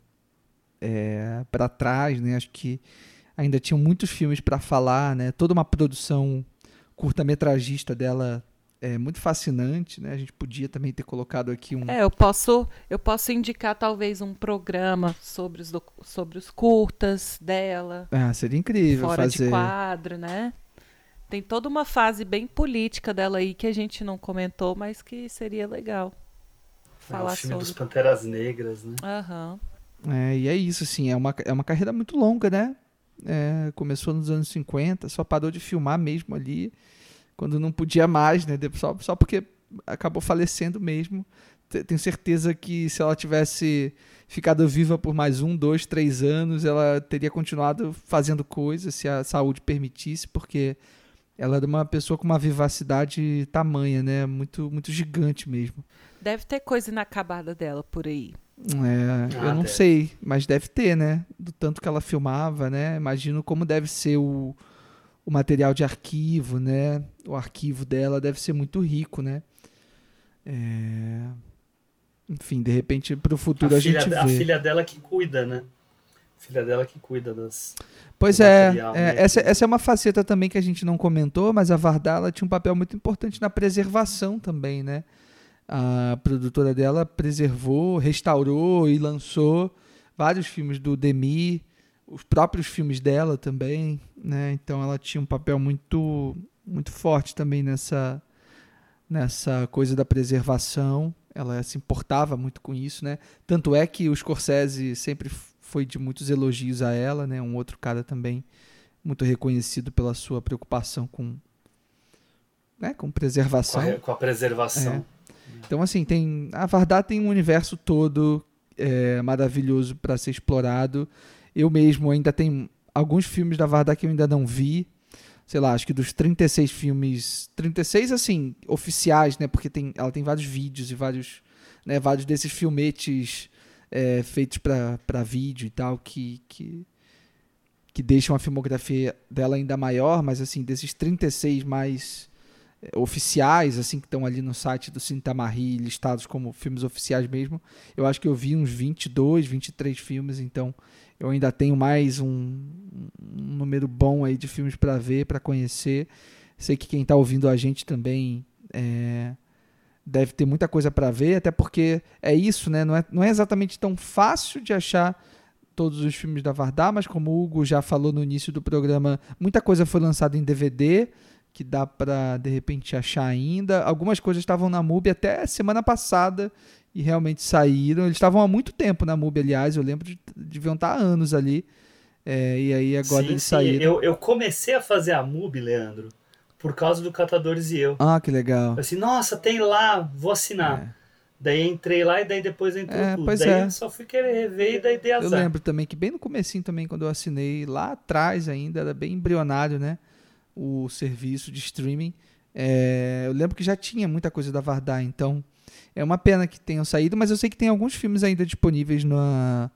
é, para trás, né? Acho que ainda tinham muitos filmes para falar, né? Toda uma produção curta-metragista dela é muito fascinante, né? A gente podia também ter colocado aqui um É, eu posso, eu posso indicar talvez um programa sobre os, sobre os curtas dela, Ah, seria incrível fora fazer. de quadro, né? Tem toda uma fase bem política dela aí que a gente não comentou, mas que seria legal É falar o filme dos sobre. Panteras Negras, né? Aham. É, e é isso, assim, é uma, é uma carreira muito longa, né? É, começou nos anos 50, só parou de filmar mesmo ali, quando não podia mais, né? De- Só, só porque acabou falecendo mesmo. Te- Tenho certeza que se ela tivesse ficado viva por mais um, dois, três anos, ela teria continuado fazendo coisas, se a saúde permitisse, porque ela era uma pessoa com uma vivacidade tamanha, né? Muito, muito gigante mesmo. Deve ter coisa inacabada dela por aí. É, Ah, eu não deve. sei, mas deve ter, né? Do tanto que ela filmava, né? Imagino como deve ser o, o material de arquivo, né? O arquivo dela deve ser muito rico, né? É... Enfim, de repente, para o futuro a, a filha, gente vê. A filha dela que cuida, né? A filha dela que cuida das. Pois é, material, é né? essa, essa é uma faceta também que a gente não comentou, mas a Vardala tinha um papel muito importante na preservação também, né? A produtora dela preservou, restaurou e lançou vários filmes do Demi, os próprios filmes dela também, né? Então ela tinha um papel muito muito forte também nessa nessa coisa da preservação. Ela se importava muito com isso, né? Tanto é que o Scorsese sempre foi de muitos elogios a ela, né? Um outro cara também muito reconhecido pela sua preocupação com né, com preservação. Com a, com a preservação. É. Então assim, tem a Vardar tem um universo todo é, maravilhoso para ser explorado. Eu mesmo ainda tenho alguns filmes da Vardar que eu ainda não vi. Sei lá, acho que dos 36 filmes, 36 assim, oficiais, né? Porque tem, ela tem vários vídeos e vários, né, vários desses filmetes é, feitos para vídeo e tal que, que que deixam a filmografia dela ainda maior, mas assim, desses 36 mais oficiais, assim, que estão ali no site do Cintamari, listados como filmes oficiais mesmo, eu acho que eu vi uns 22, 23 filmes, então eu ainda tenho mais um, um número bom aí de filmes para ver, para conhecer. Sei que quem está ouvindo a gente também é, deve ter muita coisa para ver, até porque é isso, né? Não é, não é exatamente tão fácil de achar todos os filmes da Vardar, mas como o Hugo já falou no início do programa, muita coisa foi lançada em DVD, que dá para de repente achar ainda. Algumas coisas estavam na MUBI até semana passada e realmente saíram. Eles estavam há muito tempo na MUBI, aliás, eu lembro de deviam estar há anos ali. É, e aí agora sim, eles sim. saíram. Eu, eu comecei a fazer a MUBI, Leandro, por causa do Catadores e eu. Ah, que legal. Eu assim, nossa, tem lá, vou assinar. É. Daí entrei lá e daí depois entrou é, tudo. daí é. eu só fui querer rever e daí dei azar. Eu lembro também que bem no comecinho também, quando eu assinei, lá atrás ainda, era bem embrionário, né? o serviço de streaming. É, eu lembro que já tinha muita coisa da Vardar, então é uma pena que tenham saído, mas eu sei que tem alguns filmes ainda disponíveis na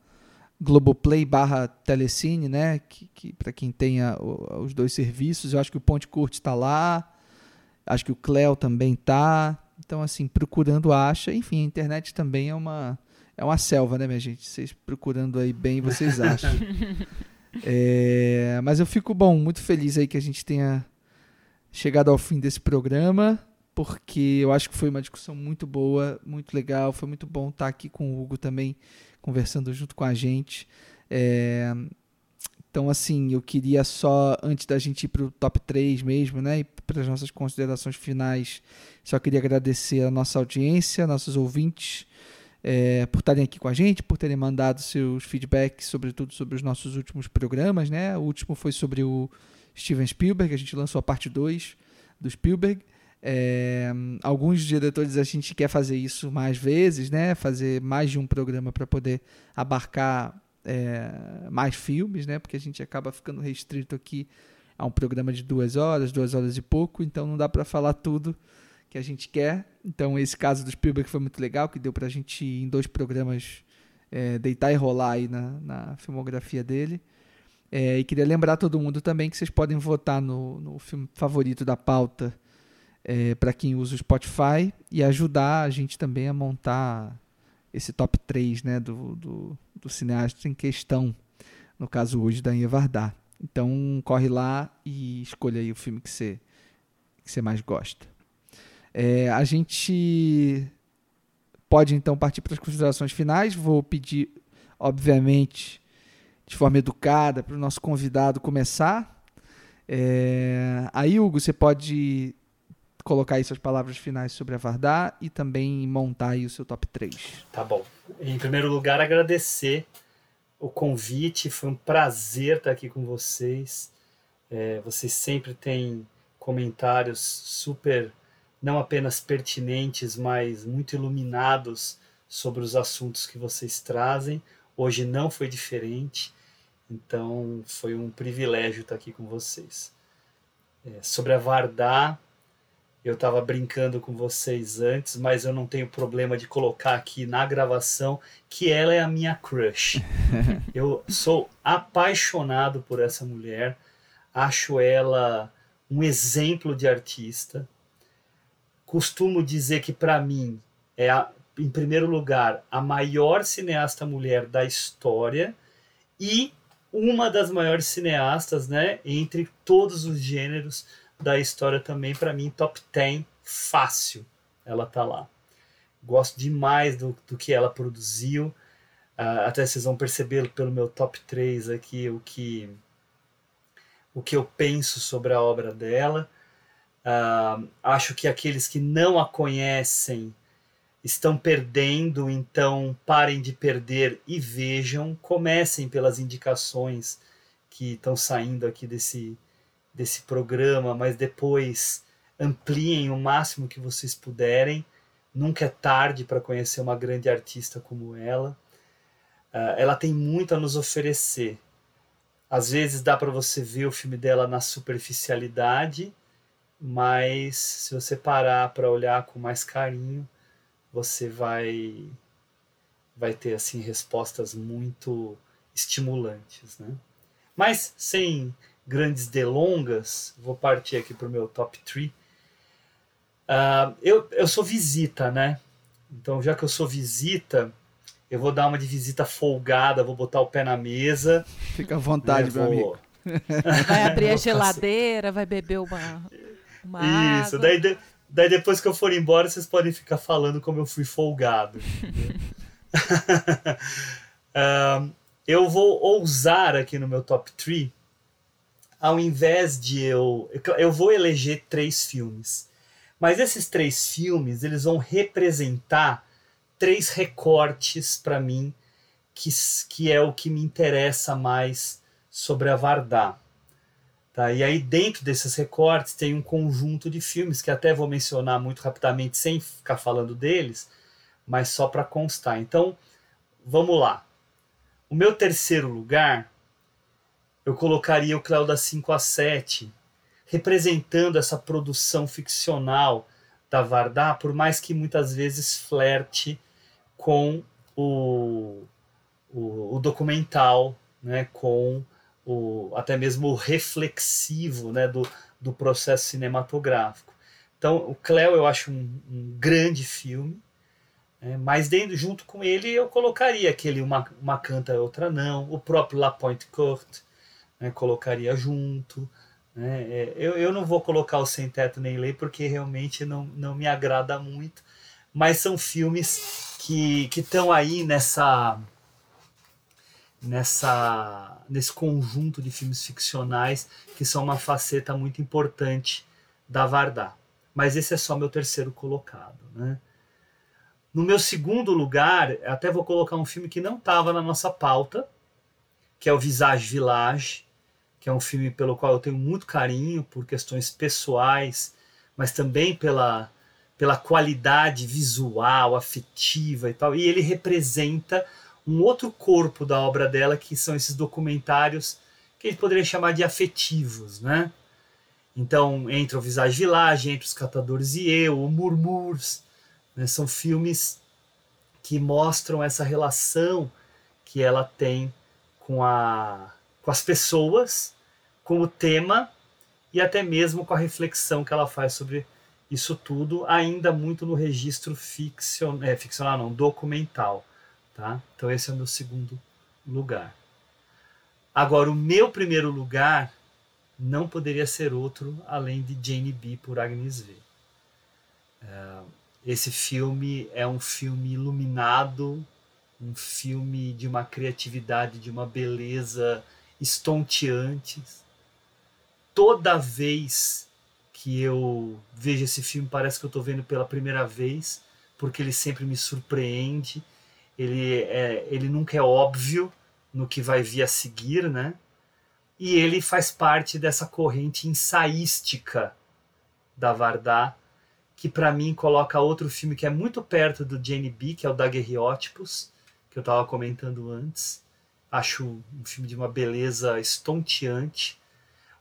Globoplay barra Telecine, né? Que, que para quem tenha os dois serviços, eu acho que o Ponte Curte está lá, acho que o Cleo também tá. Então, assim, procurando acha. Enfim, a internet também é uma é uma selva, né, minha gente? Vocês procurando aí bem, vocês [LAUGHS] acham. É, mas eu fico, bom, muito feliz aí que a gente tenha chegado ao fim desse programa, porque eu acho que foi uma discussão muito boa, muito legal. Foi muito bom estar aqui com o Hugo também, conversando junto com a gente. É, então, assim, eu queria só, antes da gente ir para o top 3 mesmo, né, e para as nossas considerações finais, só queria agradecer a nossa audiência, nossos ouvintes é, por estarem aqui com a gente, por terem mandado seus feedbacks, sobretudo sobre os nossos últimos programas. Né? O último foi sobre o Steven Spielberg, a gente lançou a parte 2 do Spielberg. É, alguns diretores a gente quer fazer isso mais vezes, né? fazer mais de um programa para poder abarcar é, mais filmes, né? porque a gente acaba ficando restrito aqui a um programa de duas horas, duas horas e pouco, então não dá para falar tudo que a gente quer. Então, esse caso do Spielberg foi muito legal, que deu para a gente, em dois programas, é, deitar e rolar aí na, na filmografia dele. É, e queria lembrar todo mundo também que vocês podem votar no, no filme favorito da pauta é, para quem usa o Spotify e ajudar a gente também a montar esse top 3 né, do, do, do cineasta em questão, no caso hoje da Vardar. Então corre lá e escolha aí o filme que você, que você mais gosta. É, a gente pode então partir para as considerações finais. Vou pedir, obviamente, de forma educada, para o nosso convidado começar. É, aí, Hugo, você pode colocar aí suas palavras finais sobre a Vardar e também montar aí o seu top 3. Tá bom. Em primeiro lugar, agradecer o convite. Foi um prazer estar aqui com vocês. É, vocês sempre têm comentários super não apenas pertinentes, mas muito iluminados sobre os assuntos que vocês trazem. Hoje não foi diferente, então foi um privilégio estar aqui com vocês. É, sobre a Vardá, eu estava brincando com vocês antes, mas eu não tenho problema de colocar aqui na gravação que ela é a minha crush. [LAUGHS] eu sou apaixonado por essa mulher, acho ela um exemplo de artista costumo dizer que para mim é a, em primeiro lugar a maior cineasta mulher da história e uma das maiores cineastas, né, entre todos os gêneros da história também, para mim, top 10, fácil, ela tá lá. Gosto demais do, do que ela produziu, uh, até vocês vão perceber pelo meu top 3 aqui o que, o que eu penso sobre a obra dela. Uh, acho que aqueles que não a conhecem estão perdendo, então parem de perder e vejam. Comecem pelas indicações que estão saindo aqui desse, desse programa, mas depois ampliem o máximo que vocês puderem. Nunca é tarde para conhecer uma grande artista como ela. Uh, ela tem muito a nos oferecer. Às vezes dá para você ver o filme dela na superficialidade, mas se você parar para olhar com mais carinho, você vai vai ter assim respostas muito estimulantes, né? Mas sem grandes delongas, vou partir aqui para o meu top 3. Uh, ah, eu, eu sou visita, né? Então, já que eu sou visita, eu vou dar uma de visita folgada, vou botar o pé na mesa. Fica à vontade, meu amigo. Vai abrir a geladeira, vai beber uma, uma Isso, água. daí, Daí depois que eu for embora, vocês podem ficar falando como eu fui folgado. um, [LAUGHS] [LAUGHS] eu vou ousar aqui no meu top 3, ao invés de eu. Eu vou eleger três filmes. Mas esses três filmes, eles vão representar três recortes para mim, que, que é o que me interessa mais sobre a Vardar. Tá? E aí, dentro desses recortes, tem um conjunto de filmes que até vou mencionar muito rapidamente, sem ficar falando deles, mas só para constar. Então, vamos lá. O meu terceiro lugar, eu colocaria o Cléo da 5 a 7, representando essa produção ficcional da Vardar, por mais que muitas vezes flerte com o, o, o documental, né, com o, até mesmo o reflexivo né, do, do processo cinematográfico. Então, o Cleo eu acho um, um grande filme, né, mas dentro, junto com ele eu colocaria aquele Uma, uma Canta Outra Não, o próprio La Pointe Courte, né, colocaria junto. Né, é, eu, eu não vou colocar o Sem Teto Nem Lei porque realmente não, não me agrada muito, mas são filmes que estão aí nessa nessa nesse conjunto de filmes ficcionais que são uma faceta muito importante da Vardar. Mas esse é só meu terceiro colocado, né? No meu segundo lugar, até vou colocar um filme que não estava na nossa pauta, que é o Visage Village, que é um filme pelo qual eu tenho muito carinho por questões pessoais, mas também pela pela qualidade visual, afetiva e tal. E ele representa um outro corpo da obra dela, que são esses documentários que a gente poderia chamar de afetivos, né? Então, entre o Visage Village, entre os Catadores e eu, o Murmurs, né? são filmes que mostram essa relação que ela tem com, a, com as pessoas, com o tema e até mesmo com a reflexão que ela faz sobre isso tudo, ainda muito no registro ficcion, é, ficcional, não, documental. Tá? Então esse é o meu segundo lugar. Agora, o meu primeiro lugar não poderia ser outro além de Jane B por Agnes V. É, esse filme é um filme iluminado, um filme de uma criatividade, de uma beleza estonteante. Toda vez que eu vejo esse filme, parece que eu estou vendo pela primeira vez, porque ele sempre me surpreende ele, é, ele nunca é óbvio no que vai vir a seguir, né? E ele faz parte dessa corrente ensaística da Vardá, que para mim coloca outro filme que é muito perto do Jane B, que é o Daguerreótipos, que eu estava comentando antes. Acho um filme de uma beleza estonteante.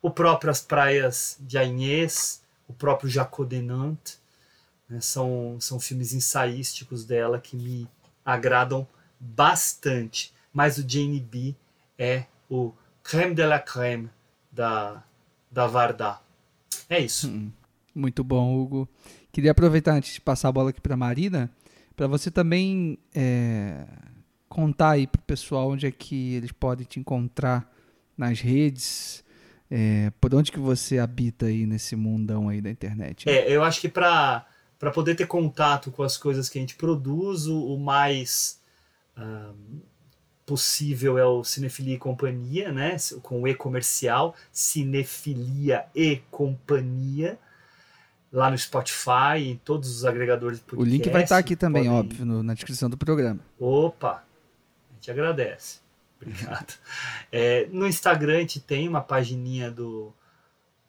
O próprio As Praias de Agnès, o próprio Jacodenant, né, são, são filmes ensaísticos dela que me agradam bastante. Mas o Jane B é o creme de la creme da, da Vardar. É isso. Hum, muito bom, Hugo. Queria aproveitar antes de passar a bola aqui para Marina, para você também é, contar aí para o pessoal onde é que eles podem te encontrar nas redes, é, por onde que você habita aí nesse mundão aí da internet. Né? É, eu acho que para para poder ter contato com as coisas que a gente produz, o, mais um, possível é o Cinefilia e Companhia, né? Com o e-comercial, Cinefilia e Companhia, lá no Spotify, em todos os agregadores de podcast. O link vai estar aqui também, podem... óbvio, no, na descrição do programa. Opa, gente agradece. Obrigado. [LAUGHS] É, no Instagram a gente tem uma pagininha do,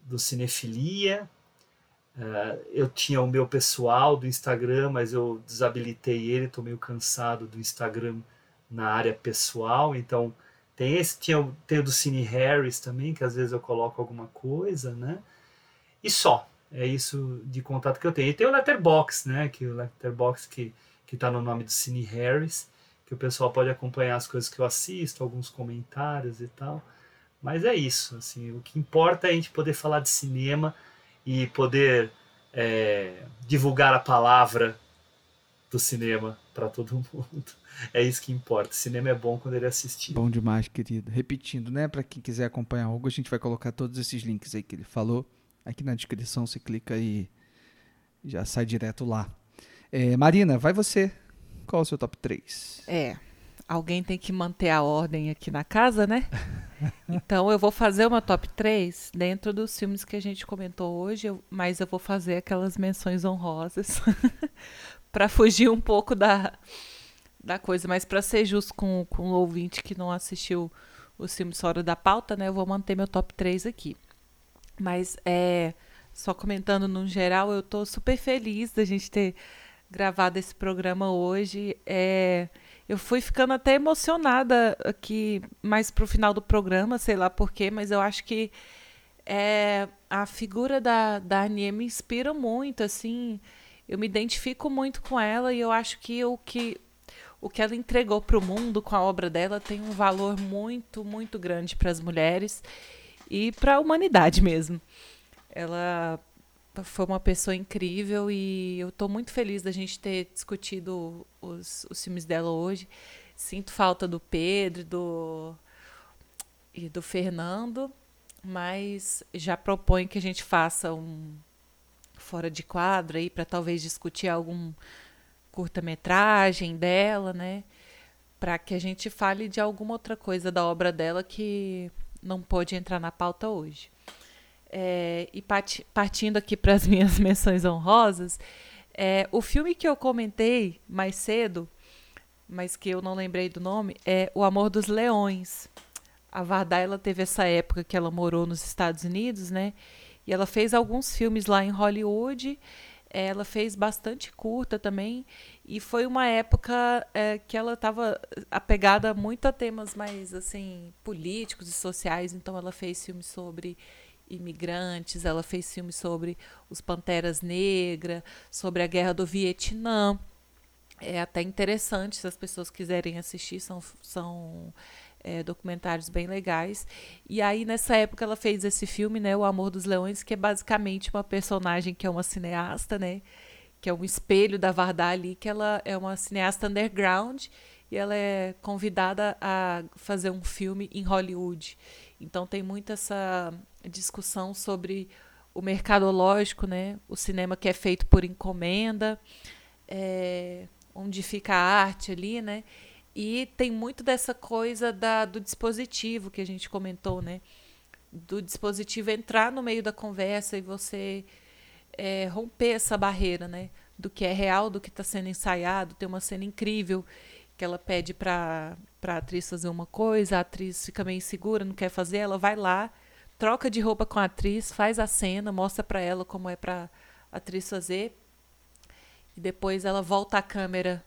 do Cinefilia, Uh, eu tinha o meu pessoal do Instagram, mas eu desabilitei ele, estou meio cansado do Instagram na área pessoal, então tem esse, tinha, tem o do Cine Harris também, que às vezes eu coloco alguma coisa, né? E só, é isso de contato que eu tenho. E tem o Letterbox, né? Que o Letterbox que, que tá no nome do Cine Harris, que o pessoal pode acompanhar as coisas que eu assisto, alguns comentários e tal. Mas é isso, assim, o que importa é a gente poder falar de cinema, e poder é, divulgar a palavra do cinema para todo [LAUGHS] mundo. É isso que importa. cinema é bom quando ele é assistido. Bom demais, querido. Repetindo, né? Para quem quiser acompanhar o Hugo, a gente vai colocar todos esses links aí que ele falou aqui na descrição. Você clica e já sai direto lá. É, Marina, vai você. Qual é o seu top 3? É, alguém tem que manter a ordem aqui na casa, né? [LAUGHS] Então eu vou fazer uma top 3 dentro dos filmes que a gente comentou hoje, mas eu vou fazer aquelas menções honrosas [LAUGHS] para fugir um pouco da, da coisa, mas para ser justo com, com o ouvinte que não assistiu os filmes fora da pauta, né? Eu vou manter meu top 3 aqui. Mas é só comentando no geral, eu tô super feliz da gente ter gravado esse programa hoje. É, eu fui ficando até emocionada aqui mais pro final do programa, sei lá porquê, mas eu acho que é, a figura da, da Anie me inspira muito, assim. Eu me identifico muito com ela e eu acho que o que, o que ela entregou para o mundo com a obra dela tem um valor muito, muito grande para as mulheres e para a humanidade mesmo. Ela foi uma pessoa incrível e eu estou muito feliz da gente ter discutido os, os filmes dela hoje. Sinto falta do Pedro do, e do Fernando, mas já proponho que a gente faça um fora de quadro aí para talvez discutir algum curta-metragem dela, né? Para que a gente fale de alguma outra coisa da obra dela que não pôde entrar na pauta hoje. É, e partindo aqui para as [LAUGHS] minhas menções honrosas, é, o filme que eu comentei mais cedo, mas que eu não lembrei do nome, é O Amor dos Leões. A Vardá, ela teve essa época que ela morou nos Estados Unidos, né? E ela fez alguns filmes lá em Hollywood. Ela fez bastante curta também. E foi uma época é, que ela estava apegada muito a temas mais, assim, políticos e sociais. Então, ela fez filmes sobre imigrantes, ela fez filmes sobre os Panteras Negras, sobre a Guerra do Vietnã. É até interessante, se as pessoas quiserem assistir, são, são é, documentários bem legais. E aí, nessa época, ela fez esse filme, né, O Amor dos Leões, que é basicamente uma personagem que é uma cineasta, né, que é um espelho da Vardá ali, que ela é uma cineasta underground e ela é convidada a fazer um filme em Hollywood. Então tem muito essa discussão sobre o mercadológico, né? O cinema que é feito por encomenda, é, onde fica a arte ali, né? E tem muito dessa coisa da, do dispositivo que a gente comentou, né? Do dispositivo entrar no meio da conversa e você é, romper essa barreira, né? Do que é real, do que está sendo ensaiado. Tem uma cena incrível que ela pede para a atriz fazer uma coisa, a atriz fica meio insegura, não quer fazer, ela vai lá, troca de roupa com a atriz, faz a cena, mostra para ela como é para a atriz fazer, e depois ela volta a câmera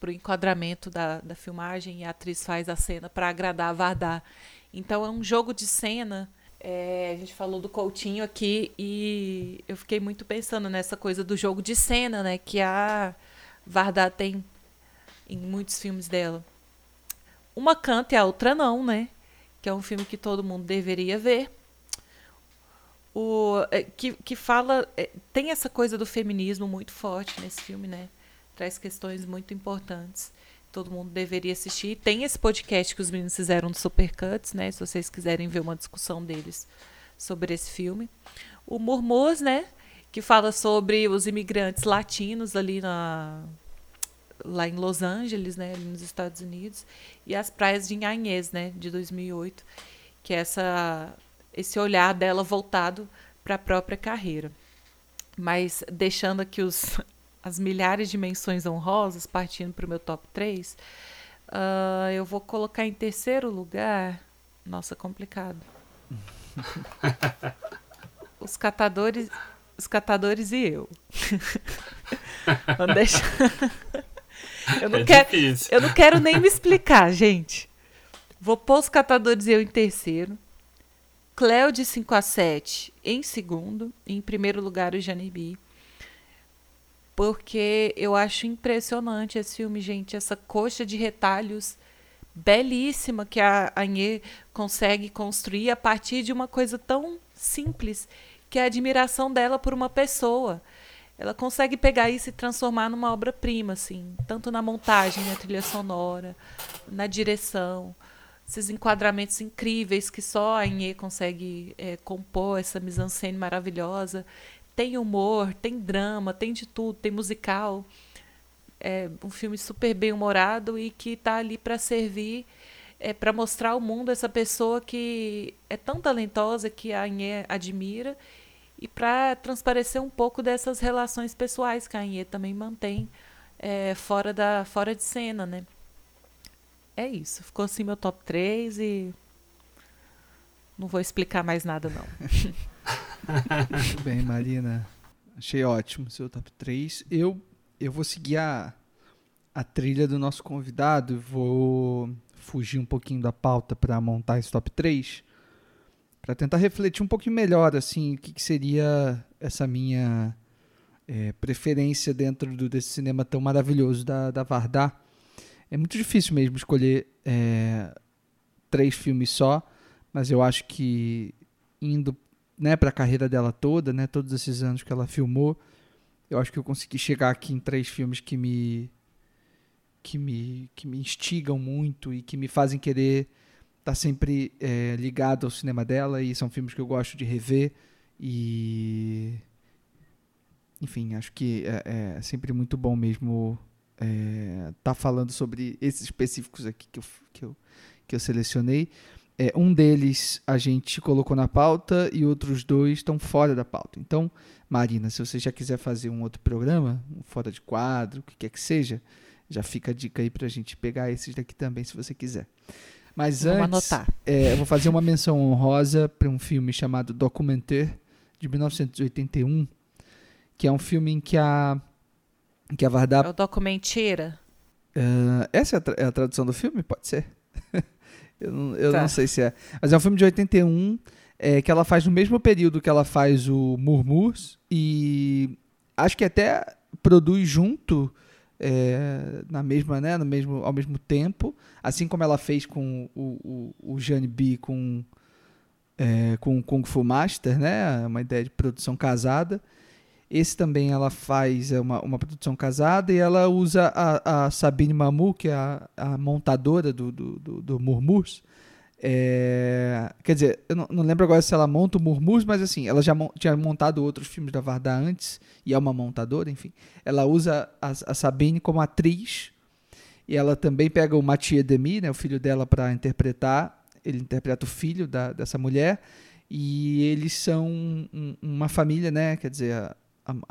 para o enquadramento da, da filmagem e a atriz faz a cena para agradar a Vardar. Então é um jogo de cena. É, a gente falou do Coutinho aqui e eu fiquei muito pensando nessa coisa do jogo de cena, né? Que a Vardar tem em muitos filmes dela. Uma canta e a outra não, né? Que é um filme que todo mundo deveria ver. O, é, que, que fala. É, tem essa coisa do feminismo muito forte nesse filme, né? Traz questões muito importantes. Todo mundo deveria assistir. Tem esse podcast que os meninos fizeram do Supercuts, né? Se vocês quiserem ver uma discussão deles sobre esse filme. O Murmuz, né? Que fala sobre os imigrantes latinos ali na, lá em Los Angeles, né, nos Estados Unidos, e as praias de Inhanhês, né, de 2008, que é essa esse olhar dela voltado para a própria carreira. Mas deixando aqui os, [LAUGHS] as milhares de menções honrosas, partindo para o meu top 3, uh, ah, eu vou colocar em terceiro lugar. Nossa, complicado. [LAUGHS] os catadores. Os catadores e eu. [LAUGHS] Vamos deixar. eu, não é quero, eu não quero nem me explicar, gente. Vou pôr os catadores e eu em terceiro. Cleo de 5 a 7 em segundo. Em primeiro lugar, o Janibi. Porque eu acho impressionante esse filme, gente. Essa coxa de retalhos belíssima que a Anhê consegue construir a partir de uma coisa tão simples, que é a admiração dela por uma pessoa. Ela consegue pegar isso e transformar numa obra-prima, assim, tanto na montagem, na trilha sonora, na direção esses enquadramentos incríveis que só a Inê consegue é, compor, essa mise-en-scène maravilhosa. Tem humor, tem drama, tem de tudo, tem musical. É um filme super bem humorado e que está ali para servir, é, para mostrar ao mundo essa pessoa que é tão talentosa que a Inê admira e para transparecer um pouco dessas relações pessoais que a Inê também mantém é, fora, da, fora de cena, né? É isso. Ficou assim meu top 3 e não vou explicar mais nada não. Muito [LAUGHS] bem, Marina. Achei ótimo seu top 3. Eu eu vou seguir a, a trilha do nosso convidado, vou fugir um pouquinho da pauta para montar esse top 3, para tentar refletir um pouquinho melhor assim, o que, que seria essa minha é, preferência dentro do, desse cinema tão maravilhoso da, da Vardar é muito difícil mesmo escolher é, três filmes só, mas eu acho que indo né, para a carreira dela toda, né, todos esses anos que ela filmou, eu acho que eu consegui chegar aqui em três filmes que me que me que me instigam muito e que me fazem querer estar tá sempre é, ligado ao cinema dela e são filmes que eu gosto de rever e enfim acho que é, é sempre muito bom mesmo é, tá falando sobre esses específicos aqui que eu, que eu, que eu selecionei. É, um deles a gente colocou na pauta e outros dois estão fora da pauta. Então, Marina, se você já quiser fazer um outro programa, um fora de quadro, o que quer que seja, já fica a dica aí para a gente pegar esses daqui também, se você quiser. Mas Vamos antes, anotar. É, eu vou fazer uma menção honrosa para um filme chamado Documentaire, de 1981, que é um filme em que a que a Vardar... É o documentira? Uh, essa é a, tra é a, tradução do filme? Pode ser. [LAUGHS] eu não, eu tá. não sei se é. Mas é um filme de 81 é, que ela faz no mesmo período que ela faz o Murmurs e acho que até produz junto é, na mesma, né, no mesmo, ao mesmo tempo, assim como ela fez com o, o, o Jane B com é, com o Kung Fu Master, né, uma ideia de produção casada. Esse também ela faz é uma, uma produção casada e ela usa a, a Sabine Mamu, que é a, a montadora do, do, do, do Murmurs. É, quer dizer, eu não, não, lembro agora se ela monta o Murmurs, mas assim, ela já tinha montado outros filmes da Varda antes, e é uma montadora, enfim. Ela usa a, a Sabine como atriz, e ela também pega o Mathieu Demi, né, o filho dela, para interpretar. Ele interpreta o filho da, dessa mulher, e eles são um, uma família, né? Quer dizer, a,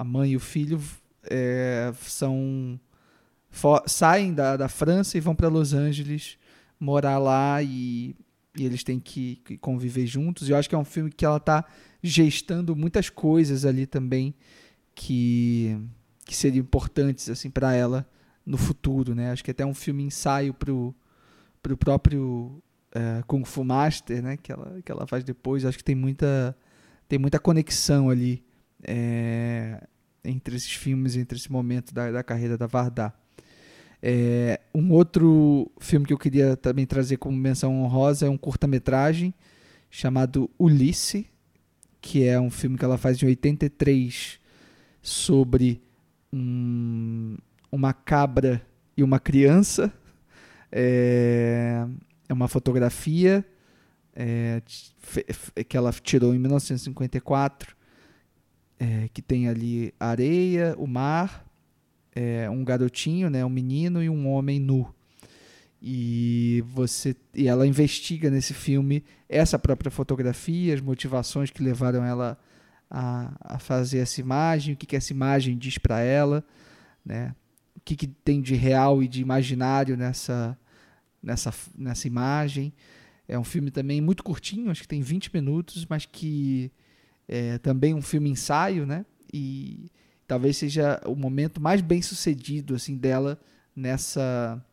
mãe e o filho é, são saem da, da França e vão para Los Angeles morar lá e, e eles têm que, que, conviver juntos. E eu acho que é um filme que ela está gestando muitas coisas ali também que, que seriam importantes assim para ela no futuro, né? Acho que até um filme ensaio pro pro próprio é, Kung Fu Master, né? Que ela que ela faz depois. Acho que tem muita tem muita conexão ali é, entre esses filmes, entre esse momento da, da carreira da Vardar. É, um outro filme que eu queria também trazer como menção honrosa é um curta-metragem chamado Ulisse, que é um filme que ela faz em 83 sobre um, uma cabra e uma criança. É, é uma fotografia é, que ela tirou em 1954, é, que tem ali areia, o mar, é, um garotinho, né, um menino e um homem nu. E você e ela investiga nesse filme essa própria fotografia, as motivações que levaram ela a, a fazer essa imagem, o que, que essa imagem diz para ela, né? O que, que tem de real e de imaginário nessa, nessa, nessa imagem. É um filme também muito curtinho, acho que tem 20 minutos, mas que é também um filme ensaio, né? E talvez seja o momento mais bem sucedido assim dela nessa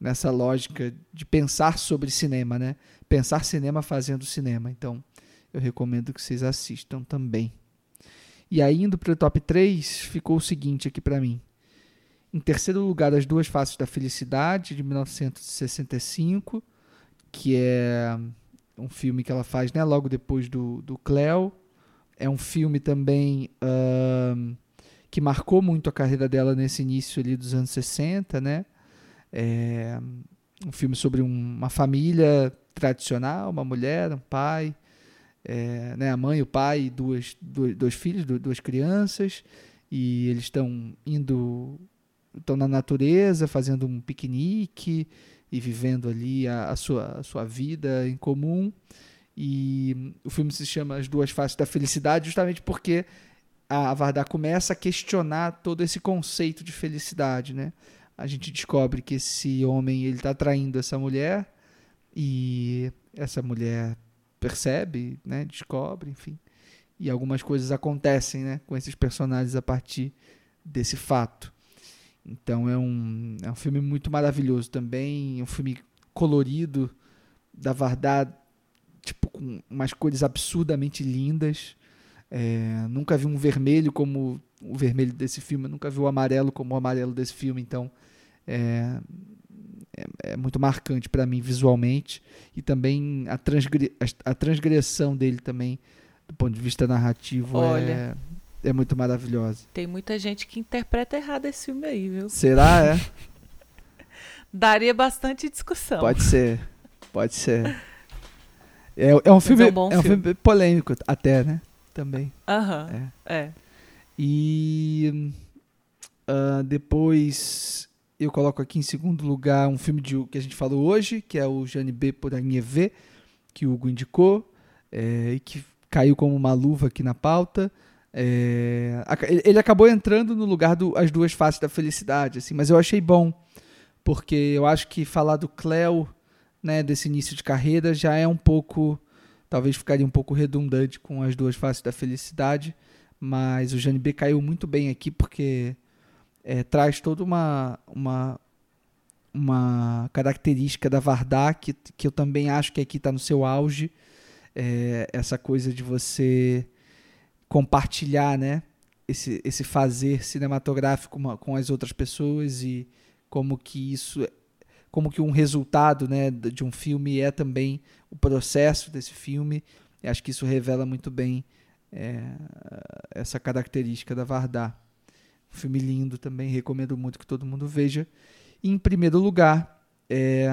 nessa lógica de pensar sobre cinema, né? Pensar cinema fazendo cinema. Então, eu recomendo que vocês assistam também. E aí, indo para o top 3, ficou o seguinte aqui para mim. Em terceiro lugar, As Duas Faces da Felicidade, de 1965, que é um filme que ela faz né, logo depois do, do Cleo. É um filme também uh, que marcou muito a carreira dela nesse início ali dos anos 60, né? É um filme sobre um, uma família tradicional, uma mulher, um pai, é, né, a mãe, o pai e duas, dois, dois filhos, duas crianças, e eles estão indo, estão na natureza, fazendo um piquenique e vivendo ali a, a, sua, a sua vida em comum. E o filme se chama As Duas Faces da Felicidade, justamente porque a Vardar começa a questionar todo esse conceito de felicidade, né? a gente descobre que esse homem ele está traindo essa mulher e essa mulher percebe, né, descobre, enfim, e algumas coisas acontecem, né, com esses personagens a partir desse fato. Então é um, é um filme muito maravilhoso também, um filme colorido da Vardar, tipo com umas cores absurdamente lindas. É, nunca vi um vermelho como o vermelho desse filme, nunca vi o amarelo como o amarelo desse filme, então é, é, é muito marcante para mim visualmente e também a, transgre a, transgressão dele também do ponto de vista narrativo Olha, é, é muito maravilhosa. Tem muita gente que interpreta errado esse filme aí, viu? Será, é? [LAUGHS] Daria bastante discussão. Pode ser, pode ser. É, é um filme, é um, é um filme. filme. polêmico até, né? Também. Aham. Uh -huh. é. é. E uh, depois eu coloco aqui em segundo lugar um filme de, que a gente falou hoje, que é o Jane B. por V, que o Hugo indicou, é, e que caiu como uma luva aqui na pauta. É, ele acabou entrando no lugar do As Duas Faces da Felicidade, assim, mas eu achei bom, porque eu acho que falar do Cleo, né, desse início de carreira, já é um pouco, talvez ficaria um pouco redundante com As Duas Faces da Felicidade, mas o Jane B caiu muito bem aqui, porque é, traz toda uma, uma, uma característica da Vardar que, que eu também acho que aqui está no seu auge. É, essa coisa de você compartilhar né, esse, esse fazer cinematográfico com as outras pessoas e como que isso como que um resultado né, de um filme é também o processo desse filme. Eu acho que isso revela muito bem é, essa característica da Vardar. Filme lindo também, recomendo muito que todo mundo veja. Em primeiro lugar, é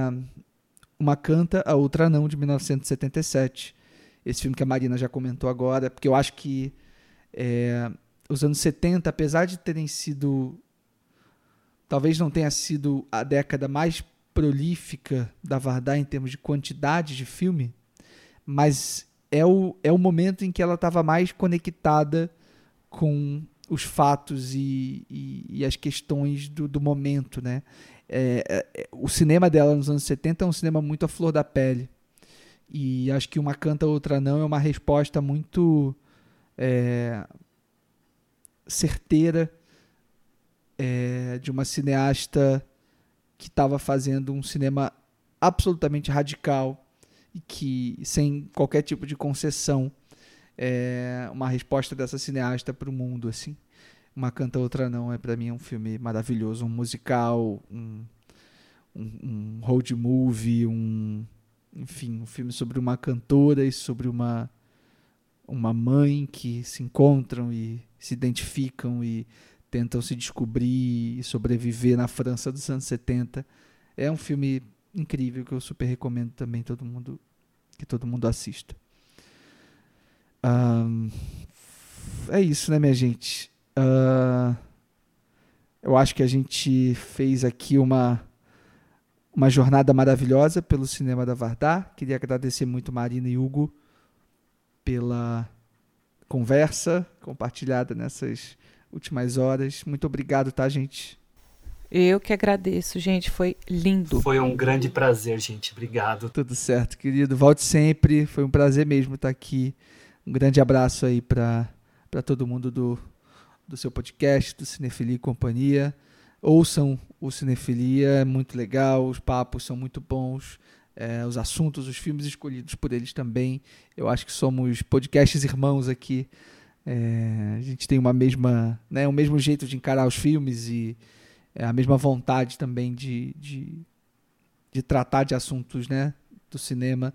Uma Canta, a Outra Não, de 1977. Esse filme que a Marina já comentou agora, porque eu acho que é, os anos 70, apesar de terem sido. Talvez não tenha sido a década mais prolífica da Vardar em termos de quantidade de filme, mas é o, é o momento em que ela estava mais conectada com os fatos e, e, e as questões do, do momento, né? É, é, o cinema dela nos anos 70 é um cinema muito à flor da pele. E acho que uma canta, outra não é uma resposta muito é, certeira é, de uma cineasta que estava fazendo um cinema absolutamente radical e que sem qualquer tipo de concessão é, uma resposta dessa cineasta para o mundo, assim. Uma canta outra não é para mim um filme maravilhoso, um musical, um, um, um road movie, um enfim, um filme sobre uma cantora e sobre uma uma mãe que se encontram e se identificam e tentam se descobrir e sobreviver na França dos anos 70. É um filme incrível que eu super recomendo também todo mundo que todo mundo assista. Um, é isso, né, minha gente? Uh, eu acho que a gente fez aqui uma uma jornada maravilhosa pelo cinema da Vardar. Queria agradecer muito Marina e Hugo pela conversa compartilhada nessas últimas horas. Muito obrigado, tá, gente? Eu que agradeço, gente. Foi lindo. Foi um grande prazer, gente. Obrigado. Tudo certo, querido. Volte sempre. Foi um prazer mesmo estar aqui. Um grande abraço aí para todo mundo do, do seu podcast, do Cinefilia e Companhia. Ouçam o Cinefilia, é muito legal, os papos são muito bons, é, os assuntos, os filmes escolhidos por eles também. Eu acho que somos podcasts irmãos aqui. É, a gente tem uma mesma, né, o mesmo jeito de encarar os filmes e a mesma vontade também de, de, de, tratar de assuntos né, do cinema.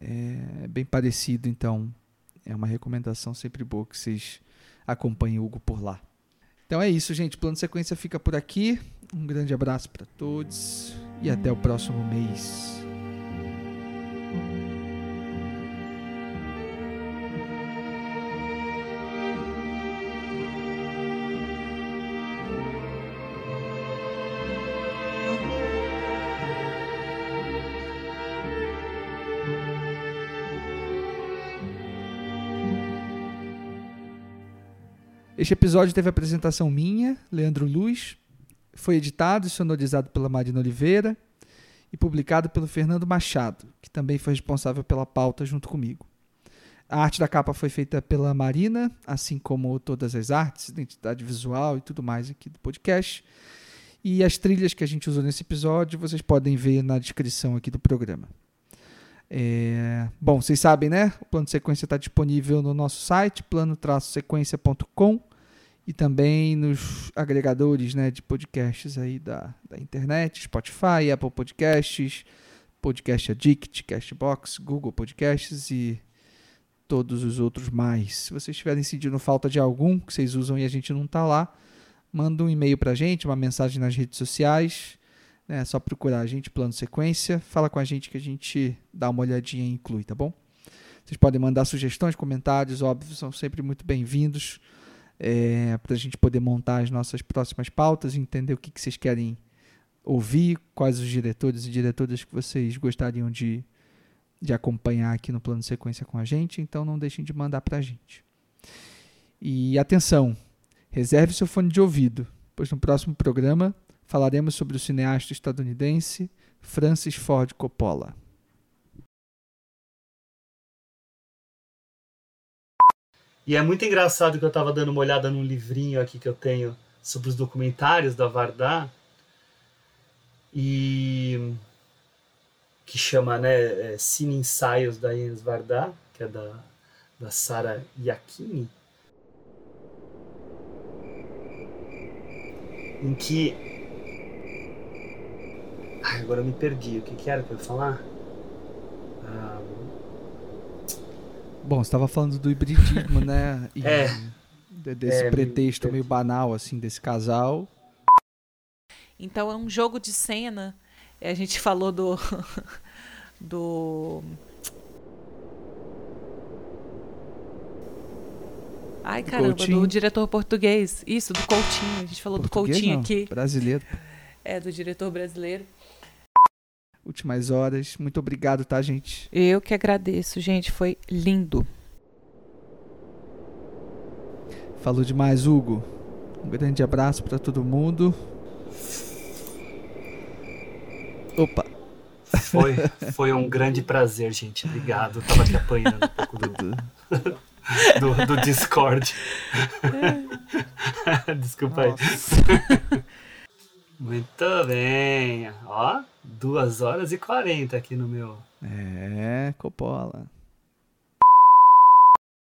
É, é bem parecido, então é uma recomendação sempre boa que vocês acompanhem o Hugo por lá. Então é isso, gente. Plano sequência fica por aqui. Um grande abraço para todos e até o próximo mês. Este episódio teve apresentação minha, Leandro Luz, foi editado e sonorizado pela Marina Oliveira e publicado pelo Fernando Machado, que também foi responsável pela pauta junto comigo. A arte da capa foi feita pela Marina, assim como todas as artes, identidade visual e tudo mais aqui do podcast. E as trilhas que a gente usou nesse episódio vocês podem ver na descrição aqui do programa. É... Bom, vocês sabem, né? O plano de sequência está disponível no nosso site, plano-sequência.com e também nos agregadores né, de podcasts aí da, da internet, Spotify, Apple Podcasts, Podcast Addict, Castbox, Google Podcasts e todos os outros mais. Se vocês estiverem sentindo falta de algum que vocês usam e a gente não está lá, manda um e-mail para a gente, uma mensagem nas redes sociais. Né, é só procurar a gente, plano sequência. Fala com a gente que a gente dá uma olhadinha e inclui, tá bom? Vocês podem mandar sugestões, comentários, óbvio, são sempre muito bem-vindos é, para a gente poder montar as nossas próximas pautas, entender o que, que vocês querem ouvir, quais os diretores e diretoras que vocês gostariam de, de acompanhar aqui no plano sequência com a gente, então não deixem de mandar para a gente. E atenção, reserve seu fone de ouvido, pois no próximo programa falaremos sobre o cineasta estadunidense Francis Ford Coppola. E é muito engraçado que eu estava dando uma olhada num livrinho aqui que eu tenho sobre os documentários da Vardar e que chama né, é, Cine Ensaios da Ines Vardar, que é da, da Sara Iacchini, em que Ai, agora eu me perdi. O que, que era que eu ia falar? Ah, Bom, você estava falando do hibridismo, né? [LAUGHS] E é. Desse é, pretexto meio, meio banal, assim, desse casal. Então é um jogo de cena. A gente [LAUGHS] falou do. do. Ai, caramba, do, do diretor português. Isso, do Coutinho. A gente falou português, do Coutinho não, aqui. Brasileiro. É, do diretor brasileiro últimas horas. Muito obrigado, tá, gente? Eu que agradeço, gente. Foi lindo. Falou demais, Hugo. Um grande abraço para todo mundo. Opa. Foi, foi um grande prazer, gente. Obrigado. Eu tava aqui apanhando um pouco do, [LAUGHS] do, do Discord. [LAUGHS] Desculpa aí. [LAUGHS] Muito bem. Ó, duas horas e quarenta aqui no meu. É, Coppola.